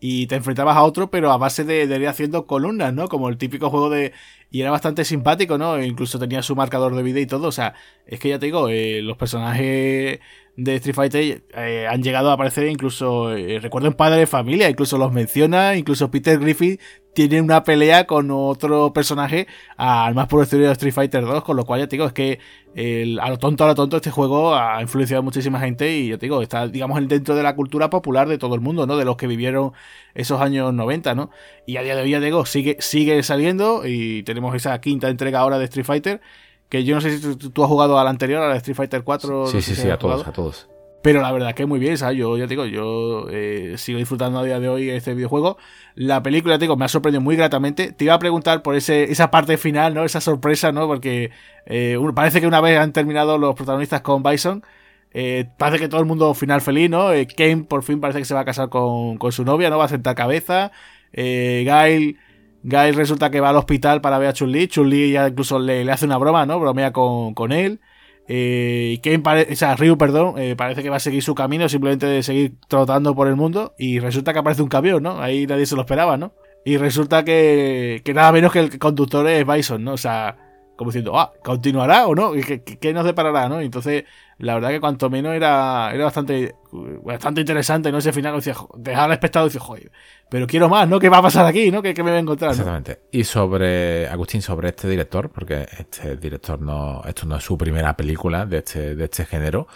y te enfrentabas a otro, pero a base de, de ir haciendo columnas, ¿no? Como el típico juego de. y era bastante simpático, ¿no? E incluso tenía su marcador de vida y todo. O sea, es que ya te digo, eh, los personajes de Street Fighter eh, han llegado a aparecer incluso, eh, recuerdo en Padre de Familia, incluso los menciona, incluso Peter Griffith tiene una pelea con otro personaje al más puro estilo de Street Fighter 2, con lo cual ya te digo, es que a lo tonto, a lo tonto, este juego ha influenciado a muchísima gente y ya te digo, está, digamos, dentro de la cultura popular de todo el mundo, ¿no? De los que vivieron esos años 90, ¿no? Y a día de hoy, ya te digo, sigue, sigue saliendo y tenemos esa quinta entrega ahora de Street Fighter, que yo no sé si tú, has jugado a la anterior, a la de Street Fighter 4. Sí, sí, sí, a todos, a todos. Pero la verdad que muy bien, ¿sabes? Yo ya te digo, yo eh, sigo disfrutando a día de hoy este videojuego. La película, te digo, me ha sorprendido muy gratamente. Te iba a preguntar por ese, esa parte final, ¿no? Esa sorpresa, ¿no? Porque eh, parece que una vez han terminado los protagonistas con Bison, eh, parece que todo el mundo final feliz, ¿no? Kane por fin parece que se va a casar con, con su novia, ¿no? Va a sentar cabeza. Gail, Gail resulta que va al hospital para ver a Chun-Li. Chun-Li ya incluso le, le, hace una broma, ¿no? Bromea con, con él. Eh, Ken o sea, Ryu, perdón, eh, parece que va a seguir su camino, simplemente de seguir trotando por el mundo. Y resulta que aparece un camión, ¿no? Ahí nadie se lo esperaba, ¿no? Y resulta que, que nada menos que el conductor es Bison, ¿no? O sea, como diciendo, ah, ¿continuará o no? ¿Qué, qué, nos deparará, no? entonces, la verdad que cuanto menos era, era bastante, bastante interesante, ¿no? Ese final, decía, dejar al espectador y decía, joder, pero quiero más, ¿no? ¿Qué va a pasar aquí, ¿no? ¿Qué, qué me voy a encontrar? Exactamente. Y sobre, Agustín, sobre este director, porque este director no, esto no es su primera película de este, de este género.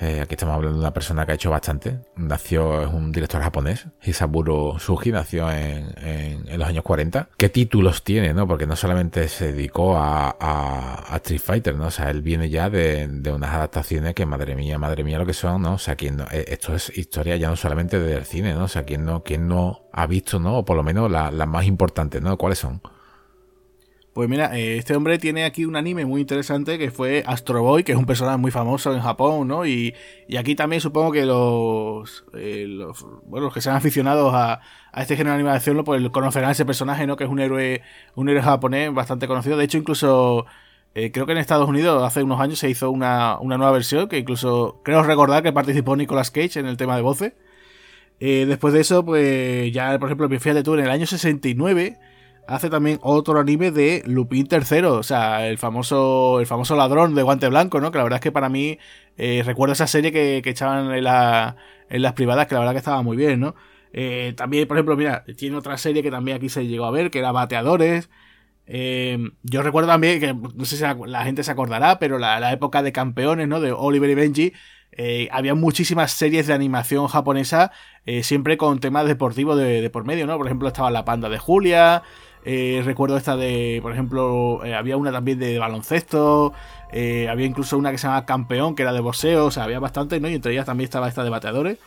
Eh, aquí estamos hablando de una persona que ha hecho bastante. Nació, es un director japonés, Hisaburo Sugi, nació en, en, los años 40. ¿Qué títulos tiene, no? Porque no solamente se dedicó a, a, Street Fighter, ¿no? O sea, él viene ya de, de, unas adaptaciones que, madre mía, madre mía, lo que son, ¿no? O sea, quien eh, esto es historia ya no solamente del cine, ¿no? O sea, quien no, quien no ha visto, ¿no? O por lo menos las más importantes, ¿no? ¿Cuáles son? Pues mira, eh, este hombre tiene aquí un anime muy interesante que fue Astro Boy, que es un personaje muy famoso en Japón, ¿no? Y, aquí también supongo que los, eh, bueno, los que sean aficionados a, este género de animación pues conocerán ese personaje, ¿no? Que es un héroe, un héroe japonés bastante conocido. De hecho, incluso eh, creo que en Estados Unidos hace unos años se hizo una, una, nueva versión, que incluso creo recordar que participó Nicolas Cage en el tema de voces. después de eso, pues ya, por ejemplo, fíjate tú, en el año 69 hace también otro anime de Lupin III, o sea, el famoso, el famoso ladrón de guante blanco, ¿no? Que la verdad es que para mí eh, recuerdo esa serie que, echaban en, las privadas, que la verdad que estaba muy bien, ¿no? Eh, también, por ejemplo, mira, tiene otra serie que también aquí se llegó a ver, que era Bateadores. Eh, yo recuerdo también que, no sé si la, gente se acordará, pero la, época de campeones, ¿no? De Oliver y Benji. había muchísimas series de animación japonesa, siempre con temas deportivos de, de, por medio, ¿no? Por ejemplo, estaba La Panda de Julia, eh, recuerdo esta de, por ejemplo, eh, había una también de, baloncesto, eh, había incluso una que se llama Campeón, que era de boxeo, o sea, había bastante, ¿no? Y entre ellas también estaba esta de bateadores.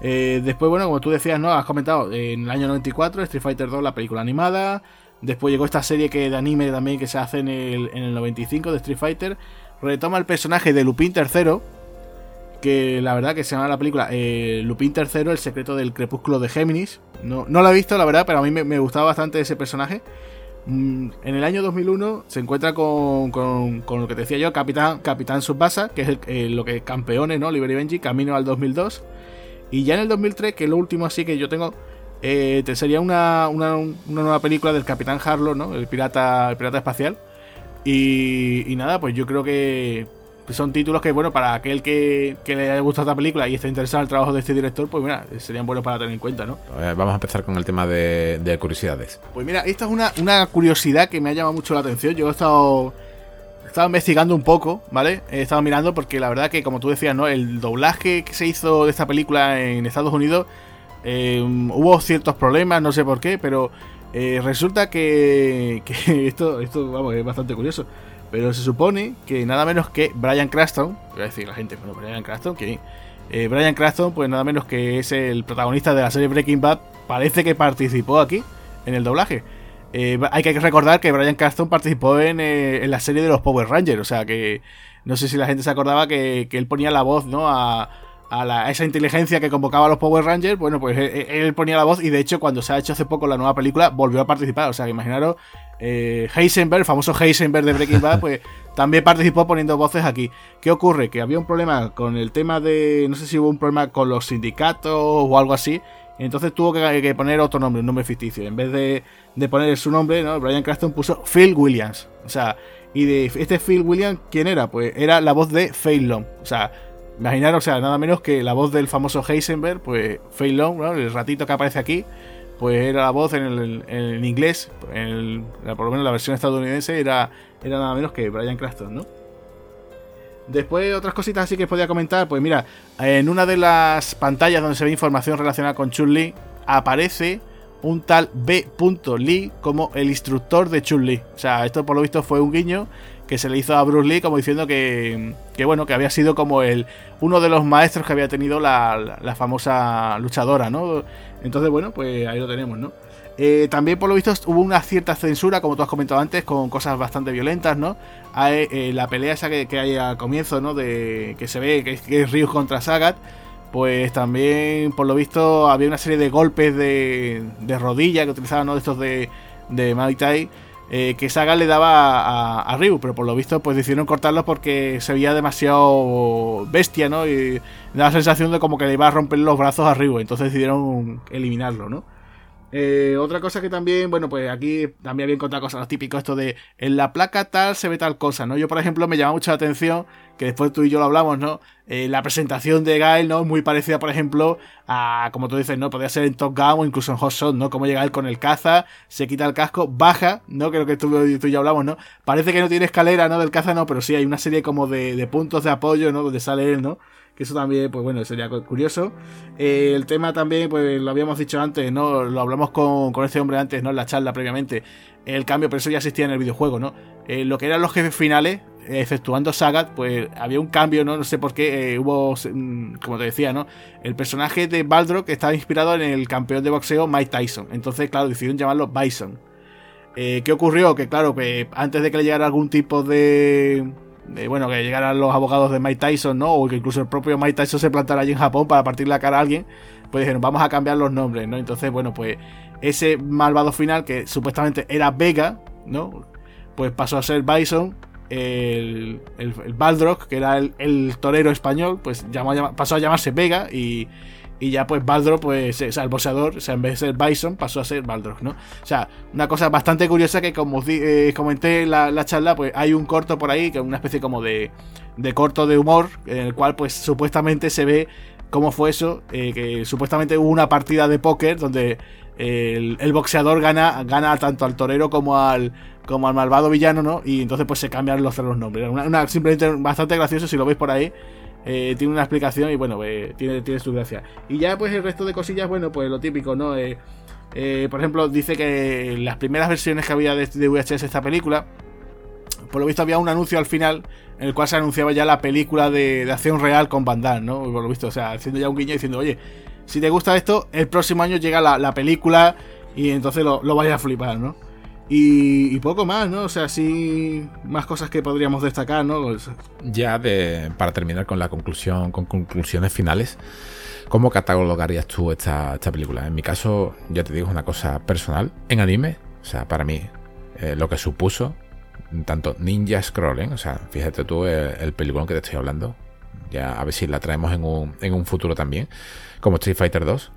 después, bueno, como tú decías, ¿no? Has comentado, en el año 94, Street Fighter 2, la película animada. Después llegó esta serie que de anime también que se hace en el, en el 95 de Street Fighter. Retoma el personaje de Lupin III que la verdad que se llama la película eh, Lupin III, el secreto del crepúsculo de Géminis. No, no la he visto, la verdad, pero a mí me, gustaba bastante ese personaje. Mm, en el año 2001 se encuentra con, con, lo que te decía yo, Capitán, Capitán Subasa, que es eh, lo que campeones, ¿no? Liberty Benji, camino al 2002. Y ya en el 2003, que es lo último así que yo tengo, eh, te sería una, una, nueva película del Capitán Harlow, ¿no? El pirata, el pirata espacial. Y, y nada, pues yo creo que son títulos que, bueno, para aquel que, le haya gustado esta película y esté interesado en el trabajo de este director, pues mira, serían buenos para tener en cuenta, ¿no? vamos a empezar con el tema de, curiosidades. Pues mira, esta es una, curiosidad que me ha llamado mucho la atención. Yo he estado, he estado investigando un poco, ¿vale? He estado mirando porque la verdad que, como tú decías, ¿no? El doblaje que se hizo de esta película en Estados Unidos eh, hubo ciertos problemas, no sé por qué, pero eh, resulta que, que esto, esto, vamos, es bastante curioso. Pero se supone que nada menos que Brian Cranston, voy a decir la gente, bueno, Brian Cranston, ¿quién? Eh, Brian Cranston, pues nada menos que es el protagonista de la serie Breaking Bad, parece que participó aquí en el doblaje. Eh, hay que recordar que Brian Cranston participó en, eh, en, la serie de los Power Rangers, o sea que no sé si la gente se acordaba que, que él ponía la voz, ¿no? A, a, esa inteligencia que convocaba a los Power Rangers, bueno, pues él, ponía la voz y de hecho cuando se ha hecho hace poco la nueva película volvió a participar. O sea, que imaginaros, eh, Heisenberg, el famoso Heisenberg de Breaking Bad, pues también participó poniendo voces aquí. ¿Qué ocurre? Que había un problema con el tema de, no sé si hubo un problema con los sindicatos o algo así, Entonces tuvo que, poner otro nombre, un nombre ficticio. En vez de, de poner su nombre, ¿no? Brian Cranston puso Phil Williams. O sea, y de este Phil Williams, ¿quién era? Pues era la voz de Faye Long. O sea, imaginar, o sea, nada menos que la voz del famoso Heisenberg, pues Faye Long, ¿no? El ratito que aparece aquí, pues era la voz en el, inglés, en por lo menos la versión estadounidense era, era nada menos que Brian Cranston, ¿no? Después otras cositas así que podía comentar, pues mira, en una de las pantallas donde se ve información relacionada con Chun-Li aparece un tal B. Lee como el instructor de Chun-Li. O sea, esto por lo visto fue un guiño que se le hizo a Bruce Lee como diciendo que, que bueno, que había sido como el uno de los maestros que había tenido la, la famosa luchadora, ¿no? Entonces, bueno, pues ahí lo tenemos, ¿no? Eh, también, por lo visto, hubo una cierta censura, como tú has comentado antes, con cosas bastante violentas, ¿no? Hay, eh, la pelea esa que, hay al comienzo, ¿no? De que se ve que, es Ryus contra Sagat. Pues también, por lo visto, había una serie de golpes de, de rodilla que utilizaban, ¿no? Estos de, de Muay. Eh, que Sagat le daba a, a, Ryu, pero por lo visto pues decidieron cortarlo porque se veía demasiado bestia, ¿no? Y daba la sensación de como que le iba a romper los brazos a Ryu, entonces decidieron eliminarlo, ¿no? Eh, otra cosa que también, bueno, pues aquí también había encontrado cosas, lo típico, esto de en la placa tal se ve tal cosa, ¿no? Yo, por ejemplo, me llama mucho la atención, que después tú y yo lo hablamos, ¿no? Eh, la presentación de Gael, ¿no? Muy parecida, por ejemplo, a, como tú dices, ¿no? Podría ser en Top Gun o incluso en Hot Shot, ¿no? Como llega él con el caza, se quita el casco, baja, ¿no? Creo que tú, tú y yo hablamos, ¿no? Parece que no tiene escalera, ¿no? Del caza, no, pero sí hay una serie como de, de puntos de apoyo, ¿no? Donde sale él, ¿no? Que eso también, pues bueno, sería curioso. Eh, el tema también, pues lo habíamos dicho antes, ¿no? Lo hablamos con, con este hombre antes, ¿no? En la charla previamente. El cambio, pero eso ya existía en el videojuego, ¿no? Eh, lo que eran los jefes finales, efectuando Sagat, pues había un cambio, ¿no? No sé por qué, eh, hubo, mm, como te decía, ¿no? El personaje de Baldrack estaba inspirado en el campeón de boxeo Mike Tyson. Entonces, claro, decidieron llamarlo Bison. ¿Qué ocurrió? Que claro, que antes de que le llegara algún tipo de bueno, que llegaran los abogados de Mike Tyson, ¿no? O que incluso el propio Mike Tyson se plantara allí en Japón para partir la cara a alguien, pues dijeron, vamos a cambiar los nombres, ¿no? Entonces, bueno, pues ese malvado final que supuestamente era Vega, ¿no? Pues pasó a ser Bison, el, el, Baldrock, que era el, torero español, pues pasó a llamarse Vega y y ya pues Baldrock, pues, o el boxeador, o sea, en vez de ser Bison, pasó a ser Baldrock, ¿no? O sea, una cosa bastante curiosa que como eh, comenté en la, charla, pues hay un corto por ahí, que es una especie como de, de corto de humor, en el cual pues supuestamente se ve cómo fue eso, eh, que supuestamente hubo una partida de póker donde el, boxeador gana, gana tanto al torero como al, como al malvado villano, ¿no? Y entonces pues se cambian los, los nombres. Una, simplemente bastante gracioso si lo veis por ahí. Eh, tiene una explicación y bueno, eh, tiene, tiene su gracia. Y ya pues el resto de cosillas, bueno, pues lo típico, ¿no? Eh, por ejemplo, dice que las primeras versiones que había de, VHS esta película, por lo visto había un anuncio al final en el cual se anunciaba ya la película de, acción real con Van Damme, ¿no? Por lo visto, o sea, haciendo ya un guiño diciendo, oye, si te gusta esto, el próximo año llega la, película y entonces lo, lo vayas a flipar, ¿no? Y, poco más, ¿no? O sea, sí, más cosas que podríamos destacar, ¿no? Ya de, para terminar con la conclusión, con conclusiones finales, ¿cómo catalogarías tú esta, esta película? En mi caso, ya te digo, una cosa personal. En anime, o sea, para mí, eh, lo que supuso, tanto Ninja Scrolling, o sea, fíjate tú el, el peliculón que te estoy hablando, ya a ver si la traemos en un, en un futuro también, como Street Fighter 2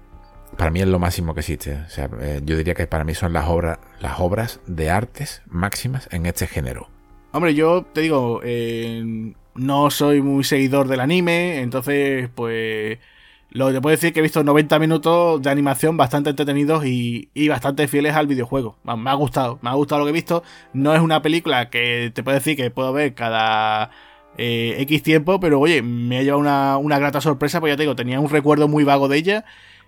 para mí es lo máximo que existe. O sea, eh, yo diría que para mí son las obras, las obras de artes máximas en este género. Hombre, yo te digo, eh, no soy muy seguidor del anime, entonces, pues, lo que te puedo decir es que he visto 90 minutos de animación bastante entretenidos y, bastante fieles al videojuego. Me ha gustado, me ha gustado lo que he visto. No es una película que te puedo decir que puedo ver cada eh, X tiempo, pero oye, me ha llevado una, una grata sorpresa, pues ya te digo, tenía un recuerdo muy vago de ella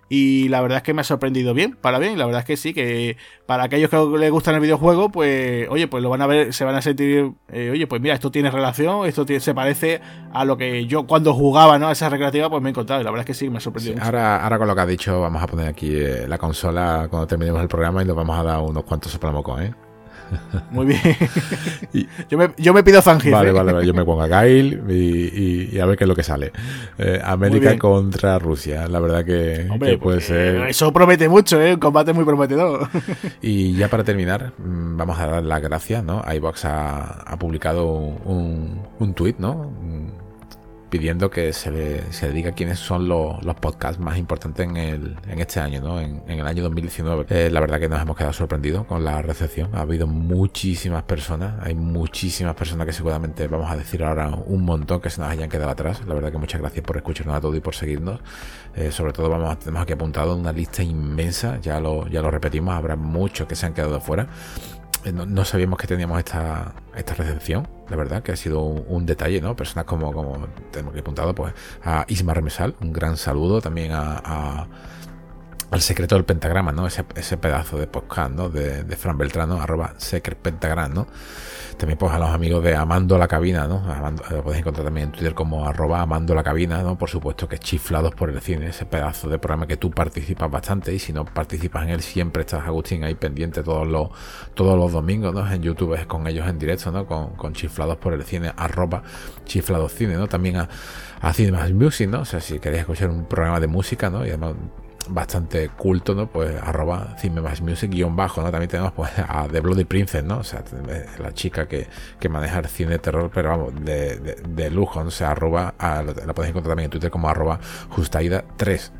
y la verdad es que me ha sorprendido bien, para bien. La verdad es que sí, que para aquellos que les gustan el videojuego, pues, oye, pues lo van a ver, se van a sentir, eh, oye, pues mira, esto tiene relación, esto se parece a lo que yo cuando jugaba, ¿no? A esa recreativa, pues me he encontrado. Y la verdad es que sí, me ha sorprendido. ahora, ahora con lo que ha dicho, vamos a poner aquí eh, la consola cuando terminemos el programa y nos vamos a dar unos cuantos soplamocos, ¿eh? Muy bien. yo, me, yo, me, pido Zangief. Vale, vale, vale, yo me pongo a Gail y, a ver qué es lo que sale. Eh, América contra Rusia, la verdad que, puede ser. Eso promete mucho, ¿eh? Un combate muy prometedor. y ya para terminar, mm, vamos a dar las gracias, ¿no? iBox ha, ha publicado un, un tuit, ¿no? Pidiendo que se le, se diga quiénes son los, los, podcasts más importantes en, el, en este año, ¿no? En, en el año 2019. Eh, la verdad que nos hemos quedado sorprendidos con la recepción. Ha habido muchísimas personas, hay muchísimas personas que seguramente vamos a decir ahora un montón que se nos hayan quedado atrás. La verdad que muchas gracias por escucharnos a todos y por seguirnos. Eh, sobre todo vamos a, tenemos aquí apuntado una lista inmensa, ya lo, ya lo repetimos, habrá muchos que se han quedado fuera. Eh, no, sabíamos que teníamos esta, esta recepción, la verdad, que ha sido un, detalle, ¿no? Personas como, como tenemos que apuntado, pues a Isma Remesal, un gran saludo también a, al secreto del pentagrama, ¿no? Ese, ese pedazo de podcast, ¿no? De, de Fran Beltrano, arroba secret pentagram, ¿no? También pues a los amigos de Amando la Cabina, ¿no? lo podéis encontrar también en Twitter como arroba Amando la Cabina, ¿no? Por supuesto que chiflados por el cine, ese pedazo de programa que tú participas bastante y si no participas en él siempre estás, Agustín, ahí pendiente todos los, todos los domingos, ¿no? En YouTube es con ellos en directo, ¿no? Con, chiflados por el cine, arroba chiflados cine, ¿no? También a, a Cinemas Music, ¿no? O sea, si queréis escuchar un programa de música, ¿no? Y además bastante culto, ¿no? Pues arroba Music guion bajo, ¿no? También tenemos pues a The Bloody Princess, ¿no? O sea, la chica que, maneja el cine de terror, pero vamos, de, lujo, ¿no? O sea, arroba, la podéis encontrar también en Twitter como arroba Justaida3.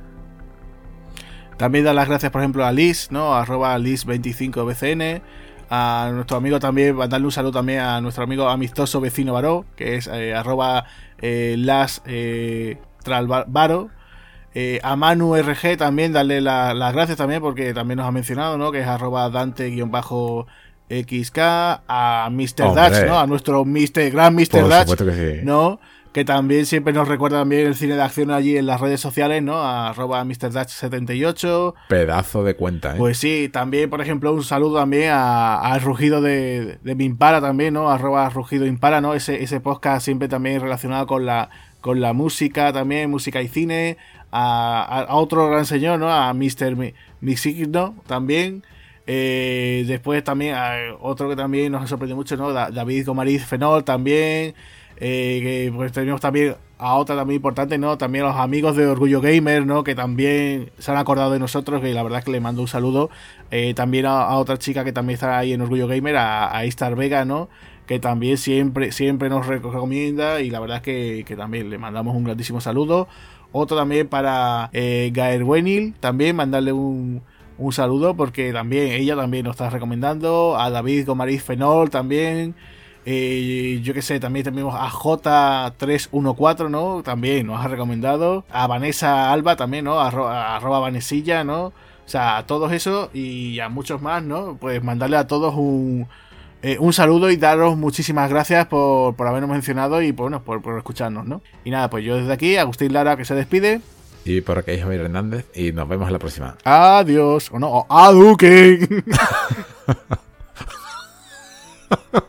También dar las gracias, por ejemplo, a Liz, ¿no? Arroba Liz25BCN. A nuestro amigo también, darle un saludo también a nuestro amigo amistoso vecino Baró, que es eh, arroba eh, las eh, Tralvaro. Eh, a Manu RG también darle las gracias también porque también nos ha mencionado, ¿no? Que es arroba Dante-XK, a Mr. Dutch, ¿no? A nuestro Mr. gran Mr. Que ¿no? Que también siempre nos recuerda también el cine de acción allí en las redes sociales, ¿no? A arroba MrDutch78. Pedazo de cuenta, ¿eh? Pues sí, también, por ejemplo, un saludo también al rugido de, de Mimpara también, ¿no? Arroba rugido Impara, ¿no? Ese, ese podcast siempre también relacionado con la, con la música también, música y cine a, otro gran señor, ¿no? A Mr. Mixigno también. Eh, después también a otro que también nos ha sorprendido mucho, ¿no? David Gomariz Fenol también. Eh, que pues tenemos también a otra también importante, ¿no? También los amigos de Orgullo Gamer, ¿no? Que también se han acordado de nosotros, que la verdad que le mando un saludo. Eh, también a, otra chica que también está ahí en Orgullo Gamer, a, a Vega, ¿no? Que también siempre, siempre nos recomienda y la verdad que también le mandamos un grandísimo saludo. Otro también para eh, Wenil, también mandarle un, un saludo porque también ella también nos está recomendando. A David Gomariz Fenol también. Eh, yo que sé, también tenemos a J314, ¿no? También nos ha recomendado. A Vanessa Alba también, ¿no? A, arroba Vanesilla, ¿no? O sea, a todos esos y a muchos más, ¿no? Pues mandarle a todos un, eh, un saludo y daros muchísimas gracias por, por habernos mencionado y por, bueno, por, por, escucharnos, ¿no? Y nada, pues yo desde aquí, Agustín Lara que se despide. Y por aquí Javier Hernández y nos vemos en la próxima. Adiós. O no, aduque.